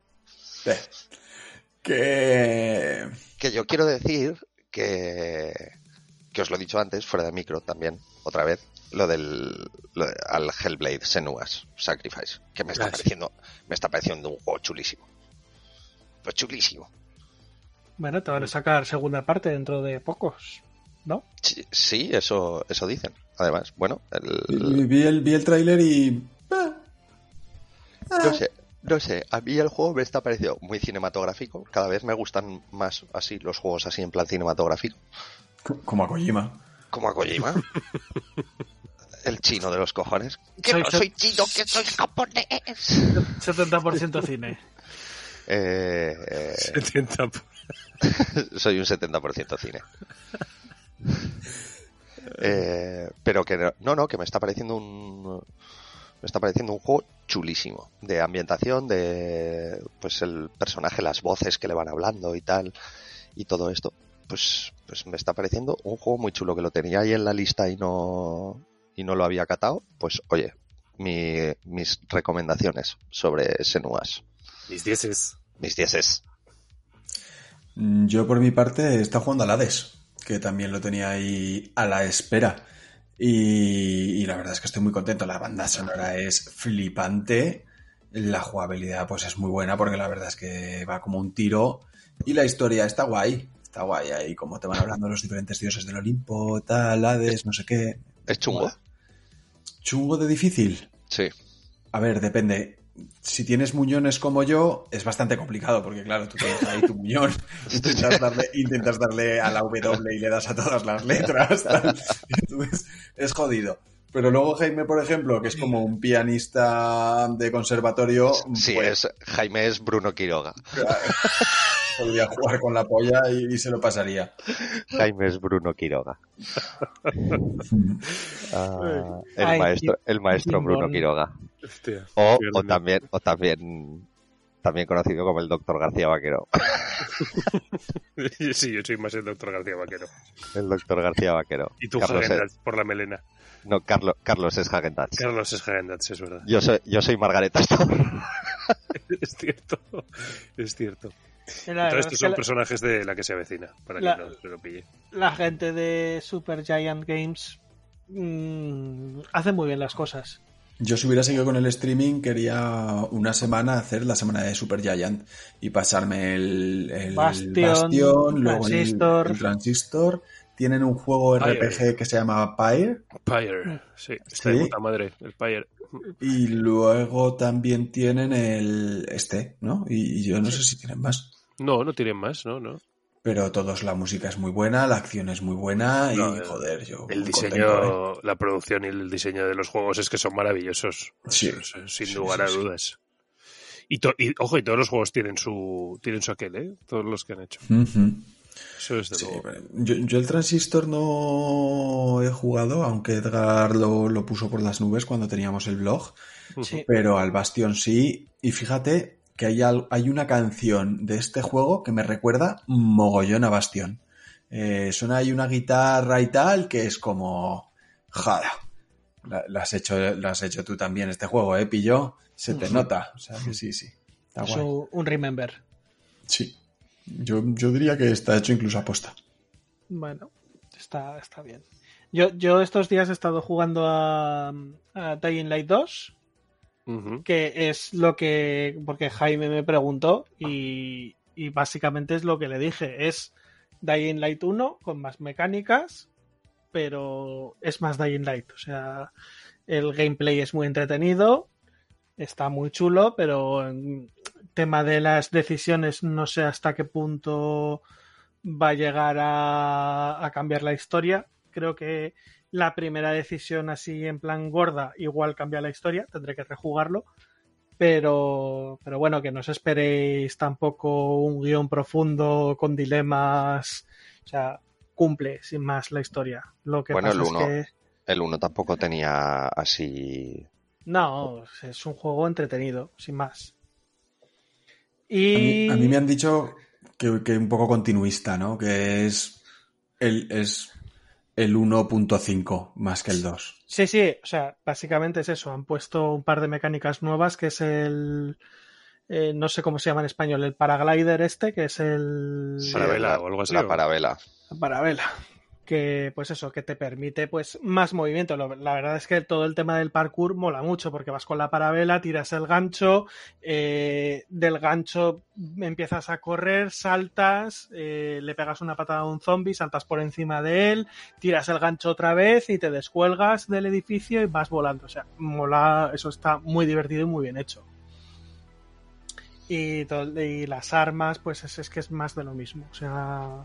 Que... Que yo quiero decir que, que os lo he dicho antes, fuera de micro también, otra vez, lo del lo de- al Hellblade Senua's Sacrifice, que me está Ah, sí. pareciendo, me está pareciendo un juego chulísimo. Pues chulísimo. Bueno, te van a sacar segunda parte dentro de pocos, ¿no? Sí, sí, eso, eso dicen. Además, bueno, el, Vi vi el, vi el tráiler y... ah, no sé, no sé, a mí el juego me está pareciendo muy cinematográfico. Cada vez me gustan más así los juegos así en plan cinematográfico. Co- Como a Kojima. Como a Kojima. (laughs) El chino de los cojones. Que Soy- no soy chino, que soy japonés. 70% cine. Eh, eh, 70 (laughs) soy un 70% cine. Eh, pero que no, no, no, que me está pareciendo un me está pareciendo un juego chulísimo de ambientación, de pues el personaje, las voces que le van hablando y tal y todo esto. Pues pues me está pareciendo un juego muy chulo que lo tenía ahí en la lista y no y no lo había catado. Pues oye, mi, mis recomendaciones sobre Senuas, Mis dieces. mis dieces. Mm, Yo por mi parte está jugando al Hades, que también lo tenía ahí a la espera. Y, y la verdad es que estoy muy contento. La banda sonora es flipante. La jugabilidad pues es muy buena porque la verdad es que va como un tiro. Y la historia está guay. Está guay ahí, como te van hablando los diferentes dioses del Olimpo, tal, Hades, no sé qué. ¿Es chungo? Chungo de difícil. Sí. A ver, depende. Si tienes muñones como yo, es bastante complicado, porque claro, tú tienes ahí tu muñón, (laughs) intentas darle, intentas darle a la W y le das a todas las letras, tal. (laughs) entonces es jodido. Pero luego Jaime, por ejemplo, que es como un pianista de conservatorio, Sí, pues, es, Jaime es Bruno Quiroga. (laughs) podría jugar con la polla y, y se lo pasaría. Jaime es Bruno Quiroga. (laughs) Ah, el Ay, maestro, el maestro Bruno. Quiroga. Hostia. O, o también, o también, también conocido como el doctor García Vaquero. (laughs) Sí, yo soy más el doctor García Vaquero. El doctor García Vaquero. Y tú, Carlos, es, por la melena. no, Carlos, Carlos es Hagen Dazs. Carlos es Hagen Dazs, es verdad. Yo soy, yo soy Margareta Astor. (laughs) Es cierto. Es cierto. Era- Todos es estos son la, personajes de la que se avecina, para La- que no se lo pille. la gente de Super Giant Games mm, hace muy bien las cosas. Yo si hubiera seguido con el streaming, quería una semana hacer la semana de Super Giant y pasarme el, el Bastion, Bastion, luego el- Transistor. el Transistor tienen un juego Pyre. RPG que se llama Pyre. Pyre, sí, está Sí. de puta madre, el Pyre. Y luego también tienen el este, ¿no? Y, y yo no sé si tienen más. No, no tienen más, no, no. Pero todos, la música es muy buena, la acción es muy buena y, No, el- joder, yo El diseño, contento, ¿eh? la producción y el diseño de los juegos es que son maravillosos. Sí. Sin Sí, lugar sí, a sí. dudas. Y, to- y, ojo, y todos los juegos tienen su tienen su aquel, ¿eh? Todos los que han hecho. Eso es de Sí, yo, yo el transistor no he jugado, aunque Edgar lo, lo puso por las nubes cuando teníamos el blog, Sí. pero al Bastion sí. Y fíjate que hay, hay una canción de este juego que me recuerda mogollón a Bastion. Eh, suena ahí una guitarra y tal que es como... Jada. La, la has hecho, lo has hecho tú también este juego, ¿eh, Pillo? Se te nota. O sea que sí, sí. Está Es guay. un, remember. Sí. Yo, yo diría que está hecho incluso a posta. Bueno, está, está bien. Yo, yo estos días he estado jugando a, a Dying Light 2, Que es lo que. Porque Jaime me preguntó y, y básicamente es lo que le dije. Es Dying Light 1 con más mecánicas, pero es más Dying Light. O sea, el gameplay es muy entretenido, está muy chulo, pero en tema de las decisiones no sé hasta qué punto va a llegar a, a cambiar la historia. Creo que la primera decisión así en plan gorda igual cambia la historia, tendré que rejugarlo. Pero, pero bueno, que no os esperéis tampoco un guion profundo con dilemas. O sea, cumple sin más la historia. Lo que Bueno, pasa el es uno. que El 1 tampoco tenía así. no, es un juego entretenido, sin más. A Y mí, a mí me han dicho que, que un poco continuista, ¿no? Que es el, es el 1.5 más que el 2. Sí, sí, o sea, básicamente es eso. Han puesto un par de mecánicas nuevas, que es el. eh, no sé cómo se llama en español, el paraglider este, que es el. Parabela la- o algo así, La parabela. la parabela. Que, pues eso, que te permite pues más movimiento. La verdad es que todo el tema del parkour mola mucho, porque vas con la parabela, tiras el gancho, eh, del gancho empiezas a correr, saltas, eh, le pegas una patada a un zombie, saltas por encima de él, tiras el gancho otra vez y te descuelgas del edificio y vas volando. O sea, mola, eso está muy divertido y muy bien hecho. Y, y las armas, pues es, es que es más de lo mismo. O sea,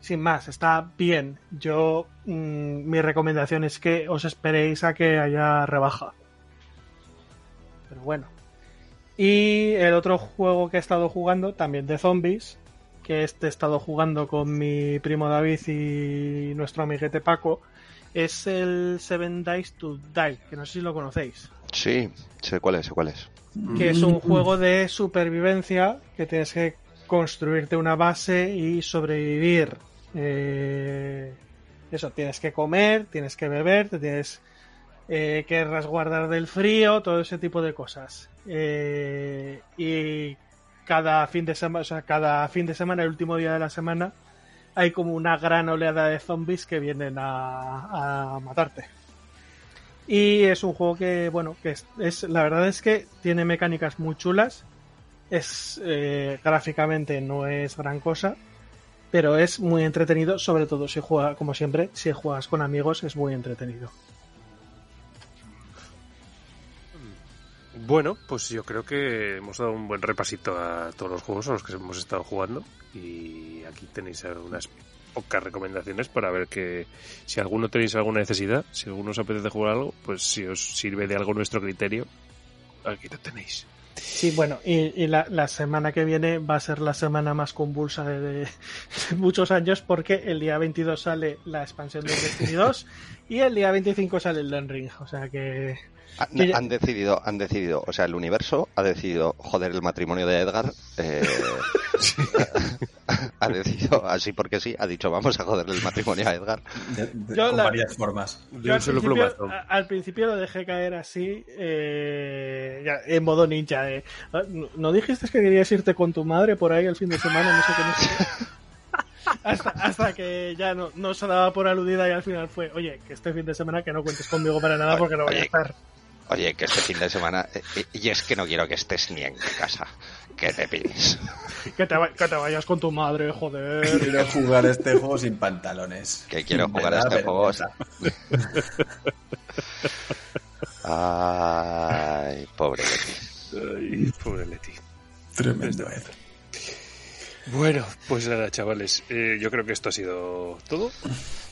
sin más, está bien. Yo, mm, mi recomendación es que os esperéis a que haya rebaja. Pero bueno. Y el otro juego que he estado jugando, también de zombies, que este he estado jugando con mi primo David y nuestro amiguete Paco, es el Seven Dice to Die, que no sé si lo conocéis. Sí, sé cuál es, sé cuál es. Que es un juego de supervivencia que tienes que construirte una base y sobrevivir. Eh, eso, tienes que comer, tienes que beber, te tienes eh, que resguardar del frío, todo ese tipo de cosas. Eh, y cada fin de semana, o sea, cada fin de semana, el último día de la semana, hay como una gran oleada de zombies que vienen a, matarte. Y es un juego que, bueno, que es, es- la verdad es que tiene mecánicas muy chulas. Es eh, gráficamente no es gran cosa, pero es muy entretenido, sobre todo si juega, como siempre, si juegas con amigos es muy entretenido. Bueno, pues yo creo que hemos dado un buen repasito a todos los juegos a los que hemos estado jugando y aquí tenéis algunas pocas recomendaciones para ver que si alguno tenéis alguna necesidad, si alguno os apetece jugar algo, pues si os sirve de algo nuestro criterio, aquí lo tenéis. Sí, bueno, y, la, la semana que viene va a ser la semana más convulsa de, muchos años porque el día 22 sale la expansión de Destiny 2 y el día 25 sale el Den Ring, o sea que... Han, ya- han decidido, han decidido, o sea, el universo ha decidido joder el matrimonio de Edgar. eh, (laughs) (laughs) ha decidido, así porque sí, ha dicho vamos a joderle el matrimonio a Edgar. De- de- Yo con la- varias formas. Yo al principio, al principio lo dejé caer así, eh, ya, en modo ninja. de, "Ah, ¿no- ¿No dijiste que querías irte con tu madre por ahí el fin de semana? No sé qué, no sé qué". (laughs) hasta, hasta que ya no, no se daba por aludida y al final fue, oye, que este fin de semana que no cuentes conmigo para nada porque no voy a estar. Oye, que este fin de semana. eh, eh, y es que no quiero que estés ni en casa. ¿Qué te pides? Que te, va- que te vayas con tu madre, joder. (laughs) Quiero jugar este juego sin pantalones. Que quiero jugar a este juego. Ay, pobre Leti. Ay, pobre Leti. Tremendo, eh. Bueno, pues nada, chavales. eh, yo creo que esto ha sido todo.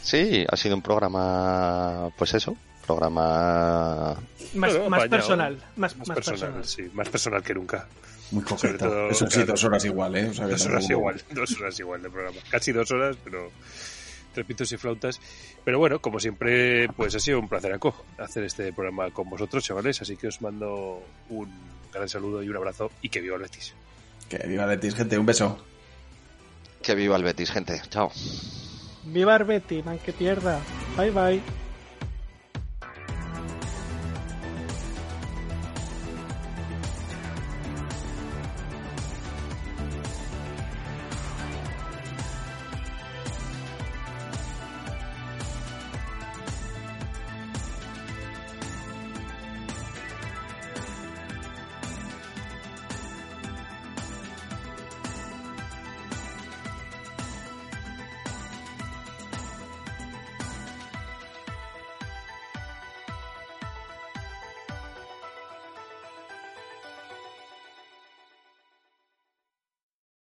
Sí, ha sido un programa. Pues eso. Programa. Más, Bueno, más apañado. personal. Más, Más, más personal, personal. sí, más personal que nunca. Muy todo, Eso sí, claro. dos horas igual, ¿eh? O sea, que Dos horas igual, dos horas igual de programa. Casi dos horas, pero trepitos y flautas. Pero bueno, como siempre, pues ha sido un placer hacer este programa con vosotros, chavales. Así que os mando un gran saludo y un abrazo y que viva el Betis. Que viva Betis, gente. Un beso. Que viva el Betis, gente. Chao. Viva Arbeti, man que pierda. Bye bye.